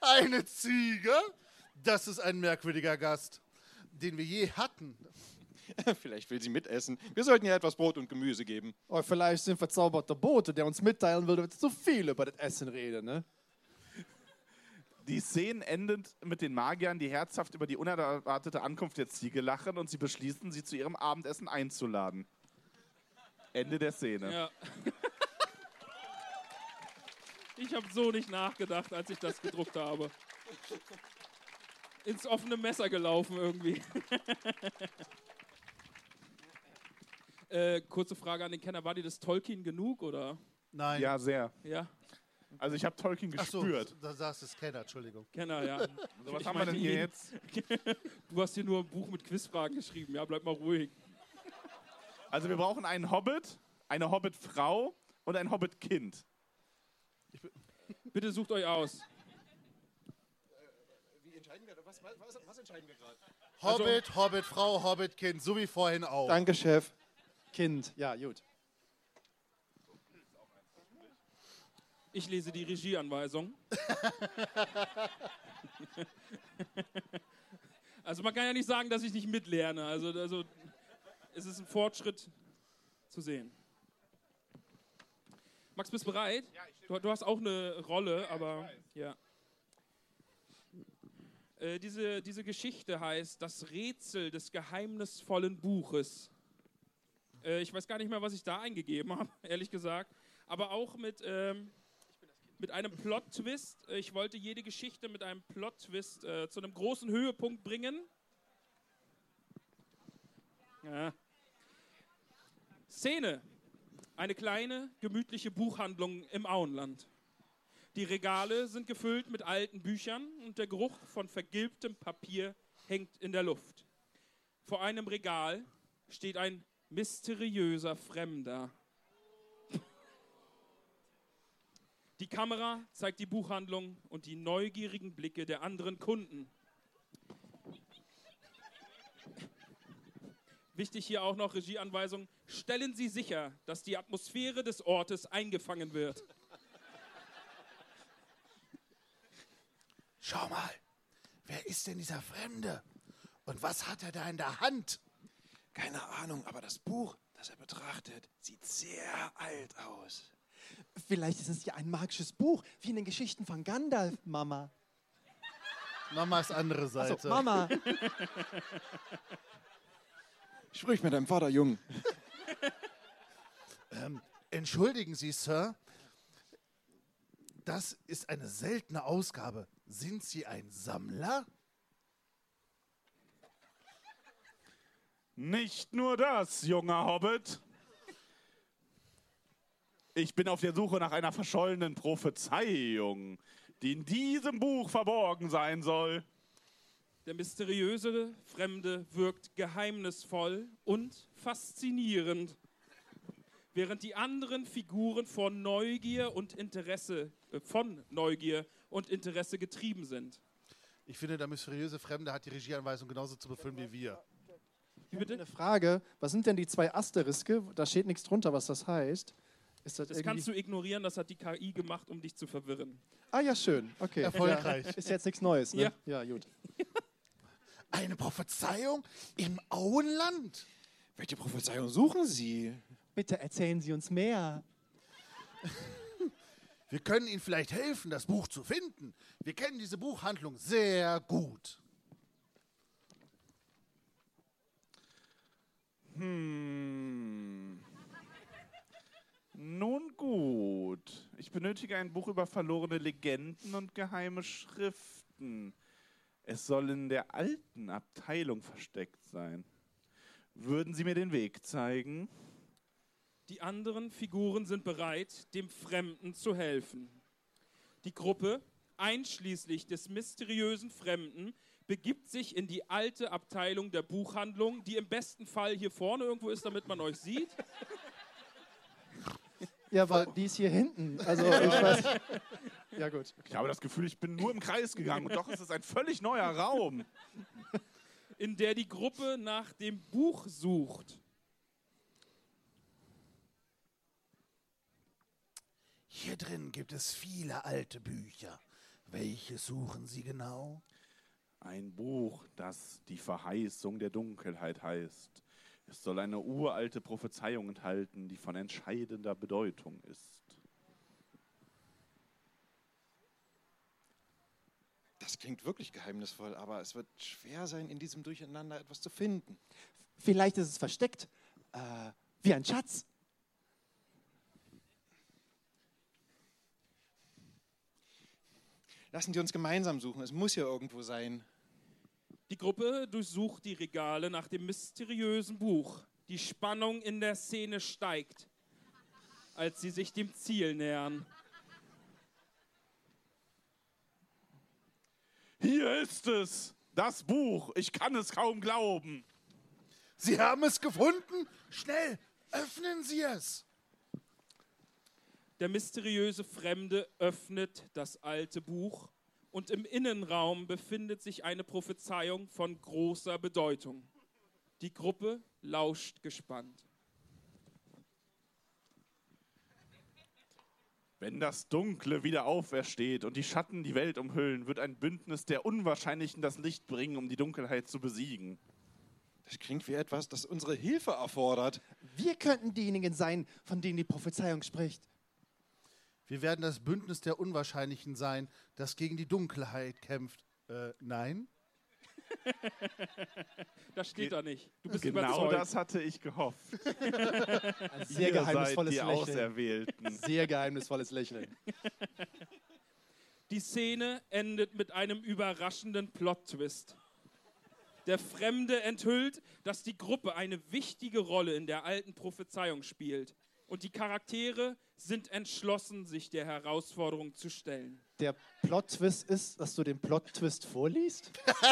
Eine Ziege? Das ist ein merkwürdiger Gast, den wir je hatten. Vielleicht will sie mitessen. Wir sollten ihr etwas Brot und Gemüse geben. Oder vielleicht sind verzauberte Bote, der uns mitteilen will, dass wir zu viel über das Essen reden, ne? Die Szene endet mit den Magiern, die herzhaft über die unerwartete Ankunft der Ziege lachen und sie beschließen, sie zu ihrem Abendessen einzuladen. Ende der Szene. Ja. Ich habe so nicht nachgedacht, als ich das gedruckt habe. Ins offene Messer gelaufen irgendwie. äh, kurze Frage an den Kenner: War dir das Tolkien genug oder? Nein. Ja, sehr. Ja, Also ich habe Tolkien Ach so, gespürt. da saß es Kenner, Entschuldigung. Kenner, ja. So, was Ich haben wir denn hier jetzt? Du hast hier nur ein Buch mit Quizfragen geschrieben. Ja, bleib mal ruhig. Also wir brauchen einen Hobbit, eine Hobbit-Frau und ein Hobbit-Kind. Bitte sucht euch aus. Wie entscheiden wir? Was, was, was entscheiden wir gerade? Hobbit, Hobbit, Frau, Hobbit, Kind, so wie vorhin auch. Danke, Chef. Kind, ja, gut. Ich lese die Regieanweisung. also man kann ja nicht sagen, dass ich nicht mitlerne. Also, also es ist ein Fortschritt zu sehen. Max, bist du bereit? Du, du hast auch eine Rolle, aber ja. Äh, diese, diese Geschichte heißt Das Rätsel des geheimnisvollen Buches. Äh, ich weiß gar nicht mehr, was ich da eingegeben habe, ehrlich gesagt. Aber auch mit, ähm, mit einem Plot-Twist. Äh, Ich wollte jede Geschichte mit einem Plot-Twist äh, zu einem großen Höhepunkt bringen. Ja. Szene. Eine kleine, gemütliche Buchhandlung im Auenland. Die Regale sind gefüllt mit alten Büchern und der Geruch von vergilbtem Papier hängt in der Luft. Vor einem Regal steht ein mysteriöser Fremder. Die Kamera zeigt die Buchhandlung und die neugierigen Blicke der anderen Kunden. Wichtig hier auch noch Regieanweisung. Stellen Sie sicher, dass die Atmosphäre des Ortes eingefangen wird. Schau mal, wer ist denn dieser Fremde? Und was hat er da in der Hand? Keine Ahnung, aber das Buch, das er betrachtet, sieht sehr alt aus. Vielleicht ist es ja ein magisches Buch, wie in den Geschichten von Gandalf, Mama. Mamas andere Seite. Also, Mama. Sprich mit deinem Vater, Jung. Ähm, entschuldigen Sie, Sir. Das ist eine seltene Ausgabe. Sind Sie ein Sammler? Nicht nur das, junger Hobbit. Ich bin auf der Suche nach einer verschollenen Prophezeiung, die in diesem Buch verborgen sein soll. Der mysteriöse Fremde wirkt geheimnisvoll und faszinierend, während die anderen Figuren von Neugier und Interesse, äh, von Neugier und Interesse getrieben sind. Ich finde, der mysteriöse Fremde hat die Regieanweisung genauso zu befüllen wie wir. Ich bitte? Eine Frage, was sind denn die zwei Asteriske? Da steht nichts drunter, was das heißt. Ist das, Das kannst du ignorieren, das hat die KI gemacht, um dich zu verwirren. Ah ja, schön. Okay. Erfolgreich. Ja, ist jetzt nichts Neues, ne? Ja. Ja, gut. Eine Prophezeiung im Auenland? Welche Prophezeiung suchen Sie? Bitte erzählen Sie uns mehr. Wir können Ihnen vielleicht helfen, das Buch zu finden. Wir kennen diese Buchhandlung sehr gut. Hm. Nun gut. Ich benötige ein Buch über verlorene Legenden und geheime Schriften. Es soll in der alten Abteilung versteckt sein. Würden Sie mir den Weg zeigen? Die anderen Figuren sind bereit, dem Fremden zu helfen. Die Gruppe, einschließlich des mysteriösen Fremden, begibt sich in die alte Abteilung der Buchhandlung, die im besten Fall hier vorne irgendwo ist, damit man euch sieht. Ja, weil die ist hier hinten. Also ich weiß. Ja, gut. Ich habe das Gefühl, ich bin nur im Kreis gegangen und doch ist es ein völlig neuer Raum. in der die Gruppe nach dem Buch sucht. Hier drin gibt es viele alte Bücher. Welche suchen Sie genau? Ein Buch, das die Verheißung der Dunkelheit heißt. Es soll eine uralte Prophezeiung enthalten, die von entscheidender Bedeutung ist. Das klingt wirklich geheimnisvoll, aber es wird schwer sein, in diesem Durcheinander etwas zu finden. Vielleicht ist es versteckt. Äh, wie ein Schatz. Lassen Sie uns gemeinsam suchen. Es muss ja irgendwo sein. Die Gruppe durchsucht die Regale nach dem mysteriösen Buch. Die Spannung in der Szene steigt, als sie sich dem Ziel nähern. Hier ist es! Das Buch! Ich kann es kaum glauben! Sie haben es gefunden? Schnell, öffnen Sie es! Der mysteriöse Fremde öffnet das alte Buch und im Innenraum befindet sich eine Prophezeiung von großer Bedeutung. Die Gruppe lauscht gespannt. Wenn das Dunkle wieder aufersteht und die Schatten die Welt umhüllen, wird ein Bündnis der Unwahrscheinlichen das Licht bringen, um die Dunkelheit zu besiegen. Das klingt wie etwas, das unsere Hilfe erfordert. Wir könnten diejenigen sein, von denen die Prophezeiung spricht. Wir werden das Bündnis der Unwahrscheinlichen sein, das gegen die Dunkelheit kämpft. Äh, nein? Das steht da nicht. Du bist Genau überzeugt. das hatte ich gehofft. Ein sehr Ihr geheimnisvolles seid die Lächeln. Auserwählten. Sehr geheimnisvolles Lächeln. Die Szene endet mit einem überraschenden Plot-Twist. Der Fremde enthüllt, dass die Gruppe eine wichtige Rolle in der alten Prophezeiung spielt. Und die Charaktere sind entschlossen, sich der Herausforderung zu stellen. Der Plot-Twist ist, dass du den Plot-Twist vorliest?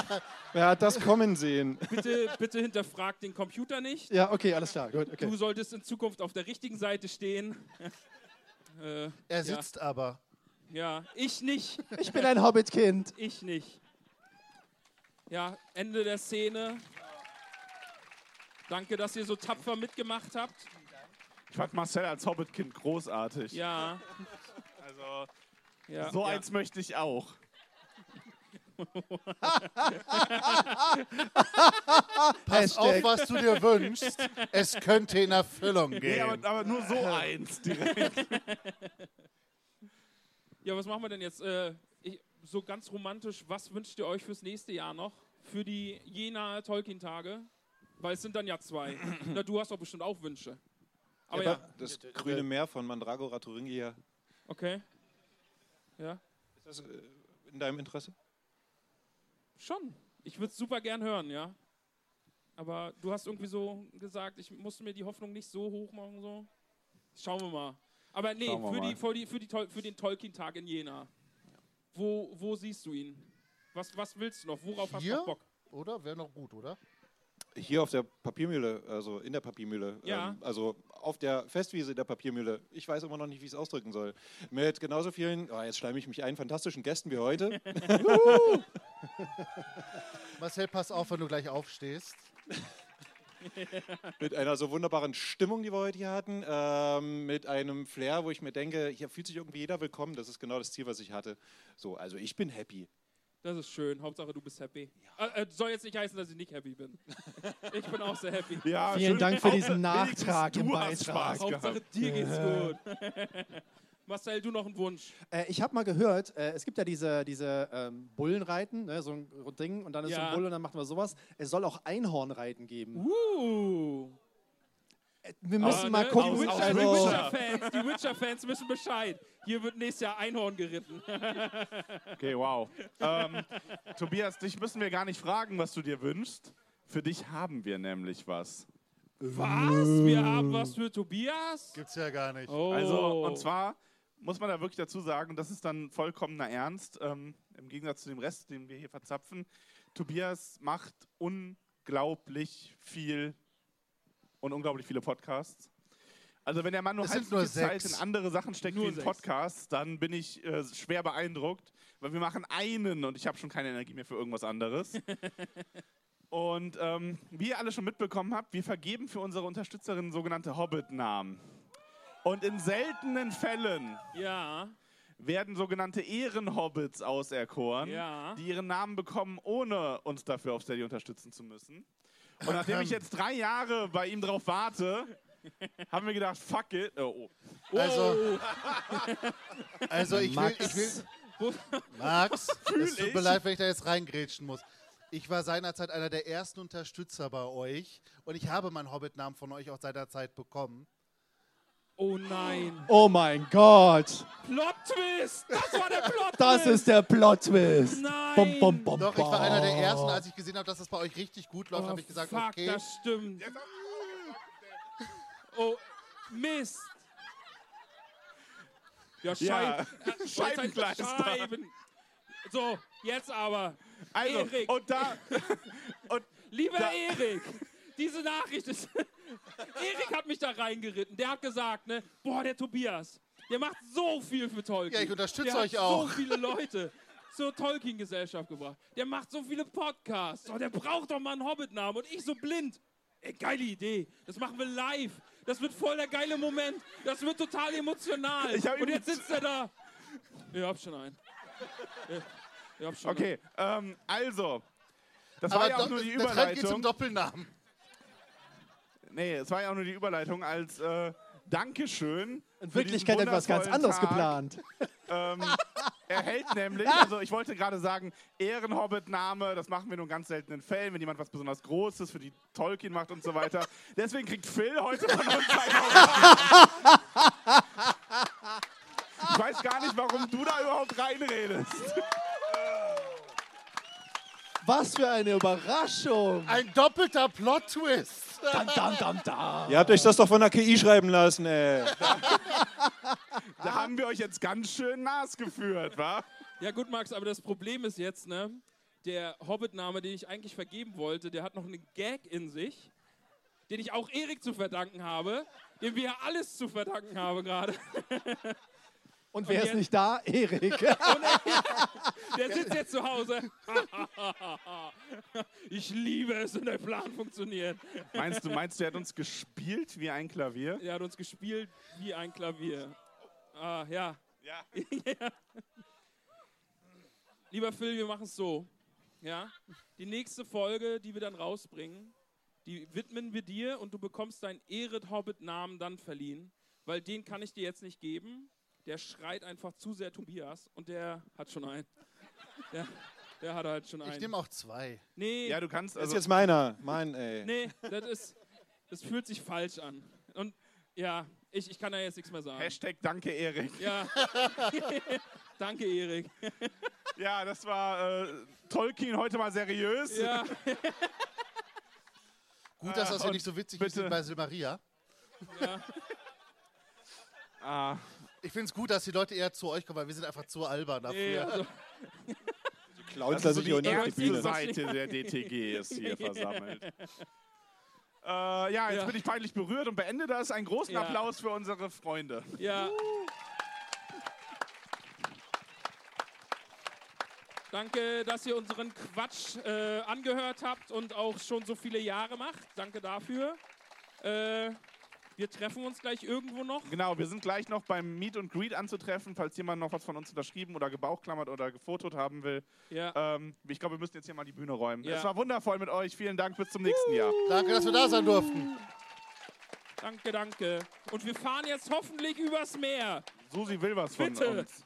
Wer hat das kommen sehen? Bitte, bitte hinterfrag den Computer nicht. Ja, okay, alles klar. Gut, okay. Du solltest in Zukunft auf der richtigen Seite stehen. äh, Er sitzt aber. ja, ich nicht. Ich bin ein Hobbit-Kind. Ich nicht. Ja, Ende der Szene. Danke, dass ihr so tapfer mitgemacht habt. Ich fand Marcel als Hobbitkind großartig. Ja, Also, ja. so ja. eins möchte ich auch. Pass auf, was du dir wünschst. Es könnte in Erfüllung Nee, gehen. aber, aber nur so eins direkt. Ja, was machen wir denn jetzt? Äh, ich, so ganz romantisch, was wünscht ihr euch fürs nächste Jahr noch? Für die Jena Tolkien-Tage? Weil es sind dann ja zwei. Na, du hast doch bestimmt auch Wünsche. Aber ja, Das grüne Meer von Mandragora Thuringia. okay. Ja, Ist das äh, in deinem Interesse? schon. Ich würde es super gern hören, ja. Aber du hast irgendwie so gesagt, ich musste mir die Hoffnung nicht so hoch machen. So. Schauen wir mal. Aber nee, für, mal. die, für, die, für, die, für den Tolkien-Tag in Jena. Wo, wo siehst du ihn? Was, was willst du noch? Worauf hast du Hier? noch Bock? Oder? Wäre noch gut, oder? Hier auf der Papiermühle, also in der Papiermühle. Ja. Ähm, also auf der Festwiese der Papiermühle. Ich weiß immer noch nicht, wie ich es ausdrücken soll. Mit genauso vielen, oh, jetzt schleime ich mich ein, fantastischen Gästen wie heute. Marcel, pass auf, wenn du gleich aufstehst. mit einer so wunderbaren Stimmung, die wir heute hier hatten. Ähm, mit einem Flair, wo ich mir denke, hier fühlt sich irgendwie jeder willkommen. Das ist genau das Ziel, was ich hatte. So, also ich bin happy. Das ist schön. Hauptsache, du bist happy. Äh, äh, soll jetzt nicht heißen, dass ich nicht happy bin. ich bin auch sehr happy. Ja, Vielen schön. Dank für diesen Nachtrag im du hast Beitrag. Spaß Hauptsache, gehabt. dir geht's gut. Marcel, du noch einen Wunsch? Äh, ich habe mal gehört, äh, es gibt ja diese, diese ähm, Bullenreiten, ne, so ein Ding, und dann ist so Ja. ein Bulle und dann macht man sowas. Es soll auch Einhornreiten geben. Uh. Wir müssen Aber, mal ne, gucken. Die Witcher- also, die Witcher-Fans die Witcher-Fans wissen Bescheid. Hier wird nächstes Jahr Einhorn geritten. Okay, wow. ähm, Tobias, dich müssen wir gar nicht fragen, was du dir wünschst. Für dich haben wir nämlich was. Was? Wir haben was für Tobias? Gibt's ja gar nicht. Oh. Also, und zwar muss man da wirklich dazu sagen, das ist dann vollkommener Ernst, ähm, im Gegensatz zu dem Rest, den wir hier verzapfen. Tobias macht unglaublich viel und unglaublich viele Podcasts. Also wenn der Mann nur halb so viel Zeit in andere Sachen steckt Nur wie in. Podcasts, dann bin ich äh, schwer beeindruckt, weil wir machen einen und ich habe schon keine Energie mehr für irgendwas anderes. und ähm, wie ihr alle schon mitbekommen habt, wir vergeben für unsere Unterstützerinnen sogenannte Hobbit-Namen. Und in seltenen Fällen Ja, werden sogenannte Ehrenhobbits auserkoren, Ja. die ihren Namen bekommen, ohne uns dafür auf Steady unterstützen zu müssen. Und nachdem ich jetzt drei Jahre bei ihm drauf warte, haben wir gedacht, fuck it. Oh, oh. Also, also ich will, Max. ich will, Max, es tut ich. mir leid, wenn ich da jetzt reingrätschen muss. Ich war seinerzeit einer der ersten Unterstützer bei euch und ich habe meinen Hobbit-Namen von euch auch seinerzeit bekommen. Oh nein. oh mein Gott, Plot-Twist! Das war der Plot-Twist! das ist der Plot-Twist. Nein. Bom, bom, bom, Doch, ich war einer der ersten, als ich gesehen habe, dass es bei euch richtig gut läuft, Oh, habe ich gesagt, fuck, okay. das stimmt. Oh, Mist. Ja, Ja, Scheib äh, Scheibenkleister. Scheiben. So, jetzt aber. Also, Erik. und da, und Lieber Da- Erik, diese Nachricht ist, Erik hat mich da reingeritten. Der hat gesagt, ne, boah, der Tobias, der macht so viel für Tolkien. Ja, ich unterstütze der euch hat auch. so viele Leute zur Tolkien-Gesellschaft gebracht. Der macht so viele Podcasts. Oh, der braucht doch mal einen Hobbit-Namen. Und ich so blind. Ey, geile Idee. Das machen wir live. Das wird voll der geile Moment. Das wird total emotional. Ich hab Und jetzt sitzt er da. Ihr habt schon einen. Ihr, ihr habt schon Okay, ähm, also. Das Aber war ja auch doch- nur die der Trend geht zum Überleitung. Doppelnamen. Nee, es war ja auch nur die Überleitung als äh, Dankeschön. In Wirklichkeit etwas ganz anderes Tag. geplant. Ähm, er hält nämlich, also ich wollte gerade sagen, Ehrenhobbit-Name, das machen wir nur in ganz seltenen Fällen, wenn jemand was besonders Großes für die Tolkien macht und so weiter. Deswegen kriegt Phil heute von uns Ich weiß gar nicht, warum du da überhaupt reinredest. Was für eine Überraschung. Ein doppelter Plot-Twist. Dam, dam, dam, dam. Ihr habt euch das doch von der KI schreiben lassen, ey. Da haben wir euch jetzt ganz schön nass geführt, wa? Ja gut, Max, aber das Problem ist jetzt, ne, der Hobbit-Name, den ich eigentlich vergeben wollte, der hat noch einen Gag in sich, den ich auch Erik zu verdanken habe, dem wir alles zu verdanken haben gerade. Und wer Und ist nicht da? Erik. Der sitzt jetzt zu Hause. ich liebe es, wenn der Plan funktioniert. Meinst du, meinst du, er hat uns gespielt wie ein Klavier? Er hat uns gespielt wie ein Klavier. Ah, ja. Ja. Ja. Lieber Phil, wir machen es so. Ja? Die nächste Folge, die wir dann rausbringen, die widmen wir dir und du bekommst deinen Eret Hobbit-Namen dann verliehen, weil den kann ich dir jetzt nicht geben. Der schreit einfach zu sehr Tobias und der hat schon einen. Der, der hat halt schon einen. Ich nehme auch zwei. Nee, Ja, du kannst Das ist also. jetzt meiner. Mein, ey. nee, das ist. Das fühlt sich falsch an. Und ja, ich, ich kann da jetzt nichts mehr sagen. Hashtag Danke, Erik. Ja. Danke, Erik. Ja, das war äh, Tolkien heute mal seriös. Ja. Gut, dass das ja und nicht so witzig ist bitte- wie bei Silmaria. ja. Ah, Ich finde es gut, dass die Leute eher zu euch kommen, weil wir sind einfach zu albern dafür. Nee, also, Klauen das ist lasse so ich die auch nicht auf die Bühne. Seite der DTG ist hier versammelt. Äh, ja, jetzt Ja. bin ich peinlich berührt und beende das. Einen großen Ja. Applaus für unsere Freunde. ja. Danke, dass ihr unseren Quatsch äh, angehört habt und auch schon so viele Jahre macht. Danke dafür. Äh, wir treffen uns gleich irgendwo noch. Genau, wir sind gleich noch beim Meet und Greet anzutreffen, falls jemand noch was von uns unterschrieben oder gebauchklammert oder gefotot haben will. Ja. Ähm, ich glaube, wir müssen jetzt hier mal die Bühne räumen. Ja. Es war wundervoll mit euch. Vielen Dank. Bis zum nächsten Jahr. Danke, dass wir da sein durften. Danke, danke. Und wir fahren jetzt hoffentlich übers Meer. Susi will was von Bitte. uns.